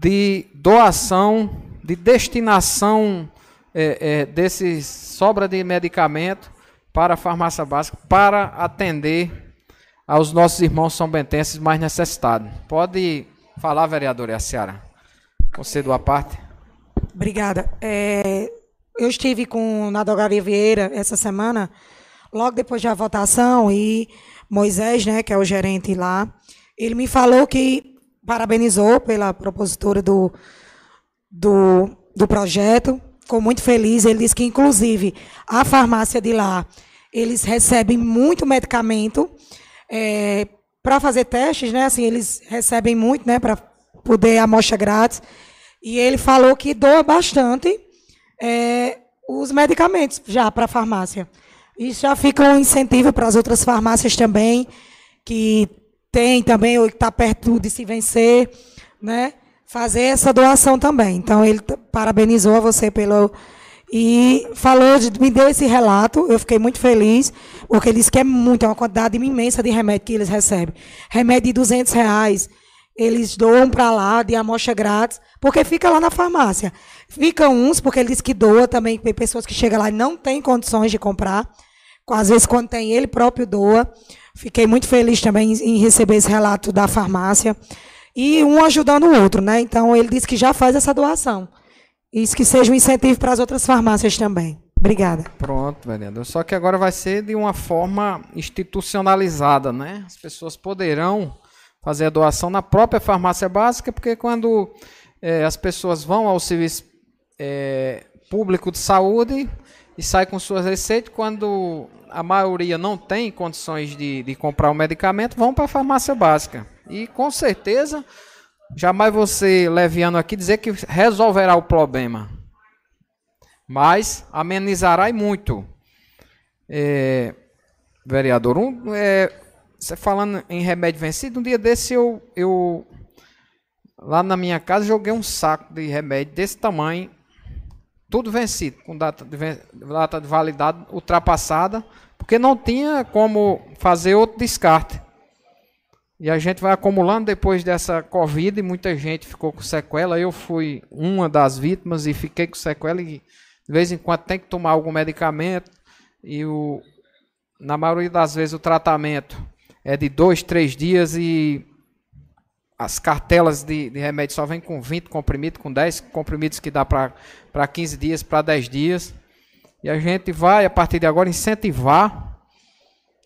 Speaker 3: de doação, de destinação é, é, desse sobra de medicamento para a farmácia básica, para atender aos nossos irmãos são bentenses mais necessitados. Pode falar, vereador Yaciara. Concedo a parte.
Speaker 10: Obrigada. É, eu estive com Nadogaria Vieira essa semana, logo depois da votação, e Moisés, né, que é o gerente lá, ele me falou que parabenizou pela propositura do, do, do projeto, ficou muito feliz. Ele disse que, inclusive, a farmácia de lá, eles recebem muito medicamento é, para fazer testes, né? Assim, eles recebem muito, né, para poder amostra grátis. E ele falou que doa bastante é, os medicamentos já para a farmácia. Isso já fica um incentivo para as outras farmácias também, que tem também, ou está perto de se vencer, né? Fazer essa doação também. Então, ele parabenizou a você pelo. E falou, de, me deu esse relato, eu fiquei muito feliz, porque ele disse que é muito, é uma quantidade imensa de remédio que eles recebem. Remédio de 200 reais, eles doam para lá de amostra grátis, porque fica lá na farmácia. Fica uns, porque ele diz que doa também, tem pessoas que chegam lá e não têm condições de comprar. Às vezes, quando tem, ele próprio doa. Fiquei muito feliz também em receber esse relato da farmácia. E um ajudando o outro, né? Então, ele disse que já faz essa doação. Isso que seja um incentivo para as outras farmácias também. Obrigada.
Speaker 3: Pronto, vereador. Só que agora vai ser de uma forma institucionalizada, né? As pessoas poderão fazer a doação na própria farmácia básica, porque quando é, as pessoas vão ao serviço é, público de saúde e saem com suas receitas, quando a maioria não tem condições de, de comprar o medicamento, vão para a farmácia básica. E com certeza, jamais você leviano aqui dizer que resolverá o problema, mas amenizará e muito. É, vereador, um, é, você falando em remédio vencido, um dia desse eu, eu lá na minha casa, joguei um saco de remédio desse tamanho, tudo vencido, com data de, data de validade ultrapassada, porque não tinha como fazer outro descarte. E a gente vai acumulando depois dessa Covid, e muita gente ficou com sequela. Eu fui uma das vítimas e fiquei com sequela. E de vez em quando tem que tomar algum medicamento. E o, na maioria das vezes o tratamento é de dois, três dias e as cartelas de, de remédio só vêm com 20 comprimidos, com 10 comprimidos que dá para 15 dias, para 10 dias. E a gente vai, a partir de agora, incentivar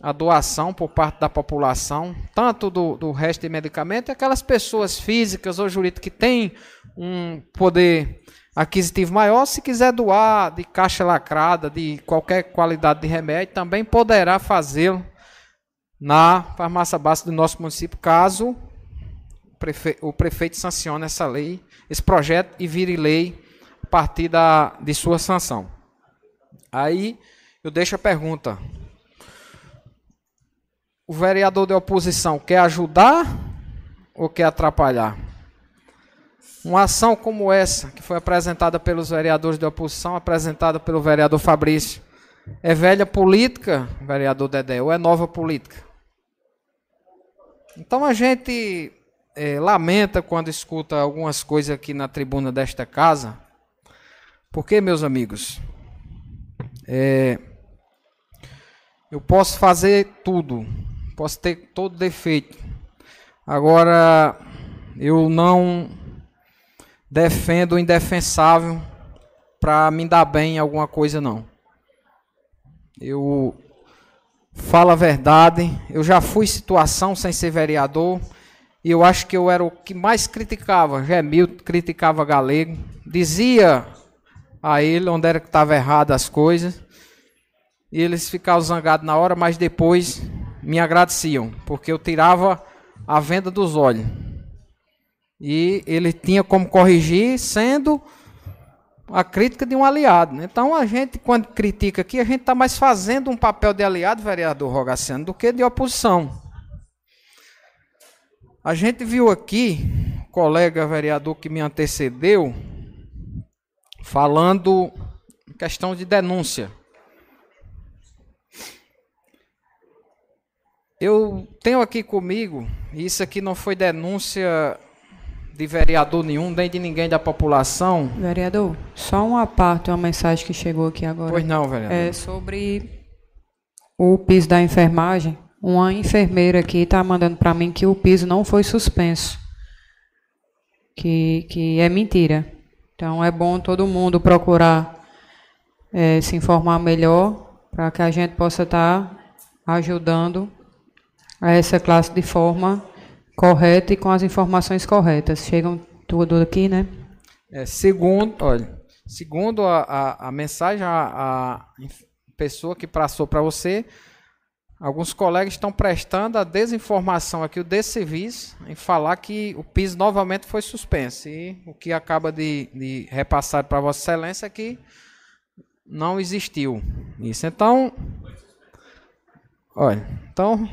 Speaker 3: a doação por parte da população, tanto do, do resto de medicamento, aquelas pessoas físicas ou jurídicas que têm um poder aquisitivo maior, se quiser doar de caixa lacrada, de qualquer qualidade de remédio, também poderá fazê-lo na farmácia básica do nosso município, caso o prefeito sancione essa lei, esse projeto e vire lei a partir da, de sua sanção. Aí eu deixo a pergunta: o vereador de oposição quer ajudar ou quer atrapalhar? Uma ação como essa, que foi apresentada pelos vereadores de oposição, apresentada pelo vereador Fabrício, é velha política, vereador Dedé, ou é nova política? Então a gente é, lamenta quando escuta algumas coisas aqui na tribuna desta casa, porque, meus amigos, é, eu posso fazer tudo, posso ter todo defeito, agora eu não defendo o indefensável para me dar bem em alguma coisa, não. Eu falo a verdade, eu já fui situação sem ser vereador, e eu acho que eu era o que mais criticava. Gemil criticava Galego, dizia a ele onde era que estava errado as coisas. E eles ficavam zangados na hora, mas depois me agradeciam, porque eu tirava a venda dos olhos. E ele tinha como corrigir, sendo a crítica de um aliado. Né? Então a gente, quando critica aqui, a gente está mais fazendo um papel de aliado, vereador Rogaciano, do que de oposição. A gente viu aqui, colega vereador que me antecedeu, falando questão de denúncia. Eu tenho aqui comigo, isso aqui não foi denúncia de vereador nenhum, nem de ninguém da população.
Speaker 2: Vereador, só uma parte, uma mensagem que chegou aqui agora.
Speaker 3: Pois não, vereador.
Speaker 2: É sobre o piso da enfermagem. Uma enfermeira aqui está mandando para mim que o piso não foi suspenso. Que, que é mentira. Então é bom todo mundo procurar é, se informar melhor para que a gente possa estar tá ajudando a essa classe de forma correta e com as informações corretas. Chegam tudo aqui, né?
Speaker 3: É, segundo, olha, segundo a, a, a mensagem, a, a pessoa que passou para você, Alguns colegas estão prestando a desinformação aqui, o desserviço, em falar que o piso novamente foi suspenso. E o que acaba de, de repassar para Vossa Excelência é que não existiu isso. Então, olha, então.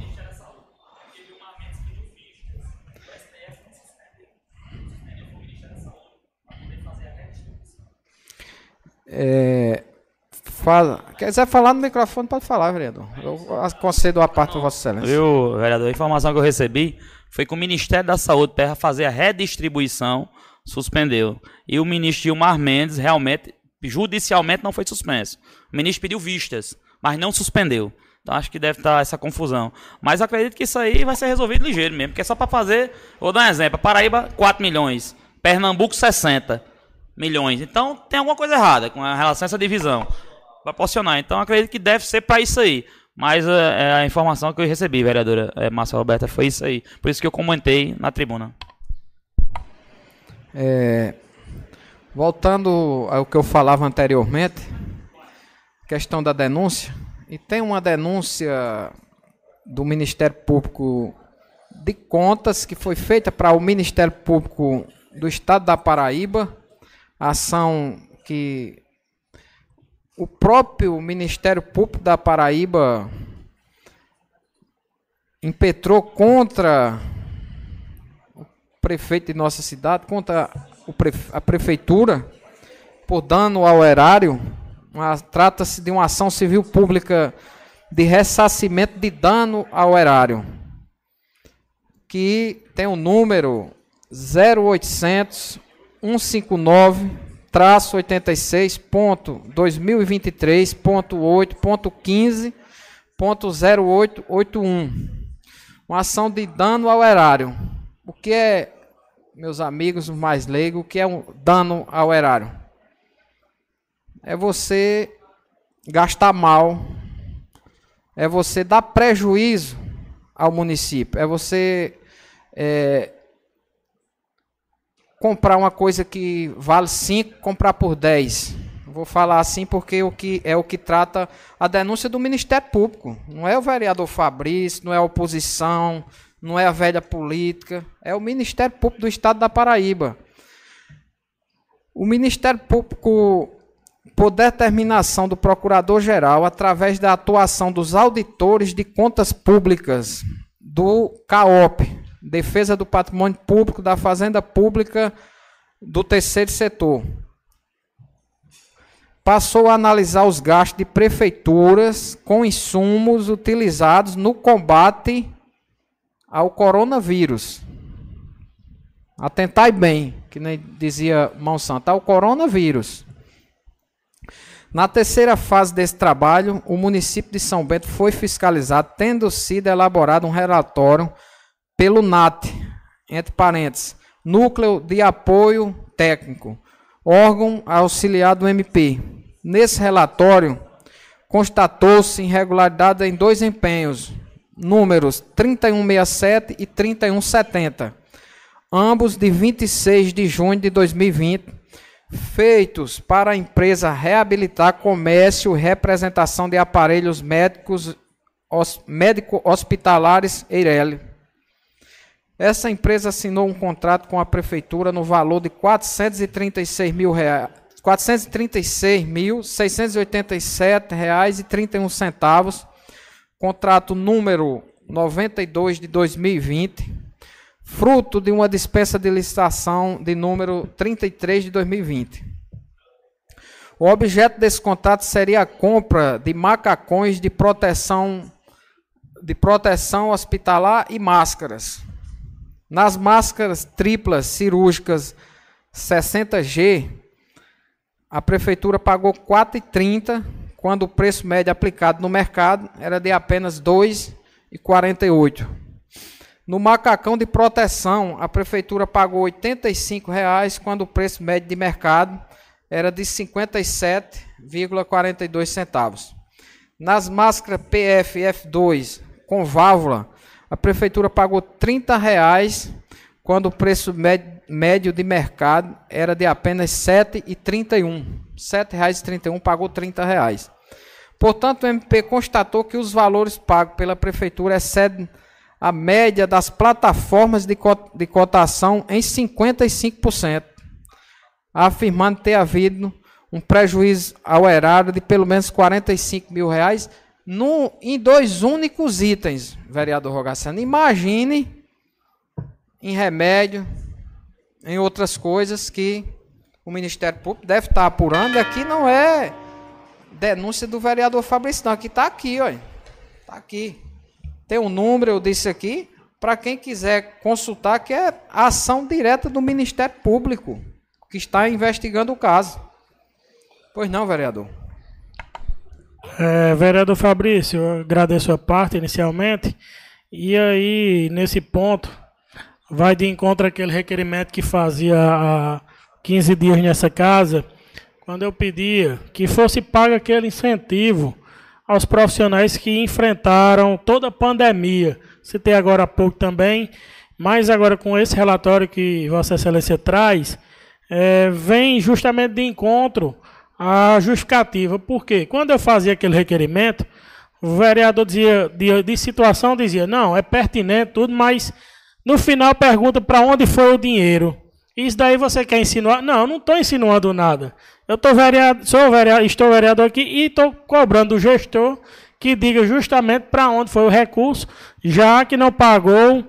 Speaker 3: É, Fala. Quiser falar no microfone, pode falar, vereador. Eu concedo a parte do Vossa Excelência.
Speaker 6: Eu, vereador, a informação que eu recebi foi que o Ministério da Saúde, para fazer a redistribuição, suspendeu. E o ministro Gilmar Mendes, realmente, judicialmente, não foi suspenso. O ministro pediu vistas, mas não suspendeu. Então acho que deve estar essa confusão. Mas acredito que isso aí vai ser resolvido ligeiro mesmo, porque é só para fazer. Vou dar um exemplo: Paraíba, 4 milhões. Pernambuco, 60 milhões. Então tem alguma coisa errada com relação a essa divisão proporcionar. Então acredito que deve ser para isso aí. Mas é, é, a informação que eu recebi, vereadora é, Márcia Roberta, foi isso aí. Por isso que eu comentei na tribuna.
Speaker 3: É, voltando ao que eu falava anteriormente, questão da denúncia, e tem uma denúncia do Ministério Público de Contas que foi feita para o Ministério Público do Estado da Paraíba, ação que o próprio Ministério Público da Paraíba impetrou contra o prefeito de nossa cidade, contra a prefeitura por dano ao erário. Trata-se de uma ação civil pública de ressarcimento de dano ao erário, que tem o número 0800 159 traço 86.2023.8.15.0881. Uma ação de dano ao erário. O que é, meus amigos mais leigos, o que é um dano ao erário? É você gastar mal, é você dar prejuízo ao município, é você é, comprar uma coisa que vale 5, comprar por 10. Vou falar assim porque o que é o que trata a denúncia do Ministério Público. Não é o vereador Fabrício, não é a oposição, não é a velha política, é o Ministério Público do Estado da Paraíba. O Ministério Público, por determinação do Procurador-Geral, através da atuação dos auditores de contas públicas do CAOP, defesa do patrimônio público, da fazenda pública, do terceiro setor. Passou a analisar os gastos de prefeituras com insumos utilizados no combate ao coronavírus. Atentai bem, que nem dizia Monsanto, ao coronavírus. Na terceira fase desse trabalho, o município de São Bento foi fiscalizado, tendo sido elaborado um relatório pelo NAT, entre parênteses, Núcleo de Apoio Técnico, órgão auxiliar do MP. Nesse relatório, constatou-se irregularidade em dois empenhos, números 3167 e 3170, ambos de 26 de junho de 2020, feitos para a empresa reabilitar comércio e representação de aparelhos médicos médico-hospitalares Eireli essa empresa assinou um contrato com a prefeitura no valor de 436 mil reais. 436.687 reais e 31 centavos, contrato número 92 de 2020, fruto de uma dispensa de licitação de número 33 de 2020. O objeto desse contrato seria a compra de macacões de proteção de proteção hospitalar e máscaras. Nas máscaras triplas cirúrgicas 60G, a prefeitura pagou R$ 4,30, quando o preço médio aplicado no mercado era de apenas R$ 2,48. No macacão de proteção, a prefeitura pagou R$ 85,00, quando o preço médio de mercado era de R$ 57,42 centavos. Nas máscaras PFF2 com válvula, a prefeitura pagou 30 reais quando o preço médio de mercado era de apenas R$ 7,31. R$ 7,31 pagou 30 reais. Portanto, o MP constatou que os valores pagos pela prefeitura excedem a média das plataformas de cotação em 55%, afirmando ter havido um prejuízo ao erário de pelo menos 45 mil reais no, em dois únicos itens, vereador Rogaciano. Imagine em remédio, em outras coisas que o Ministério Público deve estar apurando. E aqui não é denúncia do vereador Fabrício, não. Aqui está aqui, olha. Está aqui. Tem um número, eu disse aqui, para quem quiser consultar, que é a ação direta do Ministério Público, que está investigando o caso. Pois não, vereador.
Speaker 5: É, vereador Fabrício, eu agradeço a parte inicialmente. E aí, nesse ponto, vai de encontro aquele requerimento que fazia há 15 dias nessa casa, quando eu pedia que fosse pago aquele incentivo aos profissionais que enfrentaram toda a pandemia. Citei agora há pouco também, mas agora com esse relatório que Vossa Excelência traz, é, vem justamente de encontro a justificativa. Porque quando eu fazia aquele requerimento, o vereador dizia, de, de situação dizia, não, é pertinente tudo, mas no final pergunta para onde foi o dinheiro. Isso daí você quer insinuar? Não, não estou insinuando nada. Eu tô vereador, sou vereador, estou vereador aqui e estou cobrando do gestor que diga justamente para onde foi o recurso, já que não pagou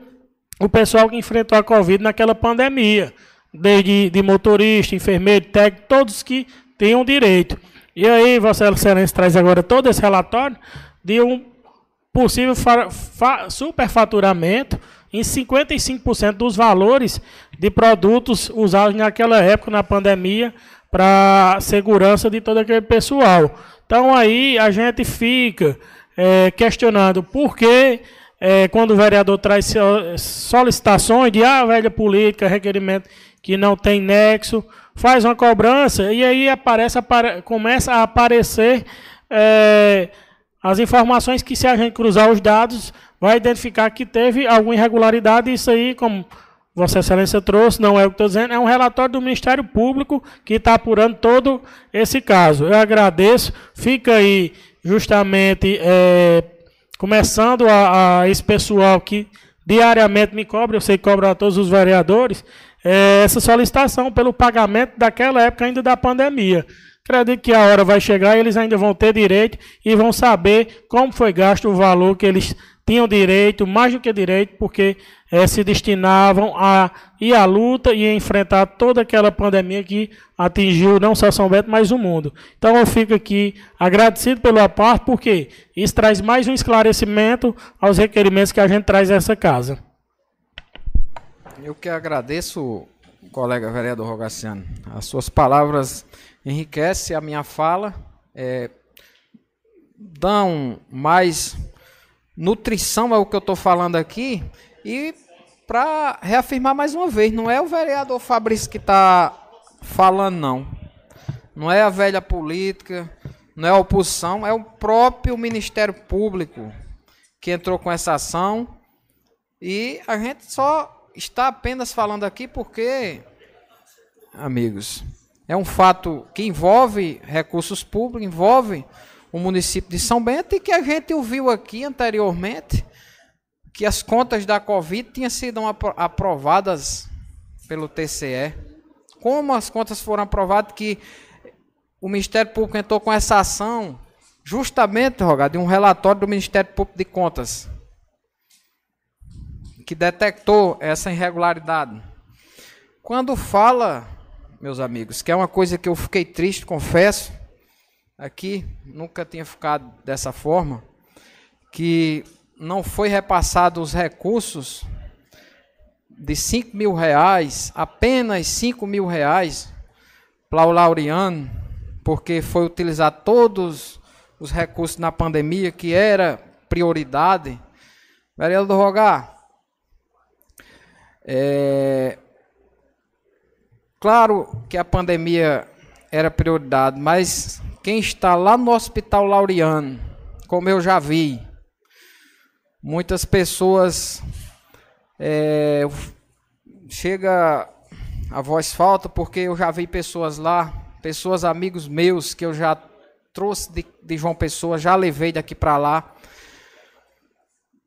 Speaker 5: o pessoal que enfrentou a Covid naquela pandemia, desde de motorista, enfermeiro, técnico, todos que tenham direito. E aí, Vossa Excelência traz agora todo esse relatório de um possível superfaturamento em 55% dos valores de produtos usados naquela época, na pandemia, para segurança de todo aquele pessoal. Então aí a gente fica é, questionando por que é, quando o vereador traz solicitações de ah, velha política, requerimento que não tem nexo, faz uma cobrança e aí aparece, apare, começa a aparecer é, as informações que se a gente cruzar os dados vai identificar que teve alguma irregularidade, isso aí, como Vossa Excelência trouxe, não é o que estou dizendo, é um relatório do Ministério Público que está apurando todo esse caso. Eu agradeço, fica aí justamente é, começando a, a, esse pessoal que diariamente me cobra, eu sei que cobra a todos os vereadores, é, essa solicitação pelo pagamento daquela época ainda da pandemia. Acredito que a hora vai chegar e eles ainda vão ter direito e vão saber como foi gasto o valor que eles tinham direito, mais do que direito, porque é, se destinavam a ir à luta e a enfrentar toda aquela pandemia que atingiu não só São Bento, mas o mundo. Então eu fico aqui agradecido pela parte, porque isso traz mais um esclarecimento aos requerimentos que a gente traz a essa casa.
Speaker 3: Eu que agradeço, colega vereador Rogaciano. As suas palavras enriquecem a minha fala, é, dão mais nutrição é o que eu estou falando aqui. E para reafirmar mais uma vez, não é o vereador Fabrício que está falando, não. Não é a velha política, não é a oposição, é o próprio Ministério Público que entrou com essa ação. E a gente só está apenas falando aqui porque, amigos, é um fato que envolve recursos públicos, envolve o município de São Bento e que a gente ouviu aqui anteriormente que as contas da Covid tinham sido aprovadas pelo TCE. Como as contas foram aprovadas que o Ministério Público entrou com essa ação justamente, Rogado, de um relatório do Ministério Público de Contas que detectou essa irregularidade. Quando fala, meus amigos, que é uma coisa que eu fiquei triste, confesso, aqui, nunca tinha ficado dessa forma, que não foi repassado os recursos de 5 mil reais, apenas 5 mil reais para o Laureano, porque foi utilizar todos os recursos na pandemia, que era prioridade. Vereador Rogar, é, claro que a pandemia era prioridade, mas quem está lá no Hospital Laureano, como eu já vi, muitas pessoas é, chega a voz falta porque eu já vi pessoas lá, pessoas amigos meus que eu já trouxe de, de João Pessoa, já levei daqui para lá,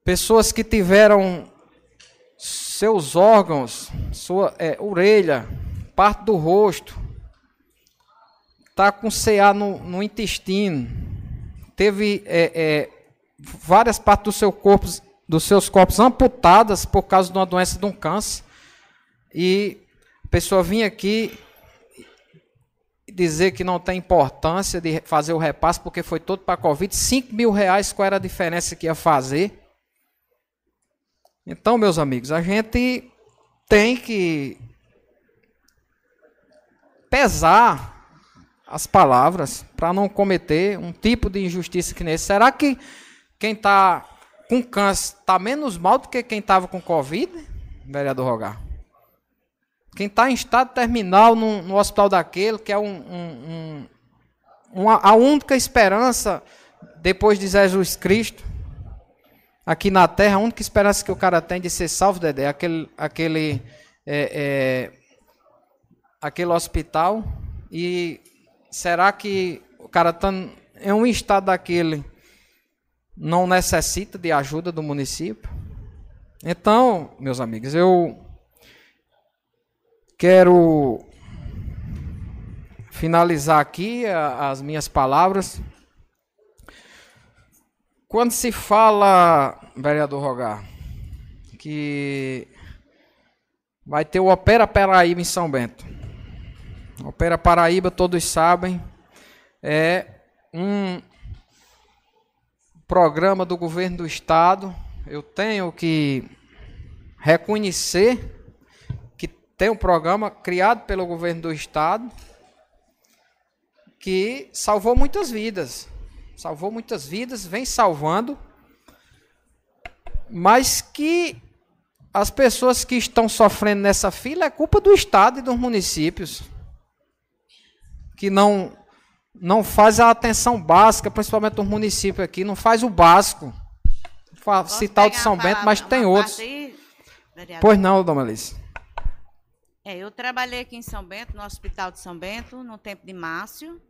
Speaker 3: pessoas que tiveram seus órgãos, sua é, orelha, parte do rosto está com CA no, no intestino, teve é, é, várias partes do seu corpo, dos seus corpos amputadas por causa de uma doença de um câncer, e a pessoa vinha aqui dizer que não tem importância de fazer o repasse porque foi todo para a Covid, 5 mil reais, qual era a diferença que ia fazer? Então, meus amigos, a gente tem que pesar as palavras para não cometer um tipo de injustiça que nesse. Será que quem está com câncer está menos mal do que quem estava com Covid, vereador Rogar? Quem está em estado terminal no, no, hospital daquele, que é um, um, um, uma, a única esperança depois de Jesus Cristo, aqui na terra, a única esperança que o cara tem de ser salvo, Dedé, aquele, aquele, é, é, aquele hospital. E será que o cara está em um estado daquele não necessita de ajuda do município? Então, meus amigos, eu quero finalizar aqui as minhas palavras. Quando se fala, vereador Rogar, que vai ter o Opera Paraíba em São Bento. Opera Paraíba, todos sabem, é um programa do governo do estado. Eu tenho que reconhecer que tem um programa criado pelo governo do estado que salvou muitas vidas. Salvou muitas vidas, vem salvando, mas que as pessoas que estão sofrendo nessa fila é culpa do estado e dos municípios que não não faz a atenção básica, principalmente dos municípios aqui, não faz o básico. citar o de São Bento, mas tem outros. Aí, pois não, dona Alice.
Speaker 11: É, eu trabalhei aqui em São Bento, no Hospital de São Bento, no tempo de Márcio.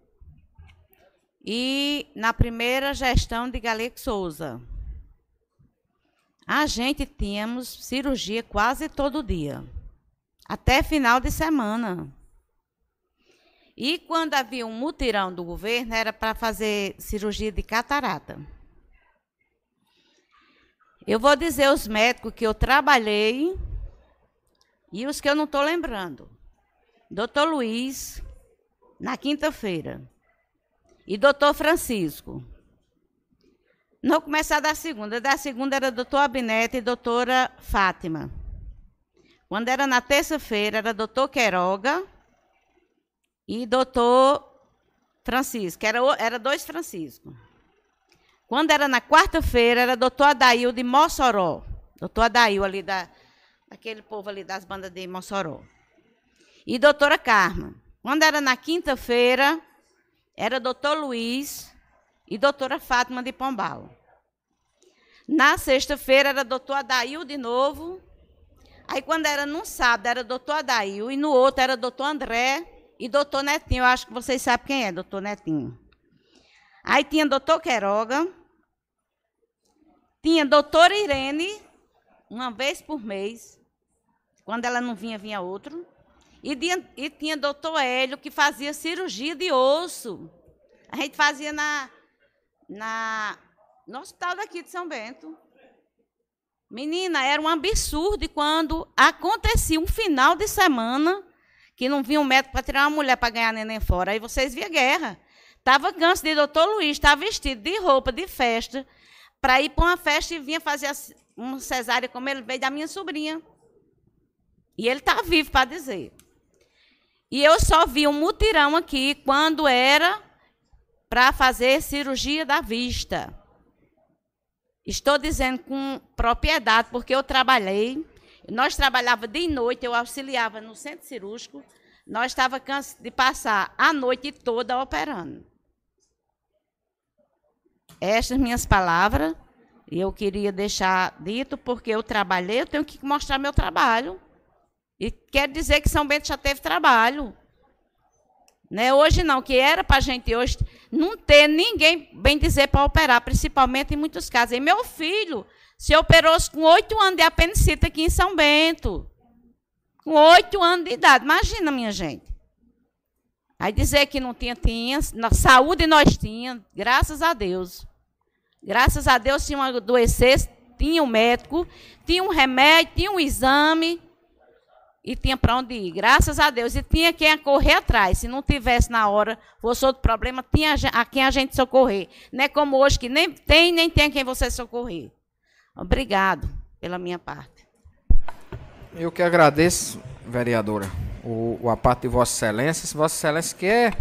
Speaker 11: E na primeira gestão de Galego Souza. A gente tínhamos cirurgia quase todo dia. Até final de semana. E quando havia um mutirão do governo, era para fazer cirurgia de catarata. Eu vou dizer os médicos que eu trabalhei e os que eu não estou lembrando. Doutor Luiz, na quinta-feira. E doutor Francisco. Não começar da segunda. Da segunda era doutor Abinete e doutora Fátima. Quando era na terça-feira, era doutor Queiroga e doutor Francisco, era, era dois Francisco. Quando era na quarta-feira, era doutor Adail de Mossoró. Doutor Adail ali, da, daquele povo ali das bandas de Mossoró. E doutora Carmen. Quando era na quinta-feira, era doutor Luiz e doutora Fátima de Pombal. Na sexta-feira, era doutor Adail de novo. Aí, quando era no sábado, era doutor Adail. E no outro, era doutor André e doutor Netinho, eu acho que vocês sabem quem é, doutor Netinho. Aí tinha doutor Queiroga, tinha doutora Irene, uma vez por mês. Quando ela não vinha, vinha outro. E tinha, e tinha doutor Hélio, que fazia cirurgia de osso. A gente fazia na, na, no hospital daqui de São Bento. Menina, era um absurdo quando acontecia um final de semana que não vinha um médico para tirar uma mulher para ganhar neném fora. Aí vocês viam guerra. Estava ganso de doutor Luiz, estava vestido de roupa de festa, para ir para uma festa e vinha fazer uma cesárea como ele veio da minha sobrinha. E ele está vivo para dizer. E eu só vi um mutirão aqui quando era para fazer cirurgia da vista. Estou dizendo com propriedade, porque eu trabalhei nós trabalhávamos de noite, eu auxiliava no centro cirúrgico. Nós estávamos cansados de passar a noite toda operando. Estas minhas palavras, eu queria deixar dito, porque eu trabalhei, eu tenho que mostrar meu trabalho. E quer dizer que São Bento já teve trabalho. Né? Hoje não, que era para a gente hoje não ter ninguém, bem dizer, para operar, principalmente em muitos casos. E meu filho se operou com oito anos de apendicite aqui em São Bento. Com oito anos de idade. Imagina, minha gente. Aí dizer que não tinha, tinha. Saúde nós tínhamos, graças a Deus. Graças a Deus, se uma adoecesse, tinha um médico, tinha um remédio, tinha um exame e tinha para onde ir. Graças a Deus. E tinha quem correr atrás. Se não tivesse na hora, fosse outro problema, tinha a quem a gente socorrer. Não é como hoje que nem tem, nem tem quem você socorrer. Obrigado pela minha parte.
Speaker 3: Eu que agradeço, vereadora, o, a parte de Vossa Excelência. Vossa Excelência que é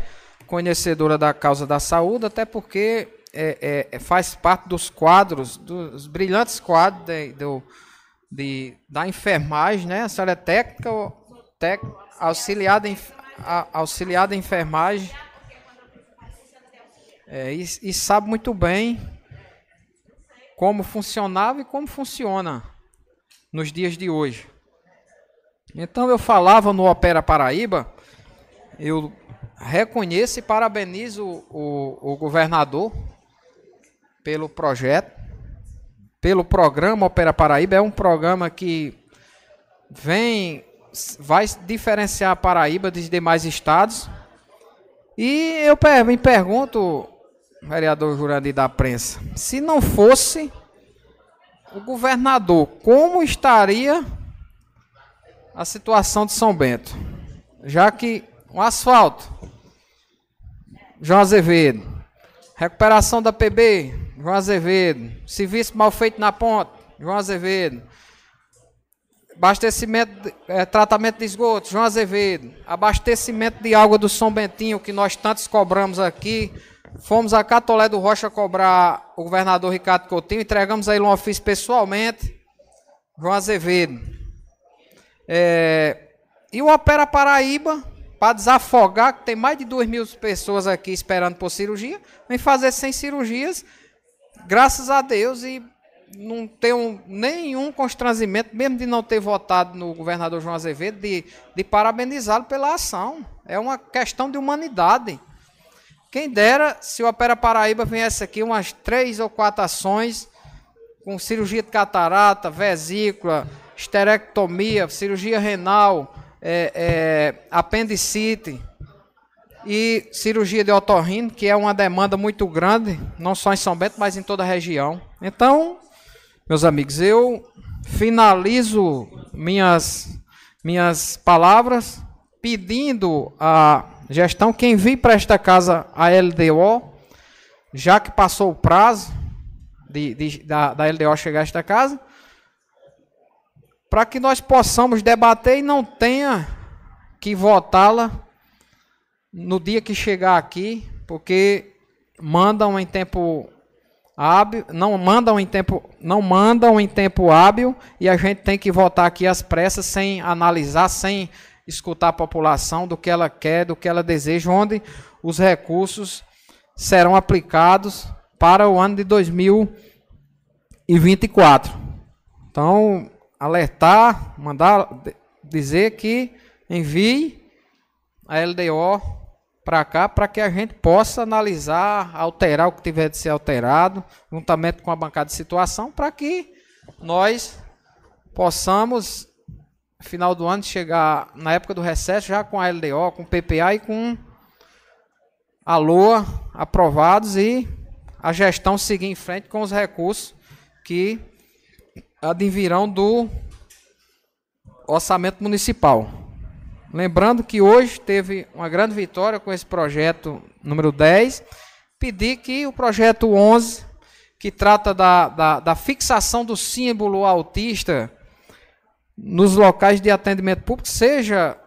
Speaker 3: conhecedora da causa da saúde, até porque é, é, é faz parte dos quadros, dos brilhantes quadros de, do, de, da enfermagem, né? A senhora é técnica, tec, auxiliada, auxiliada em enfermagem. É, e, e sabe muito bem como funcionava e como funciona nos dias de hoje. Então eu falava no Opera Paraíba, eu reconheço e parabenizo o, o governador pelo projeto, pelo programa Opera Paraíba. É um programa que vem, vai diferenciar a Paraíba dos demais estados. E eu me pergunto, vereador Jurandir da Prensa, se não fosse o governador, como estaria a situação de São Bento. Já que o asfalto, João Azevedo, recuperação da PB, João Azevedo, serviço mal feito na ponta, João Azevedo, abastecimento, é, tratamento de esgoto, João Azevedo, abastecimento de água do São Bentinho, que nós tantos cobramos aqui, fomos a Catolé do Rocha cobrar o governador Ricardo Coutinho, entregamos a ele um ofício pessoalmente, João Azevedo. É, e o Opera Paraíba, para desafogar, que tem mais de 2 mil pessoas aqui esperando por cirurgia, vem fazer sem cirurgias, graças a Deus, e não tenho nenhum constrangimento, mesmo de não ter votado no governador João Azevedo, de, de parabenizá-lo pela ação. É uma questão de humanidade. Quem dera se o Opera Paraíba viesse aqui umas três ou quatro ações, com cirurgia de catarata, vesícula, esterectomia, cirurgia renal, é, é, apendicite e cirurgia de otorrino, que é uma demanda muito grande, não só em São Bento, mas em toda a região. Então, meus amigos, eu finalizo minhas, minhas palavras pedindo a gestão, quem vir para esta casa, a LDO, já que passou o prazo de, de, da, da LDO chegar a esta casa, para que nós possamos debater e não tenha que votá-la no dia que chegar aqui, porque mandam em tempo hábil, não mandam em tempo, não mandam em tempo hábil e a gente tem que votar aqui às pressas sem analisar, sem escutar a população do que ela quer, do que ela deseja, onde os recursos serão aplicados para o ano de 2024. Então, alertar, mandar dizer que envie a LDO para cá para que a gente possa analisar, alterar o que tiver de ser alterado, juntamente com a bancada de situação, para que nós possamos, final do ano, chegar na época do recesso já com a LDO, com o PPA e com a LOA aprovados e a gestão seguir em frente com os recursos que advirão do orçamento municipal. Lembrando que hoje teve uma grande vitória com esse projeto número 10. Pedir que o projeto 11, que trata da, da, da fixação do símbolo autista nos locais de atendimento público, seja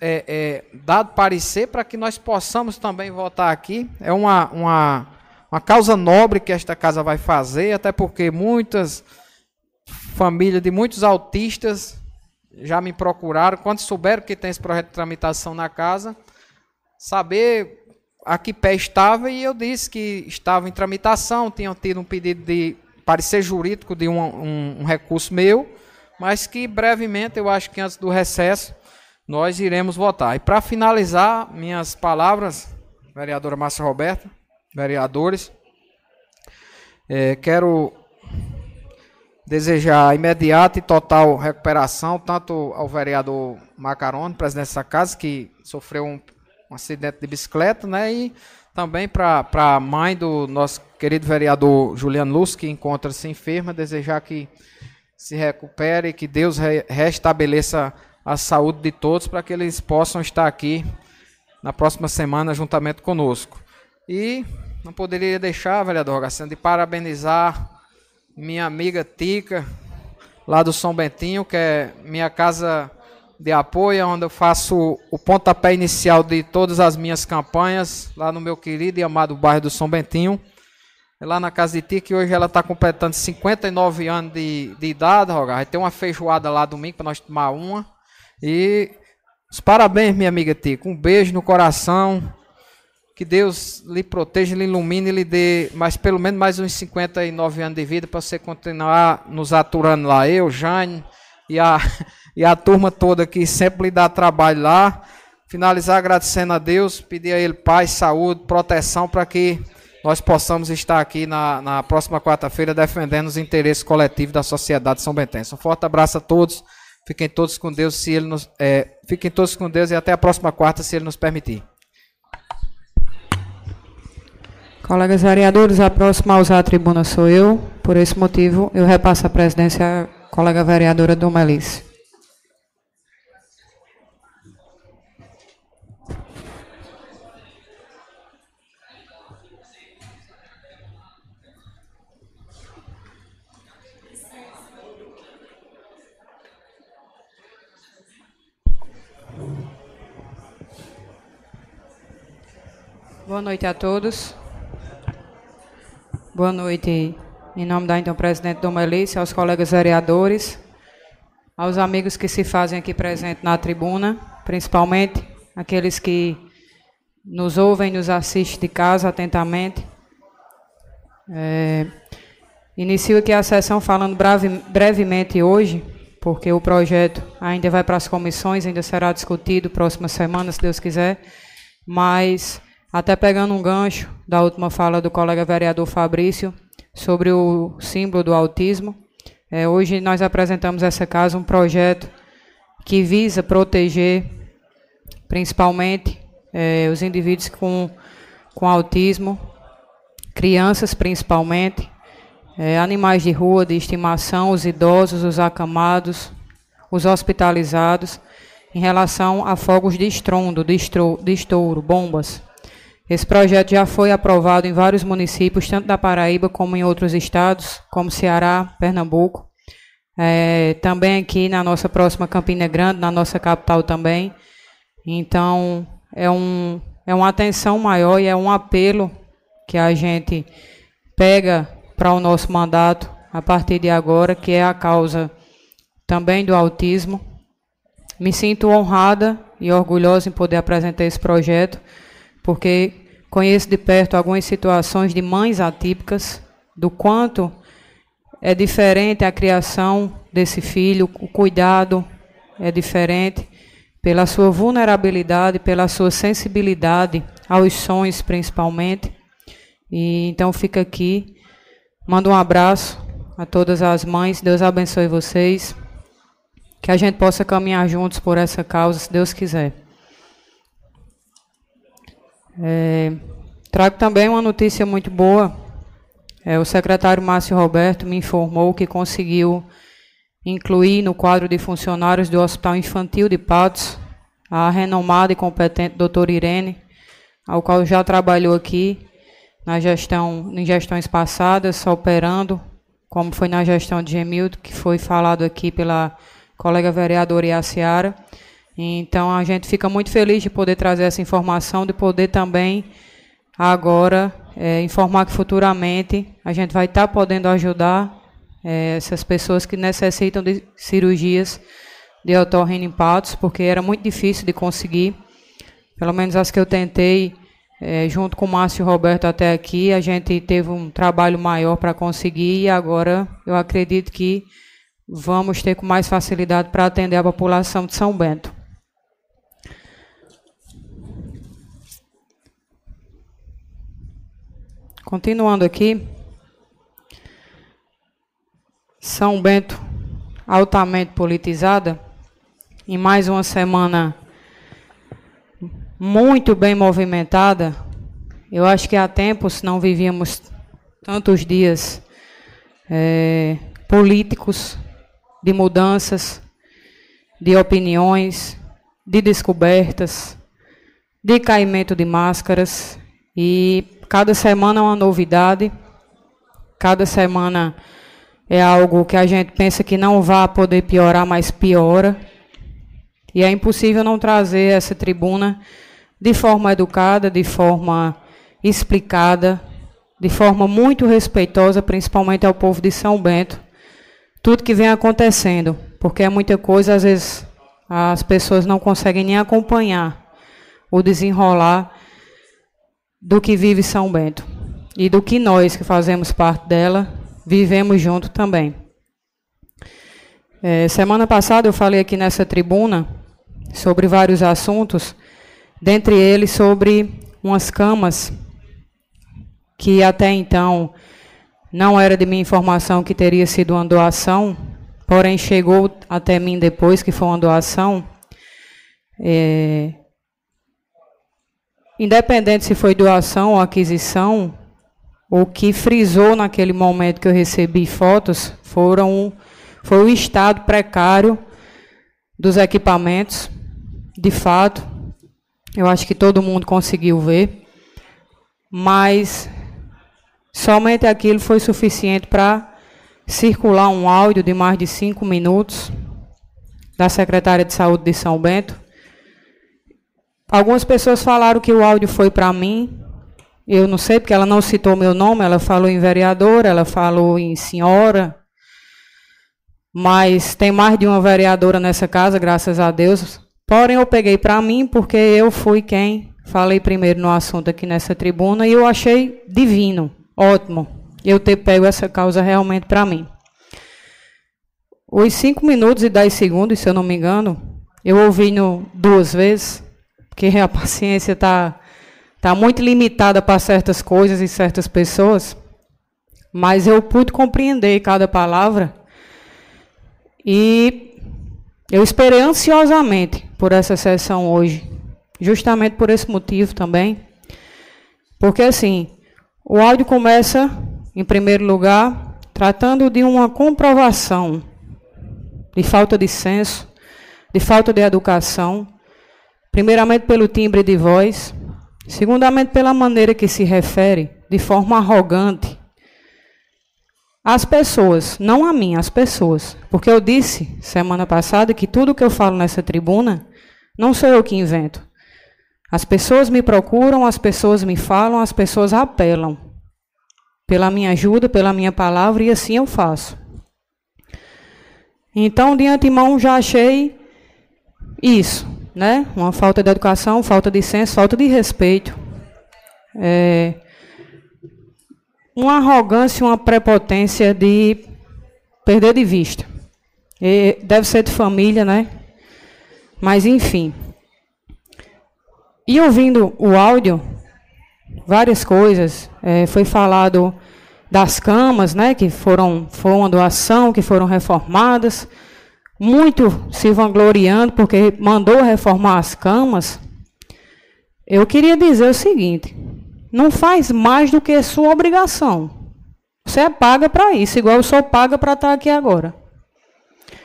Speaker 3: é, é, dado parecer para que nós possamos também votar aqui. É uma, uma, uma causa nobre que esta casa vai fazer, até porque muitas famílias de muitos autistas já me procuraram, quando souberam que tem esse projeto de tramitação na casa, saber a que pé estava e eu disse que estava em tramitação, tinham tido um pedido de parecer jurídico de um, um, um recurso meu, mas que brevemente, eu acho que antes do recesso, nós iremos votar. E para finalizar minhas palavras, vereadora Márcia Roberta, vereadores, é, quero desejar imediata e total recuperação, tanto ao vereador Macarone, presidente dessa casa, que sofreu um, um acidente de bicicleta, né, e também para a mãe do nosso querido vereador Juliano Luz, que encontra-se enferma, desejar que se recupere, que Deus re restabeleça a saúde de todos, para que eles possam estar aqui na próxima semana juntamente conosco. E não poderia deixar, vereador Rogaciano, de parabenizar minha amiga Tica, lá do São Bentinho, que é minha casa de apoio, onde eu faço o pontapé inicial de todas as minhas campanhas, lá no meu querido e amado bairro do São Bentinho. É lá na casa de Tica, que hoje ela está completando 59 anos de, de idade, Rogar. Vai ter uma feijoada lá domingo para nós tomar uma. E os parabéns, minha amiga Tica. Um beijo no coração. Que Deus lhe proteja, lhe ilumine, lhe dê mais pelo menos mais uns 59 anos de vida para você continuar nos aturando lá. Eu, Jane e a, (laughs) e a turma toda que sempre lhe dá trabalho lá. Finalizar agradecendo a Deus, pedir a Ele paz, saúde, proteção para que nós possamos estar aqui na, na próxima quarta-feira defendendo os interesses coletivos da sociedade São Bentense. Um forte abraço a todos. Fiquem todos com Deus, se Ele nos, é, fiquem todos com Deus e até a próxima quarta, se Ele nos permitir.
Speaker 2: Colegas vereadores, a próxima a usar a tribuna sou eu. Por esse motivo, eu repasso a presidência à colega vereadora Dom Alice. Boa noite a todos. Boa noite, em nome da então presidente Dom Melícia, aos colegas vereadores, aos amigos que se fazem aqui presentes na tribuna, principalmente aqueles que nos ouvem, nos assistem de casa atentamente. É, inicio aqui a sessão falando breve, brevemente hoje, porque o projeto ainda vai para as comissões, ainda será discutido próxima semana, se Deus quiser, mas até pegando um gancho da última fala do colega vereador Fabrício sobre o símbolo do autismo, é, hoje nós apresentamos essa casa um projeto que visa proteger principalmente é, os indivíduos com, com autismo, crianças principalmente, é, animais de rua, de estimação, os idosos, os acamados, os hospitalizados, em relação a fogos de estrondo, de, estro, de estouro, bombas. Esse projeto já foi aprovado em vários municípios, tanto da Paraíba como em outros estados, como Ceará, Pernambuco. É, também aqui na nossa próxima Campina Grande, na nossa capital também. Então, é, um, é uma atenção maior e é um apelo que a gente pega para o nosso mandato a partir de agora, que é a causa também do autismo. Me sinto honrada e orgulhosa em poder apresentar esse projeto porque conheço de perto algumas situações de mães atípicas, do quanto é diferente a criação desse filho, o cuidado é diferente, pela sua vulnerabilidade, pela sua sensibilidade aos sons principalmente. E então fica aqui, mando um abraço a todas as mães, Deus abençoe vocês, que a gente possa caminhar juntos por essa causa, se Deus quiser. É, trago também uma notícia muito boa. É, o secretário Márcio Roberto me informou que conseguiu incluir no quadro de funcionários do Hospital Infantil de Patos a renomada e competente doutora Irene, ao qual já trabalhou aqui na gestão, em gestões passadas, operando, como foi na gestão de Gemildo, que foi falado aqui pela colega vereadora Iaciara. Então a gente fica muito feliz de poder trazer essa informação, de poder também agora é, informar que futuramente a gente vai estar tá podendo ajudar é, essas pessoas que necessitam de cirurgias de otorrinimpatos, porque era muito difícil de conseguir. Pelo menos as que eu tentei, é, junto com o Márcio Roberto até aqui, a gente teve um trabalho maior para conseguir e agora eu acredito que vamos ter com mais facilidade para atender a população de São Bento. Continuando aqui, São Bento altamente politizada, em mais uma semana muito bem movimentada. Eu acho que há tempos não vivíamos tantos dias é, políticos, de mudanças, de opiniões, de descobertas, de caimento de máscaras e Cada semana é uma novidade. Cada semana é algo que a gente pensa que não vai poder piorar, mas piora. E é impossível não trazer essa tribuna de forma educada, de forma explicada, de forma muito respeitosa, principalmente ao povo de São Bento, tudo que vem acontecendo, porque é muita coisa, às vezes as pessoas não conseguem nem acompanhar o desenrolar do que vive São Bento e do que nós que fazemos parte dela vivemos junto também. É, semana passada eu falei aqui nessa tribuna sobre vários assuntos, dentre eles sobre umas camas que até então não era de minha informação que teria sido uma doação, porém chegou até mim depois que foi uma doação. É, Independente se foi doação ou aquisição, o que frisou naquele momento que eu recebi fotos foram foi o estado precário dos equipamentos. De fato, eu acho que todo mundo conseguiu ver, mas somente aquilo foi suficiente para circular um áudio de mais de cinco minutos da secretária de saúde de São Bento, Algumas pessoas falaram que o áudio foi para mim, eu não sei porque ela não citou meu nome, ela falou em vereadora, ela falou em senhora, mas tem mais de uma vereadora nessa casa, graças a Deus. Porém, eu peguei para mim porque eu fui quem falei primeiro no assunto aqui nessa tribuna e eu achei divino, ótimo, eu ter pego essa causa realmente para mim. Os 5 minutos e 10 segundos, se eu não me engano, eu ouvi no, duas vezes, porque a paciência está tá muito limitada para certas coisas e certas pessoas, mas eu pude compreender cada palavra. E eu esperei ansiosamente por essa sessão hoje, justamente por esse motivo também, porque assim, o áudio começa, em primeiro lugar, tratando de uma comprovação de falta de senso, de falta de educação, primeiramente pelo timbre de voz, segundamente pela maneira que se refere, de forma arrogante, às pessoas, não a mim, às pessoas. Porque eu disse semana passada que tudo que eu falo nessa tribuna não sou eu que invento. As pessoas me procuram, as pessoas me falam, as pessoas apelam pela minha ajuda, pela minha palavra, e assim eu faço. Então, de antemão, já achei isso, né? Uma falta de educação, falta de senso, falta de respeito. É, uma arrogância, uma prepotência de perder de vista. E deve ser de família, né? Mas enfim. E ouvindo o áudio, várias coisas. É, foi falado das camas, né? Que foram, foram uma doação, que foram reformadas muito se vangloriando porque mandou reformar as camas, eu queria dizer o seguinte: não faz mais do que sua obrigação. Você é paga para isso, igual eu sou paga para estar aqui agora.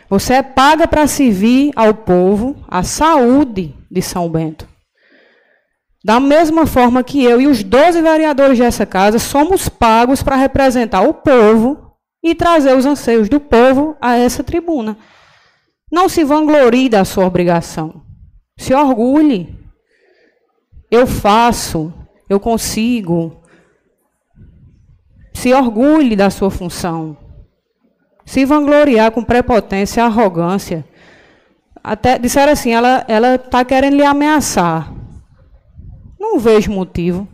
Speaker 2: Você é paga para servir ao povo a saúde de São Bento. Da mesma forma que eu e os 12 vereadores dessa casa somos pagos para representar o povo e trazer os anseios do povo a essa tribuna. Não se vanglorie da sua obrigação. Se orgulhe. Eu faço, eu consigo. Se orgulhe da sua função. Se vangloriar com prepotência, arrogância. Até disseram assim, ela ela está querendo lhe ameaçar. Não vejo motivo.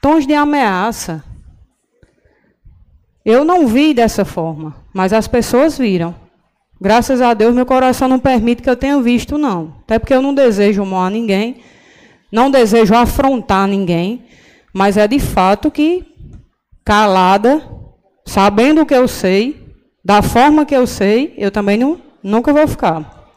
Speaker 2: Tons de ameaça. Eu não vi dessa forma, mas as pessoas viram. Graças a Deus, meu coração não permite que eu tenha visto, não. Até porque eu não desejo mal a ninguém, não desejo afrontar ninguém, mas é de fato que, calada, sabendo o que eu sei, da forma que eu sei, eu também não, nunca vou ficar.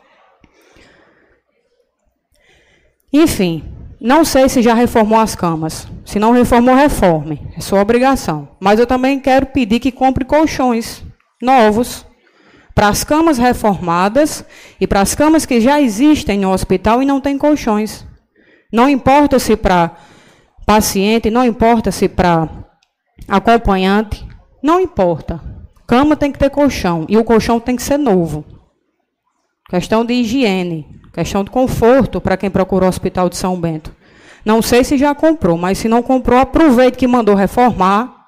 Speaker 2: Enfim, não sei se já reformou as camas. Se não reformou, reforme. É sua obrigação. Mas eu também quero pedir que compre colchões novos para as camas reformadas e para as camas que já existem no hospital e não tem colchões. Não importa se para paciente, não importa se para acompanhante, não importa. Cama tem que ter colchão e o colchão tem que ser novo. Questão de higiene, questão de conforto para quem procura o Hospital de São Bento. Não sei se já comprou, mas se não comprou, aproveite que mandou reformar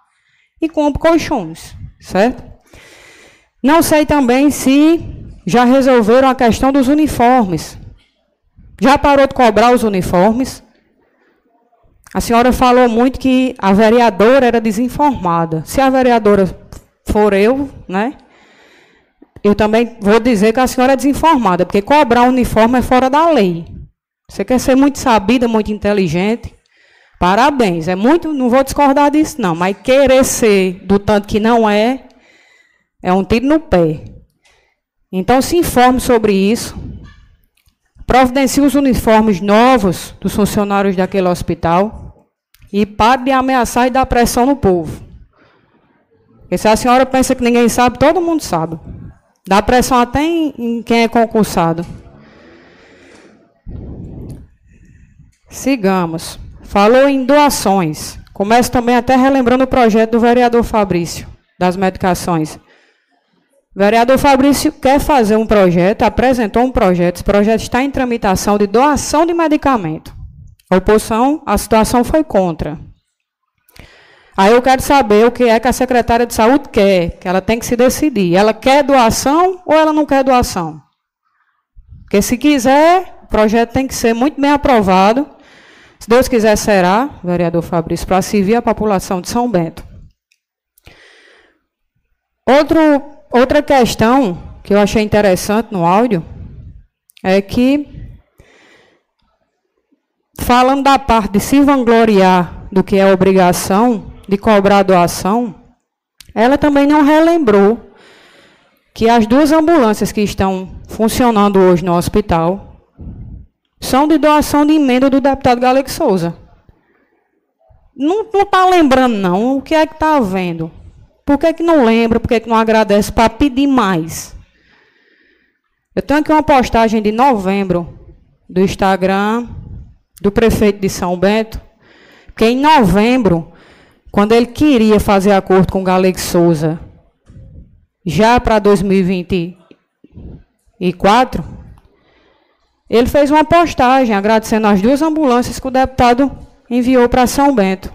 Speaker 2: e compre colchões, certo? Não sei também se já resolveram a questão dos uniformes. Já parou de cobrar os uniformes? A senhora falou muito que a vereadora era desinformada. Se a vereadora for eu, né? Eu também vou dizer que a senhora é desinformada, porque cobrar uniforme é fora da lei. Você quer ser muito sabida, muito inteligente? Parabéns. É muito, não vou discordar disso não, mas querer ser do tanto que não é, é um tiro no pé. Então se informe sobre isso. Providencie os uniformes novos dos funcionários daquele hospital. E pare de ameaçar e dar pressão no povo. Porque se a senhora pensa que ninguém sabe, todo mundo sabe. Dá pressão até em, em quem é concursado. Sigamos. Falou em doações. Começo também até relembrando o projeto do vereador Fabrício, das medicações. Vereador Fabrício quer fazer um projeto, apresentou um projeto, esse projeto está em tramitação de doação de medicamento. A oposição, a situação foi contra. Aí eu quero saber o que é que a secretária de saúde quer, que ela tem que se decidir. Ela quer doação ou ela não quer doação? Porque se quiser, o projeto tem que ser muito bem aprovado. Se Deus quiser, será, vereador Fabrício, para servir a população de São Bento. Outro, outra questão que eu achei interessante no áudio é que, falando da parte de se vangloriar do que é obrigação, de cobrar doação, ela também não relembrou que as duas ambulâncias que estão funcionando hoje no hospital são de doação de emenda do deputado Galego Souza. Não está lembrando, não. O que é que está vendo? Por que, que não lembra? Por que, que não agradece para pedir mais? Eu tenho aqui uma postagem de novembro do Instagram do prefeito de São Bento, que em novembro quando ele queria fazer acordo com o Galego Souza, já para 2024, ele fez uma postagem agradecendo as duas ambulâncias que o deputado enviou para São Bento.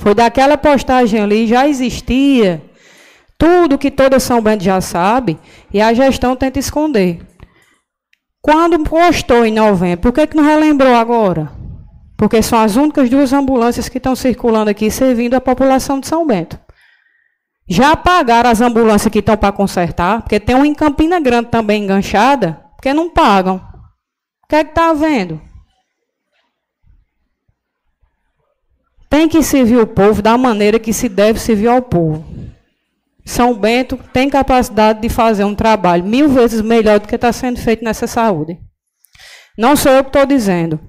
Speaker 2: Foi daquela postagem ali, já existia tudo que toda São Bento já sabe e a gestão tenta esconder. Quando postou em novembro, por que, que não relembrou agora? porque são as únicas duas ambulâncias que estão circulando aqui servindo a população de São Bento. Já pagaram as ambulâncias que estão para consertar, porque tem uma em Campina Grande também enganchada, porque não pagam. O que é que está havendo? Tem que servir o povo da maneira que se deve servir ao povo. São Bento tem capacidade de fazer um trabalho mil vezes melhor do que está sendo feito nessa saúde. Não sou eu que estou dizendo.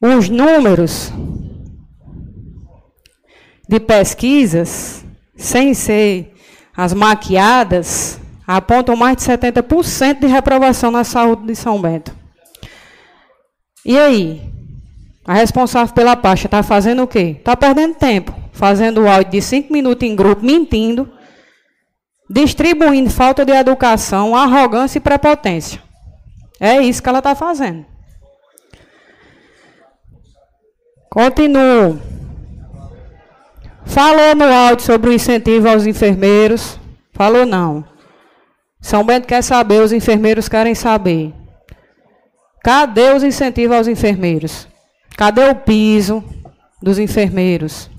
Speaker 2: Os números de pesquisas, sem ser as maquiadas, apontam mais de 70% de reprovação na saúde de São Bento. E aí? A responsável pela pasta está fazendo o quê? Está perdendo tempo, fazendo o áudio de 5 minutos em grupo, mentindo, distribuindo falta de educação, arrogância e prepotência. É isso que ela está fazendo. Continuo. Falou no áudio sobre o incentivo aos enfermeiros? Falou não. São Bento quer saber, os enfermeiros querem saber. Cadê os incentivos aos enfermeiros? Cadê o piso dos enfermeiros?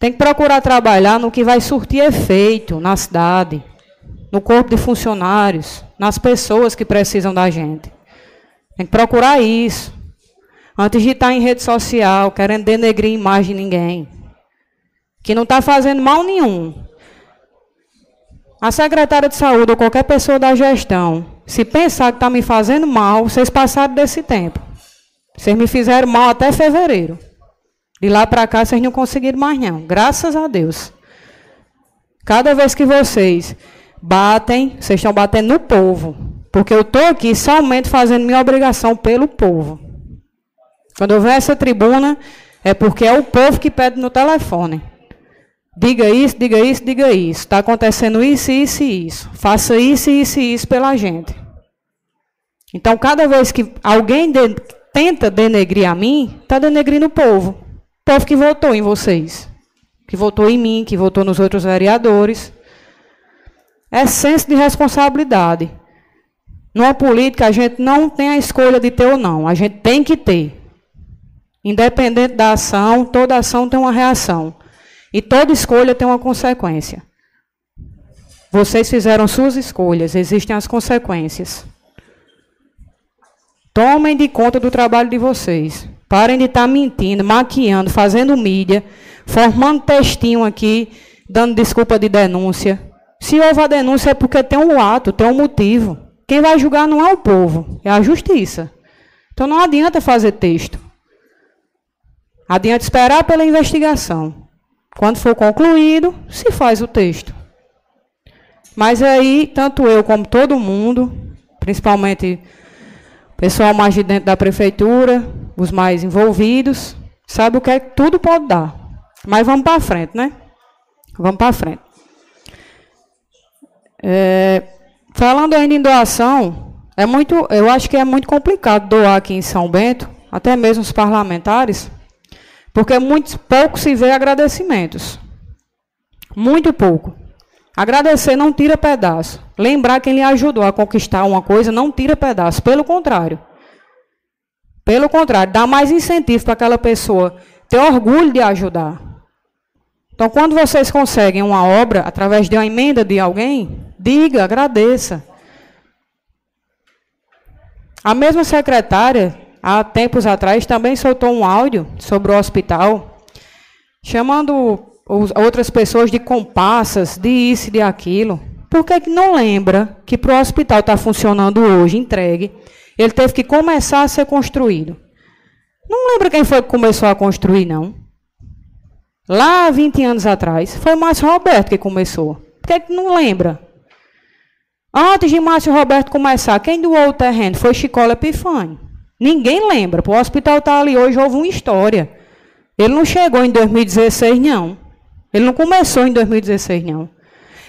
Speaker 2: Tem que procurar trabalhar no que vai surtir efeito na cidade, no corpo de funcionários, nas pessoas que precisam da gente. Tem que procurar isso. Antes de estar em rede social, querendo denegrir a imagem de ninguém. Que não está fazendo mal nenhum. A secretária de saúde ou qualquer pessoa da gestão, se pensar que está me fazendo mal, vocês passaram desse tempo. Vocês me fizeram mal até fevereiro. De lá para cá, vocês não conseguiram mais não. Graças a Deus. Cada vez que vocês batem, vocês estão batendo no povo. Porque eu estou aqui somente fazendo minha obrigação pelo povo. Quando eu ver essa tribuna, é porque é o povo que pede no telefone. Diga isso, diga isso, diga isso. Está acontecendo isso, isso e isso. Faça isso, isso e isso pela gente. Então, cada vez que alguém tenta denegrir a mim, está denegrindo o povo. O povo que votou em vocês. Que votou em mim, que votou nos outros vereadores. É senso de responsabilidade. Numa política, a gente não tem a escolha de ter ou não. A gente tem que ter. Independente da ação, toda ação tem uma reação. E toda escolha tem uma consequência. Vocês fizeram suas escolhas, existem as consequências. Tomem de conta do trabalho de vocês. Parem de estar tá mentindo, maquiando, fazendo mídia, formando textinho aqui, dando desculpa de denúncia. Se houve a denúncia é porque tem um ato, tem um motivo. Quem vai julgar não é o povo, é a justiça. Então não adianta fazer texto. Adianta esperar pela investigação. Quando for concluído, se faz o texto. Mas aí, tanto eu como todo mundo, principalmente pessoal mais de dentro da prefeitura, os mais envolvidos, sabe o que é que tudo pode dar. Mas vamos para frente, né? Vamos para frente. É, falando ainda em doação, é muito, eu acho que é muito complicado doar aqui em São Bento, até mesmo os parlamentares, porque muito pouco se vê agradecimentos. Muito pouco. Agradecer não tira pedaço. Lembrar quem lhe ajudou a conquistar uma coisa não tira pedaço. Pelo contrário. Pelo contrário, dá mais incentivo para aquela pessoa ter orgulho de ajudar. Então, quando vocês conseguem uma obra através de uma emenda de alguém, diga, agradeça. A mesma secretária, há tempos atrás, também soltou um áudio sobre o hospital, chamando outras pessoas de compassas, de isso e de aquilo. Por que, que não lembra que para o hospital estar tá funcionando hoje, entregue, ele teve que começar a ser construído? Não lembra quem foi que começou a construir, não? Lá 20 anos atrás, foi Márcio Roberto que começou. Por que, que não lembra? Antes de Márcio Roberto começar, quem doou o terreno foi Chicola Epifânio. Ninguém lembra. O hospital está ali hoje, houve uma história. Ele não chegou em 2016, não. Ele não começou em 2016, não.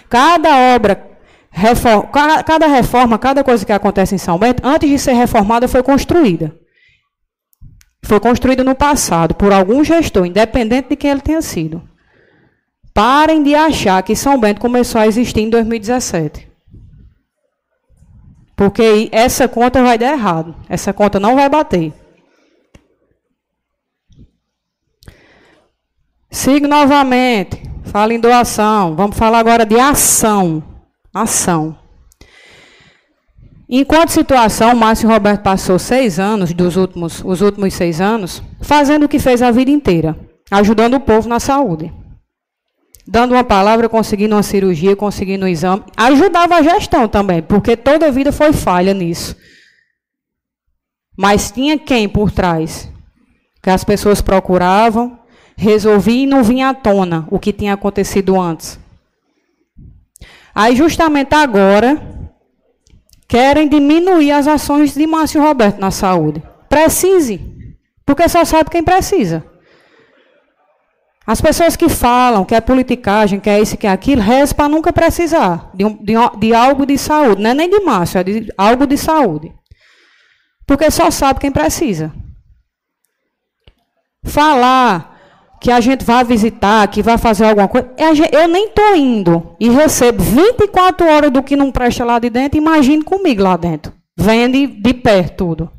Speaker 2: Cada obra, reforma, cada reforma, cada coisa que acontece em São Bento, antes de ser reformada, foi construída foi construída no passado por algum gestor, independente de quem ele tenha sido. Parem de achar que São Bento começou a existir em 2017. Porque essa conta vai dar errado. Essa conta não vai bater. Siga novamente. Fala em doação. Vamos falar agora de ação. Ação. Enquanto situação, Márcio Roberto passou seis anos, dos últimos, os últimos seis anos, fazendo o que fez a vida inteira, ajudando o povo na saúde. Dando uma palavra, conseguindo uma cirurgia, conseguindo um exame. Ajudava a gestão também, porque toda a vida foi falha nisso. Mas tinha quem por trás? Que as pessoas procuravam, resolviam e não vinha à tona o que tinha acontecido antes. Aí, justamente agora, querem diminuir as ações de Márcio Roberto na saúde. Precise, porque só sabe quem precisa. As pessoas que falam que é politicagem, que é isso, que é aquilo, reza para nunca precisar de, um, de, de, algo de saúde. Não é nem de Márcio, é de algo de saúde. Porque só sabe quem precisa. Falar que a gente vai visitar, que vai fazer alguma coisa. Eu nem estou indo e recebo 24 horas do que não presta lá de dentro. Imagine comigo lá dentro. Vende de perto tudo.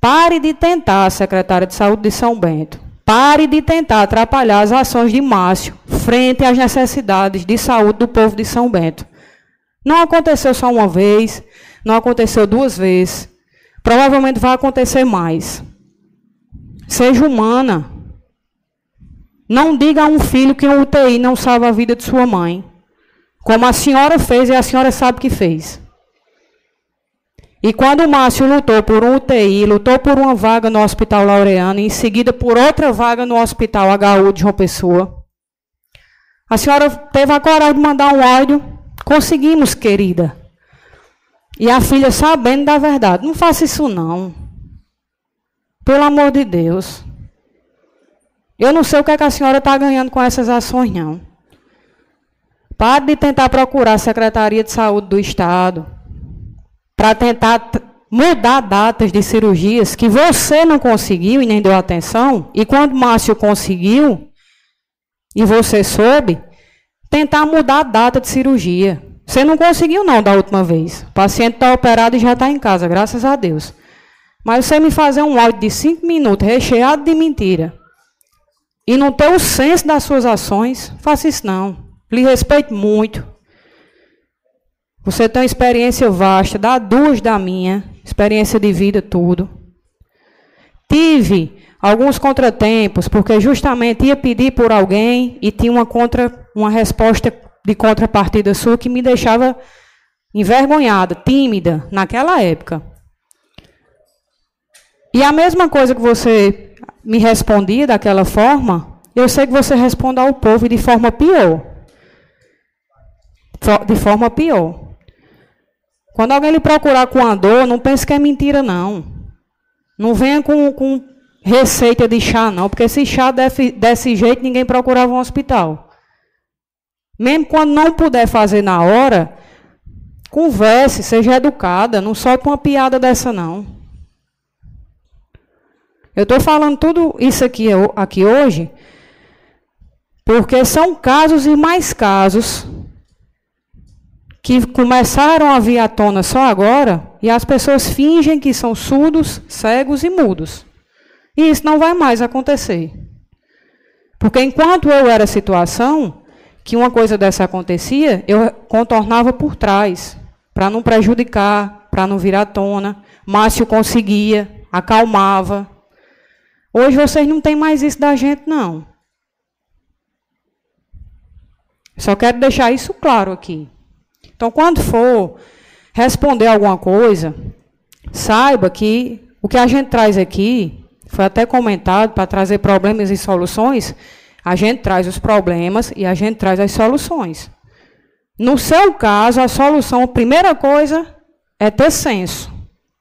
Speaker 2: Pare de tentar, secretária de Saúde de São Bento. Pare de tentar atrapalhar as ações de Márcio frente às necessidades de saúde do povo de São Bento. Não aconteceu só uma vez, não aconteceu duas vezes. Provavelmente vai acontecer mais. Seja humana. Não diga a um filho que um UTI não salva a vida de sua mãe. Como a senhora fez e a senhora sabe que fez. E quando o Márcio lutou por um UTI, lutou por uma vaga no Hospital Laureano em seguida por outra vaga no Hospital HU de João Pessoa, a senhora teve a coragem de mandar um áudio. Conseguimos, querida. E a filha sabendo da verdade. Não faça isso não. Pelo amor de Deus. Eu não sei o que, é que a senhora está ganhando com essas ações, não. Pare de tentar procurar a Secretaria de Saúde do Estado para tentar mudar datas de cirurgias que você não conseguiu e nem deu atenção, e quando Márcio conseguiu, e você soube, tentar mudar a data de cirurgia. Você não conseguiu não da última vez. O paciente está operado e já está em casa, graças a Deus. Mas você me fazer um áudio de cinco minutos recheado de mentira, e não ter o senso das suas ações, faça isso não. Lhe respeito muito. Você tem uma experiência vasta, dá duas da minha, experiência de vida, tudo. Tive alguns contratempos, porque justamente ia pedir por alguém e tinha uma, contra, uma resposta de contrapartida sua que me deixava envergonhada, tímida, naquela época. E a mesma coisa que você me respondia daquela forma, eu sei que você responde ao povo de forma pior. De forma pior. Quando alguém lhe procurar com a dor, não pense que é mentira, não. Não venha com, com receita de chá, não, porque se chá desse, desse jeito, ninguém procurava um hospital. Mesmo quando não puder fazer na hora, Converse, seja educada, não solte uma piada dessa não. Eu estou falando tudo isso aqui, aqui hoje, porque são casos e mais casos que começaram a vir à tona só agora e as pessoas fingem que são surdos, cegos e mudos. E isso não vai mais acontecer. Porque enquanto eu era situação, que uma coisa dessa acontecia, eu contornava por trás, para não prejudicar, para não vir à tona. Márcio conseguia, acalmava. Hoje vocês não têm mais isso da gente, não. Só quero deixar isso claro aqui. Então, quando for responder alguma coisa, saiba que o que a gente traz aqui, foi até comentado, para trazer problemas e soluções, a gente traz os problemas e a gente traz as soluções. No seu caso, a solução, a primeira coisa, é ter senso.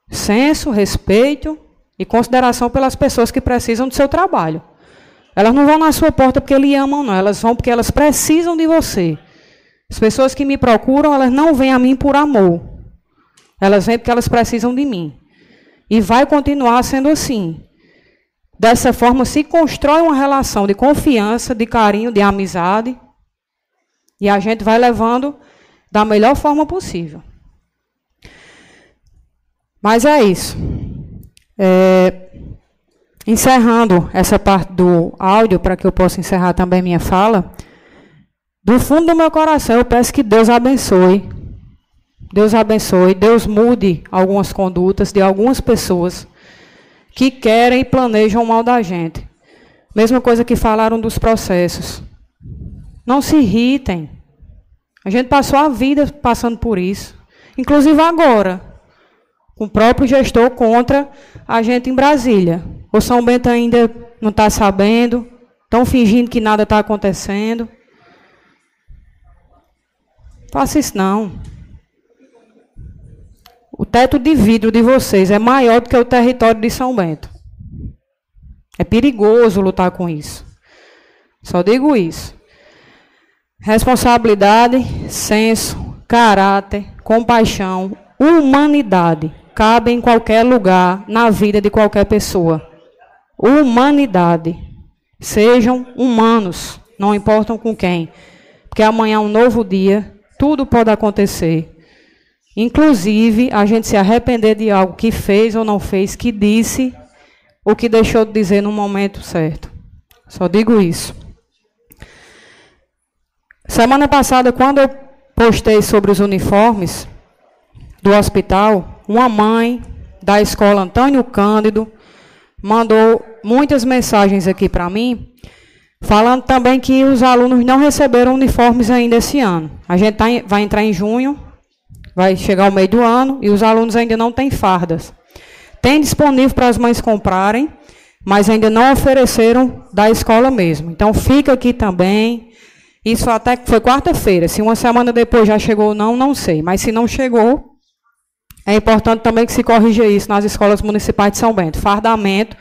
Speaker 2: Senso, respeito e consideração pelas pessoas que precisam do seu trabalho. Elas não vão na sua porta porque lhe amam, não. Elas vão porque elas precisam de você. As pessoas que me procuram, elas não vêm a mim por amor. Elas vêm porque elas precisam de mim. E vai continuar sendo assim. Dessa forma, se constrói uma relação de confiança, de carinho, de amizade. E a gente vai levando da melhor forma possível. Mas é isso. É, Encerrando essa parte do áudio, para que eu possa encerrar também minha fala, do fundo do meu coração eu peço que Deus abençoe. Deus abençoe, Deus mude algumas condutas de algumas pessoas que querem e planejam o mal da gente. Mesma coisa que falaram dos processos. Não se irritem. A gente passou a vida passando por isso. Inclusive agora, com o próprio gestor contra a gente em Brasília. O São Bento ainda não está sabendo, estão fingindo que nada está acontecendo. Faça isso não. O teto de vidro de vocês é maior do que o território de São Bento. É perigoso lutar com isso. Só digo isso. Responsabilidade, senso, caráter, compaixão, humanidade cabe em qualquer lugar na vida de qualquer pessoa. Humanidade. Sejam humanos, não importam com quem. Porque amanhã é um novo dia, tudo pode acontecer. Inclusive, a gente se arrepender de algo que fez ou não fez, que disse, ou que deixou de dizer no momento certo. Só digo isso. Semana passada, quando eu postei sobre os uniformes do hospital, uma mãe da escola Antônio Cândido mandou muitas mensagens aqui para mim, falando também que os alunos não receberam uniformes ainda esse ano. A gente tá, vai entrar em junho, vai chegar o meio do ano, e os alunos ainda não têm fardas. Tem disponível para as mães comprarem, mas ainda não ofereceram da escola mesmo. Então fica aqui também. Isso até foi quarta-feira. Se uma semana depois já chegou ou não, não sei. Mas se não chegou, é importante também que se corrija isso nas escolas municipais de São Bento. Fardamento,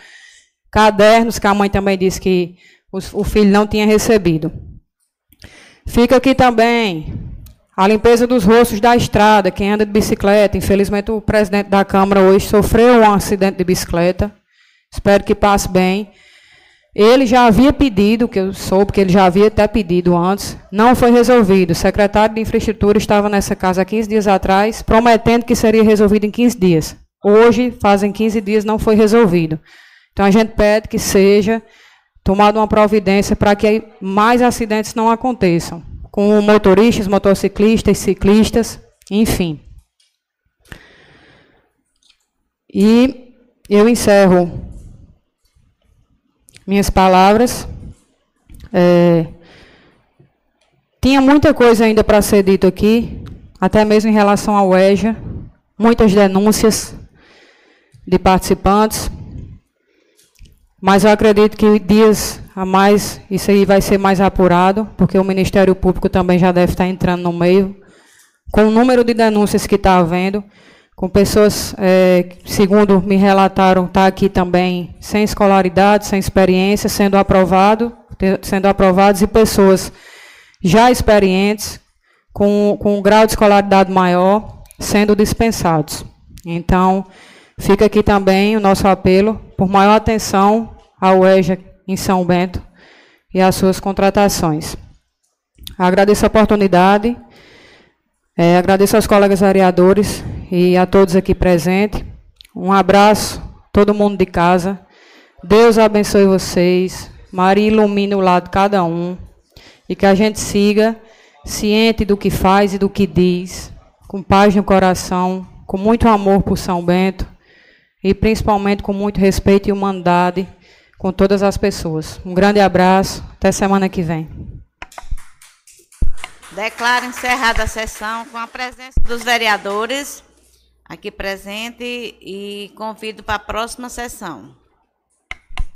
Speaker 2: cadernos, que a mãe também disse que o filho não tinha recebido. Fica aqui também a limpeza dos rostos da estrada, quem anda de bicicleta. Infelizmente, o presidente da Câmara hoje sofreu um acidente de bicicleta. Espero que passe bem. Ele já havia pedido, que eu soube que ele já havia até pedido antes, não foi resolvido. O secretário de Infraestrutura estava nessa casa há 15 dias atrás, prometendo que seria resolvido em 15 dias. Hoje, fazem 15 dias, não foi resolvido. Então, a gente pede que seja tomada uma providência para que mais acidentes não aconteçam, com motoristas, motociclistas, ciclistas, enfim. E eu encerro minhas palavras. É, tinha muita coisa ainda para ser dito aqui, até mesmo em relação ao EJA, muitas denúncias de participantes, mas eu acredito que dias a mais isso aí vai ser mais apurado, porque o Ministério Público também já deve estar entrando no meio, com o número de denúncias que está havendo com pessoas, é, segundo me relataram, está aqui também sem escolaridade, sem experiência, sendo aprovado, sendo aprovados, e pessoas já experientes, com, com um grau de escolaridade maior. sendo dispensados. Então, fica aqui também o nosso apelo por maior atenção ao EJA em São Bento e às suas contratações. Agradeço a oportunidade, é, agradeço aos colegas vereadores e a todos aqui presentes. Um abraço, todo mundo de casa. Deus abençoe vocês. Maria ilumine o lado de cada um. E que a gente siga ciente do que faz e do que diz, com paz no coração, com muito amor por São Bento e principalmente com muito respeito e humanidade com todas as pessoas. Um grande abraço, até semana que vem.
Speaker 11: Declaro encerrada a sessão com a presença dos vereadores aqui presente e convido para a próxima sessão.